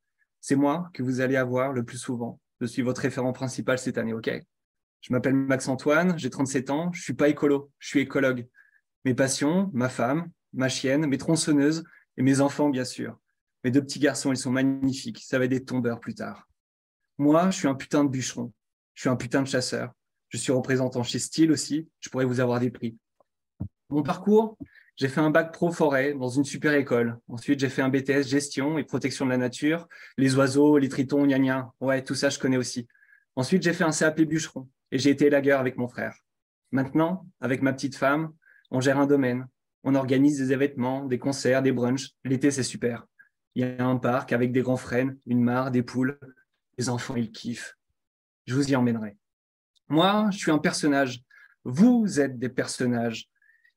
Speaker 3: C'est moi que vous allez avoir le plus souvent. Je suis votre référent principal cette année, OK? Je m'appelle Max Antoine, j'ai 37 ans. Je suis pas écolo, je suis écologue. Mes passions, ma femme, ma chienne, mes tronçonneuses et mes enfants, bien sûr. Mes deux petits garçons, ils sont magnifiques. Ça va être des tombeurs plus tard. Moi, je suis un putain de bûcheron. Je suis un putain de chasseur. Je suis représentant chez Style aussi. Je pourrais vous avoir des prix. Mon parcours, j'ai fait un bac pro forêt dans une super école. Ensuite, j'ai fait un BTS gestion et protection de la nature. Les oiseaux, les tritons, gna gna. Ouais, tout ça, je connais aussi. Ensuite, j'ai fait un CAP bûcheron et j'ai été élagueur avec mon frère. Maintenant, avec ma petite femme, on gère un domaine, on organise des événements, des concerts, des brunchs. L'été, c'est super. Il y a un parc avec des grands frênes, une mare, des poules. Les enfants, ils kiffent. Je vous y emmènerai. Moi, je suis un personnage. Vous êtes des personnages.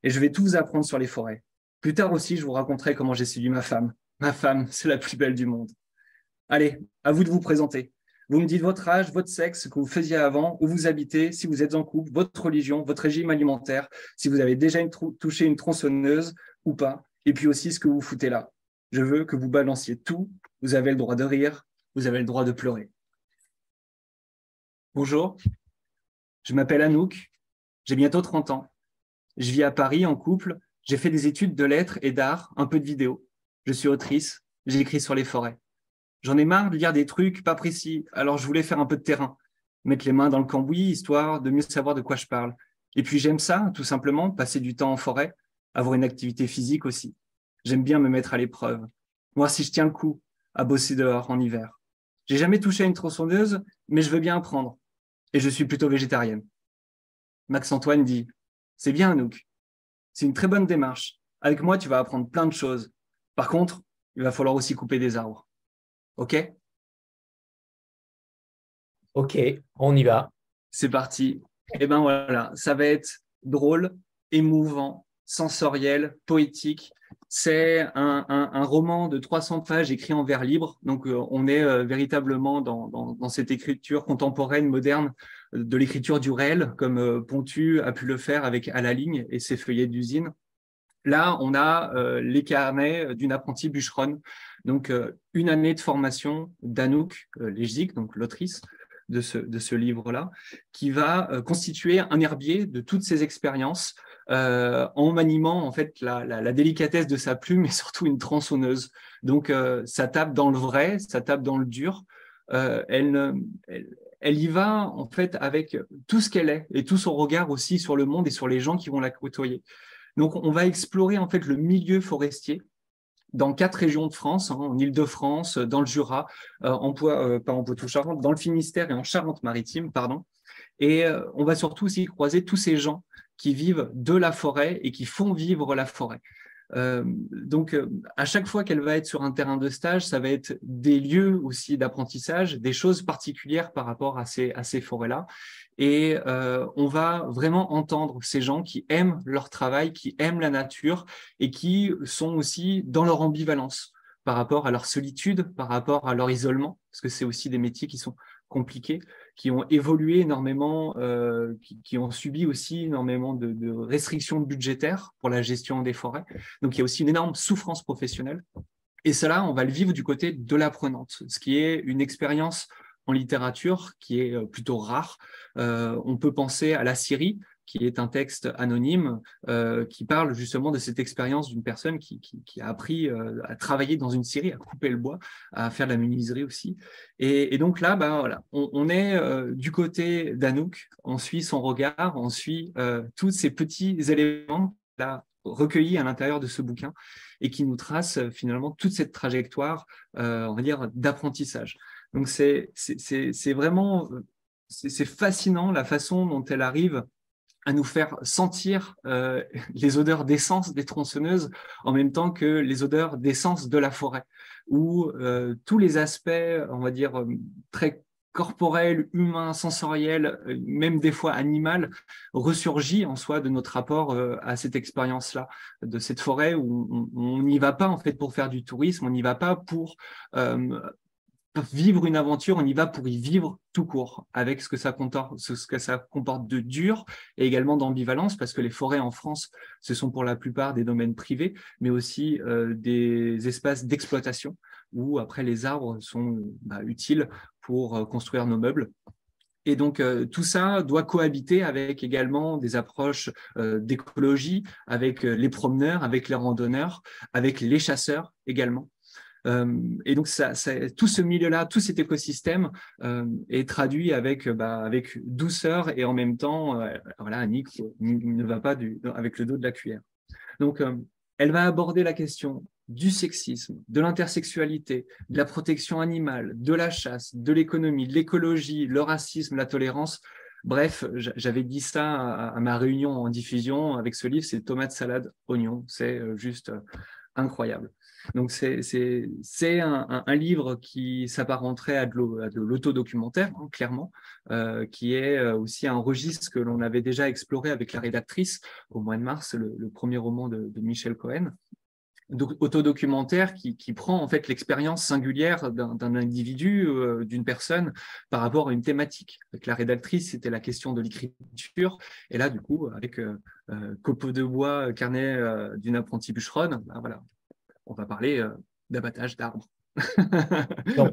Speaker 3: Et je vais tout vous apprendre sur les forêts. Plus tard aussi, je vous raconterai comment j'ai séduit ma femme. Ma femme, c'est la plus belle du monde. Allez, à vous de vous présenter. Vous me dites votre âge, votre sexe, ce que vous faisiez avant, où vous habitez, si vous êtes en couple, votre religion, votre régime alimentaire, si vous avez déjà touché une tronçonneuse ou pas, et puis aussi ce que vous foutez là. Je veux que vous balanciez tout. Vous avez le droit de rire, vous avez le droit de pleurer. Bonjour, je m'appelle Anouk, j'ai bientôt 30 ans. Je vis à Paris en couple, j'ai fait des études de lettres et d'art, un peu de vidéo. Je suis autrice, j'écris sur les forêts. J'en ai marre de lire des trucs pas précis, alors je voulais faire un peu de terrain, mettre les mains dans le cambouis, histoire de mieux savoir de quoi je parle. Et puis j'aime ça, tout simplement, passer du temps en forêt, avoir une activité physique aussi. J'aime bien me mettre à l'épreuve, voir si je tiens le coup à bosser dehors en hiver. J'ai jamais touché à une tronçonneuse, mais je veux bien apprendre. Et je suis plutôt végétarienne. Max-Antoine dit, c'est bien, Anouk. C'est une très bonne démarche. Avec moi, tu vas apprendre plein de choses. Par contre, il va falloir aussi couper des arbres. OK
Speaker 1: OK, on y va.
Speaker 3: C'est parti. Et ben voilà, ça va être drôle, émouvant, sensoriel, poétique. C'est un, roman de 300 pages écrit en vers libre. Donc, euh, on est euh, véritablement dans, cette écriture contemporaine, moderne, de l'écriture du réel, comme euh, Pontu a pu le faire avec À la ligne et ses feuillets d'usine. Là, on a les carnets d'une apprentie bûcheronne. Donc, une année de formation d'Anouk Lejzik, donc l'autrice, de ce, de ce livre-là, qui va constituer un herbier de toutes ces expériences euh, en maniement en fait la, la, délicatesse de sa plume et surtout une tronçonneuse. Donc euh, ça tape dans le vrai, ça tape dans le dur. Euh, elle, elle, y va en fait avec tout ce qu'elle est et tout son regard aussi sur le monde et sur les gens qui vont la côtoyer. Donc on va explorer en fait le milieu forestier dans quatre régions de France, hein, en Île-de-France, dans le Jura, en, pas en Poitou-Charentes, dans le Finistère et en Charente-Maritime, pardon. Et on va surtout aussi croiser tous ces gens qui vivent de la forêt et qui font vivre la forêt. Euh, donc, euh, à chaque fois qu'elle va être sur un terrain de stage, ça va être des lieux aussi d'apprentissage, des choses particulières par rapport à ces, à ces forêts-là. Et euh, on va vraiment entendre ces gens qui aiment leur travail, qui aiment la nature et qui sont aussi dans leur ambivalence par rapport à leur solitude, par rapport à leur isolement, parce que c'est aussi des métiers qui sont compliqués, qui ont évolué énormément, euh, qui, ont subi aussi énormément de, restrictions budgétaires pour la gestion des forêts. Donc il y a aussi une énorme souffrance professionnelle. Et cela, on va le vivre du côté de l'apprenante, ce qui est une expérience en littérature qui est euh, plutôt rare. Euh, on peut penser à la Syrie, qui est un texte anonyme euh, qui parle justement de cette expérience d'une personne qui, a appris à travailler dans une scierie, à couper le bois, à faire de la menuiserie aussi. Et, donc là, bah, voilà, on, est du côté d'Anouk, on suit son regard, on suit tous ces petits éléments là, recueillis à l'intérieur de ce bouquin et qui nous tracent finalement toute cette trajectoire, on va dire, d'apprentissage. Donc c'est vraiment c'est fascinant la façon dont elle arrive à nous faire sentir euh, les odeurs d'essence des tronçonneuses en même temps que les odeurs d'essence de la forêt, où euh, tous les aspects, on va dire, euh, très corporels, humains, sensoriels, même des fois animal, ressurgit en soi de notre rapport à cette expérience-là, de cette forêt où on n'y va pas en fait pour faire du tourisme, on n'y va pas pour vivre une aventure, on y va pour y vivre tout court, avec ce que ça comporte, de dur et également d'ambivalence, parce que les forêts en France, ce sont pour la plupart des domaines privés, mais aussi euh, des espaces d'exploitation où après les arbres sont bah, utiles pour euh, construire nos meubles. Et donc, euh, tout ça doit cohabiter avec également des approches d'écologie, avec les promeneurs, avec les randonneurs, avec les chasseurs également. Euh, et donc, ça, tout ce milieu-là, tout cet écosystème euh, est traduit avec, bah, avec douceur et en même temps, euh, voilà, Annick ne va pas du, avec le dos de la cuillère. Donc, elle va aborder la question du sexisme, de l'intersexualité, de la protection animale, de la chasse, de l'économie, de l'écologie, le racisme, la tolérance. Bref, j'avais dit ça à, ma réunion en diffusion avec ce livre, c'est tomate, salade, oignon. C'est juste incroyable. Donc c'est un, un, livre qui s'apparenterait à de l'autodocumentaire, hein, clairement, euh, qui est euh, aussi un registre que l'on avait déjà exploré avec la rédactrice au mois de mars, le, premier roman de, Michel Cohen. Autodocumentaire qui, qui prend en fait l'expérience singulière d'un individu, euh, d'une personne par rapport à une thématique. Avec la rédactrice, c'était la question de l'écriture, et là, du coup, avec Copeau de bois, carnet d'une apprentie bûcheronne, ben voilà, on va parler euh, d'abattage d'arbres.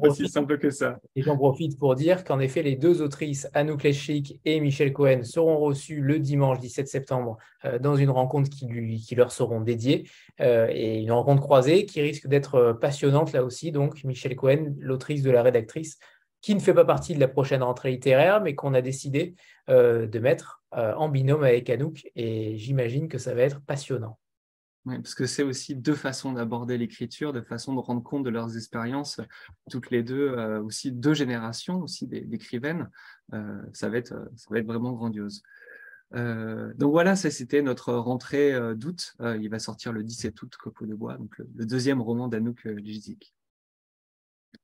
Speaker 3: Aussi simple que ça.
Speaker 1: Et j'en profite pour dire qu'en effet, les deux autrices, Anouk Lechik et Michel Cohen, seront reçues le dimanche 17 septembre euh, dans une rencontre qui, lui, qui leur seront dédiées euh, et une rencontre croisée qui risque d'être passionnante là aussi. Donc, Michel Cohen, l'autrice de la rédactrice, qui ne fait pas partie de la prochaine rentrée littéraire, mais qu'on a décidé de mettre en binôme avec Anouk. Et j'imagine que ça va être passionnant.
Speaker 3: Parce que c'est aussi deux façons d'aborder l'écriture, deux façons de rendre compte de leurs expériences, toutes les deux, euh, aussi deux générations aussi d'écrivaines. Euh, ça, va être, ça va être vraiment grandiose. Euh, donc voilà, ça c'était notre rentrée d'août. il va sortir le 17 août, Copeau de bois, donc le, deuxième roman d'Anouk Lizik.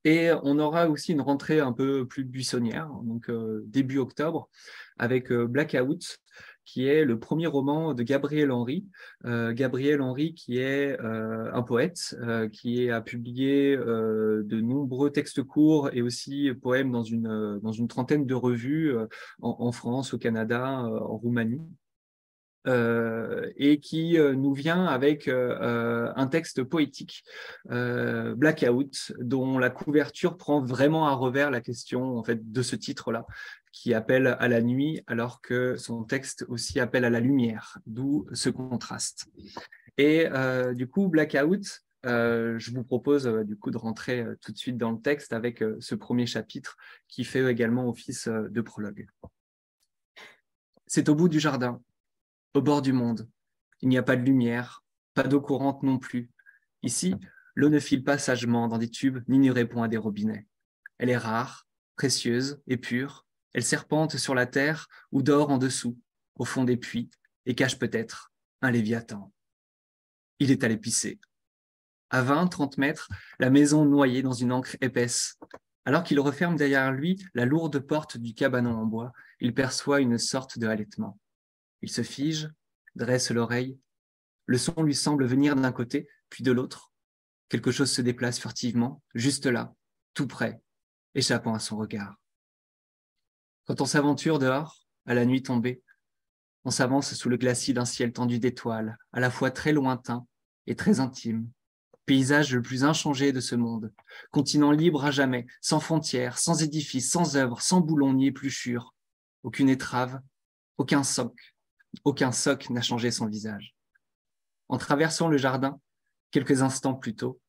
Speaker 3: Et on aura aussi une rentrée un peu plus buissonnière, donc début octobre, avec Blackout, qui est le premier roman de Gabriel Henry. Euh, Gabriel Henry, qui est euh, un poète, euh, qui a publié de nombreux textes courts et aussi poèmes dans une, trentaine de revues en, France, au Canada, en Roumanie. et qui nous vient avec un texte poétique, Blackout, dont la couverture prend vraiment à revers la question en fait de ce titre-là, qui appelle à la nuit alors que son texte aussi appelle à la lumière, d'où ce contraste. Et euh, du coup, Blackout, euh, je vous propose euh, du coup de rentrer tout de suite dans le texte avec ce premier chapitre qui fait également office de prologue. C'est au bout du jardin, au bord du monde. Il n'y a pas de lumière, pas d'eau courante non plus. Ici, l'eau ne file pas sagement dans des tubes ni ne répond à des robinets. Elle est rare, précieuse et pure, elle serpente sur la terre ou dort en dessous, au fond des puits, et cache peut-être un léviathan. Il est allé pisser. À 20, 30 mètres, la maison noyée dans une encre épaisse. Alors qu'il referme derrière lui la lourde porte du cabanon en bois, il perçoit une sorte de halètement. Il se fige, dresse l'oreille. Le son lui semble venir d'un côté, puis de l'autre. Quelque chose se déplace furtivement, juste là, tout près, échappant à son regard. Quand on s'aventure dehors, à la nuit tombée, on s'avance sous le glacis d'un ciel tendu d'étoiles, à la fois très lointain et très intime, paysage le plus inchangé de ce monde, continent libre à jamais, sans frontières, sans édifices, sans œuvres, sans boulons ni épluchures, aucune étrave, aucun soc, aucun soc n'a changé son visage. En traversant le jardin, quelques instants plus tôt,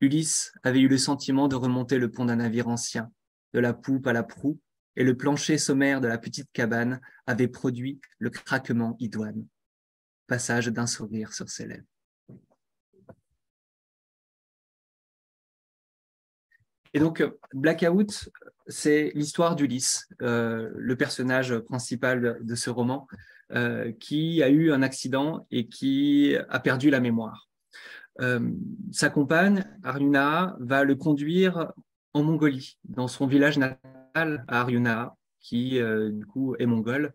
Speaker 3: Ulysse avait eu le sentiment de remonter le pont d'un navire ancien, de la poupe à la proue, et le plancher sommaire de la petite cabane avait produit le craquement idoine. Passage d'un sourire sur ses lèvres. Et donc, Blackout, c'est l'histoire d'Ulysse, euh, le personnage principal de ce roman, euh, qui a eu un accident et qui a perdu la mémoire. Euh, sa compagne, Aruna, va le conduire en Mongolie, dans son village natal à Aryuna, qui euh, du coup est mongol.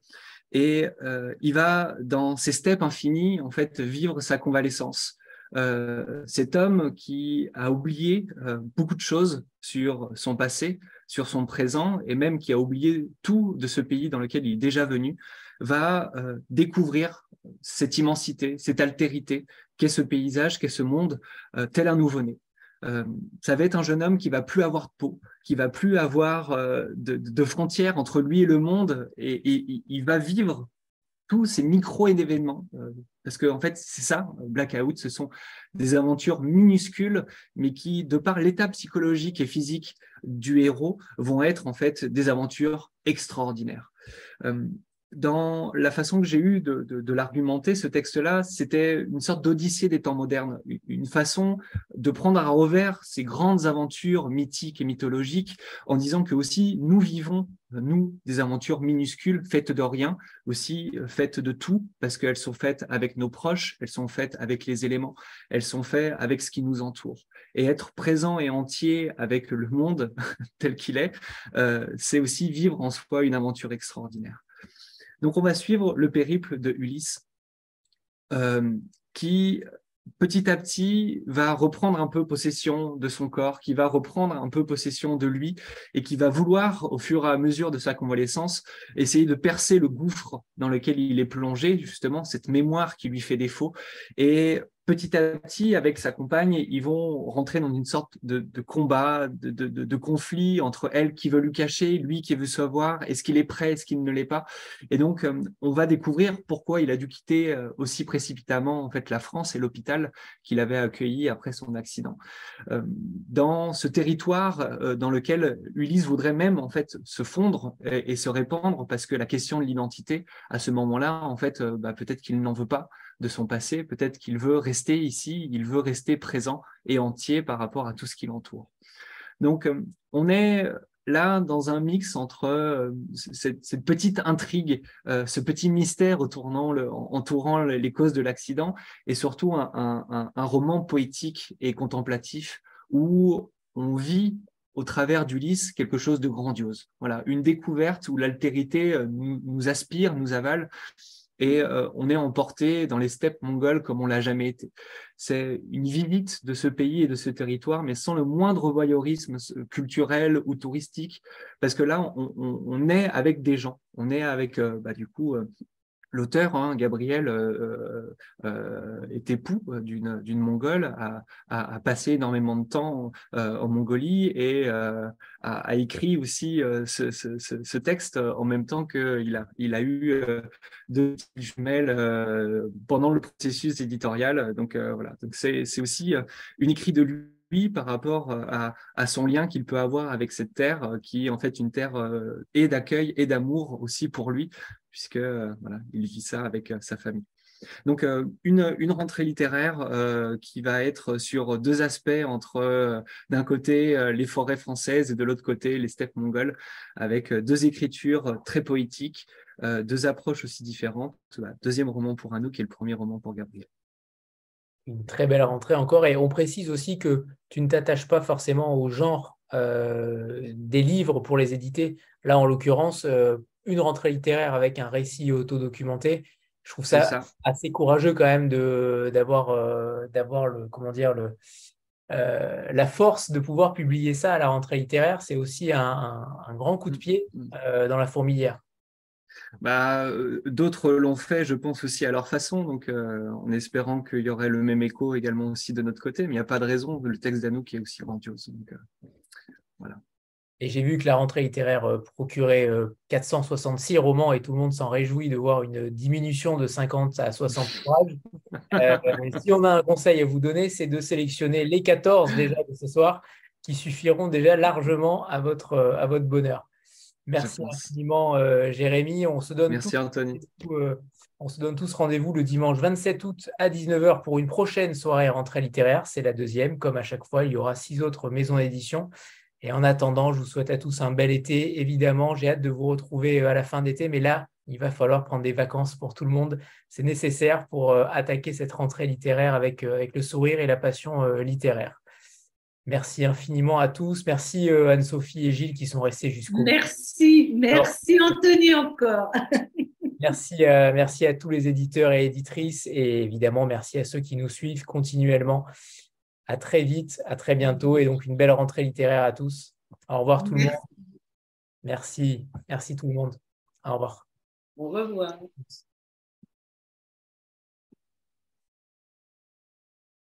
Speaker 3: Et euh, il va, dans ces steppes infinies, en fait, vivre sa convalescence. Euh, cet homme qui a oublié beaucoup de choses sur son passé, sur son présent, et même qui a oublié tout de ce pays dans lequel il est déjà venu, va découvrir cette immensité, cette altérité qu'est ce paysage, qu'est ce monde, tel un nouveau-né. Euh, ça va être un jeune homme qui va plus avoir de peau, qui va plus avoir euh, de, frontières entre lui et le monde, et, il va vivre tous ces micro-événements. Euh, parce que, en fait, c'est ça, Blackout, ce sont des aventures minuscules, mais qui, de par l'état psychologique et physique du héros, vont être en fait des aventures extraordinaires dans la façon que j'ai eue de, l'argumenter, ce texte-là, c'était une sorte d'odyssée des temps modernes, une façon de prendre à revers ces grandes aventures mythiques et mythologiques en disant que aussi nous vivons, nous, des aventures minuscules, faites de rien, aussi euh, faites de tout, parce qu'elles sont faites avec nos proches, elles sont faites avec les éléments, elles sont faites avec ce qui nous entoure. Et être présent et entier avec le monde tel qu'il est, euh, c'est aussi vivre en soi une aventure extraordinaire. Donc on va suivre le périple de Ulysse euh, qui petit à petit va reprendre un peu possession de son corps, qui va reprendre un peu possession de lui et qui va vouloir, au fur et à mesure de sa convalescence, essayer de percer le gouffre dans lequel il est plongé, justement, cette mémoire qui lui fait défaut, et petit à petit, avec sa compagne, ils vont rentrer dans une sorte de, combat, de, conflit entre elle qui veut lui cacher, lui qui veut savoir, est-ce qu'il est prêt, est-ce qu'il ne l'est pas. Et donc, euh, on va découvrir pourquoi il a dû quitter euh, aussi précipitamment en fait la France et l'hôpital qu'il avait accueilli après son accident. Euh, dans ce territoire dans lequel Ulysse voudrait même en fait se fondre et, se répandre, parce que la question de l'identité, à ce moment-là, en fait, bah, peut-être qu'il n'en veut pas de son passé, peut-être qu'il veut rester ici, il veut rester présent et entier par rapport à tout ce qui l'entoure. Donc, euh, on est là dans un mix entre euh, cette, petite intrigue, euh, ce petit mystère entourant, les causes de l'accident, et surtout un, roman poétique et contemplatif où on vit au travers d'Ulysse quelque chose de grandiose. Voilà, une découverte où l'altérité nous, aspire, nous avale, et euh, on est emporté dans les steppes mongoles comme on l'a jamais été. C'est une visite de ce pays et de ce territoire, mais sans le moindre voyeurisme culturel ou touristique, parce que là, on, est avec des gens, on est avec, euh, bah, du coup, l'auteur, hein, Gabriel, euh, euh, euh est époux d'une Mongole, a, a, passé énormément de temps euh, en Mongolie et a, a, écrit aussi ce, ce, ce, texte en même temps qu'il a, il a eu deux jumelles pendant le processus éditorial. Donc voilà, donc c'est aussi une écrit de lui par rapport à, à son lien qu'il peut avoir avec cette terre, qui est en fait une terre et d'accueil et d'amour aussi pour lui, puisque euh, voilà, il vit ça avec euh, sa famille. Donc euh, une, une, rentrée littéraire qui va être sur deux aspects entre d'un côté les forêts françaises et de l'autre côté les steppes mongoles, avec deux écritures très poétiques, deux approches aussi différentes. Deuxième roman pour Anouk et le premier roman pour Gabriel.
Speaker 1: Une très belle rentrée encore et on précise aussi que tu ne t'attaches pas forcément au genre des livres pour les éditer. Là, en l'occurrence, une rentrée littéraire avec un récit autodocumenté. Je trouve ça, assez courageux quand même d'avoir euh, d'avoir le comment dire le euh, la force de pouvoir publier ça à la rentrée littéraire. C'est aussi un, grand coup de pied mm, mm. Euh, dans la fourmilière.
Speaker 3: Bah, D'autres l'ont fait, je pense aussi à leur façon, donc en espérant qu'il y aurait le même écho également aussi de notre côté, mais il n'y a pas de raison. Le texte d'Anouk est aussi grandiose. Donc, voilà.
Speaker 1: Et j'ai vu que la rentrée littéraire euh, procurait 466 euh, romans et tout le monde s'en réjouit de voir une diminution de 50 à 60 pages. Euh, si on a un conseil à vous donner, c'est de sélectionner les 14 déjà de ce soir qui suffiront déjà largement à votre, à votre bonheur. Merci infiniment, Jérémy. On se donne
Speaker 3: Merci, Anthony.
Speaker 1: on se donne tous rendez-vous le dimanche 27 août à 19h pour une prochaine soirée rentrée littéraire. C'est la deuxième. Comme à chaque fois, il y aura six autres maisons d'édition. Et en attendant, je vous souhaite à tous un bel été. Évidemment, j'ai hâte de vous retrouver euh, à la fin d'été, mais là, il va falloir prendre des vacances pour tout le monde. C'est nécessaire pour euh, attaquer cette rentrée littéraire avec, euh, avec le sourire et la passion littéraire. Merci infiniment à tous. Merci Anne-Sophie et Gilles qui sont restés jusqu'au bout.
Speaker 4: Merci, merci Anthony encore.
Speaker 1: merci, merci à tous les éditeurs et éditrices et évidemment merci à ceux qui nous suivent continuellement. À très vite, à très bientôt et donc une belle rentrée littéraire à tous. Au revoir tout le monde. Merci, merci tout le monde. Au revoir.
Speaker 4: Au revoir.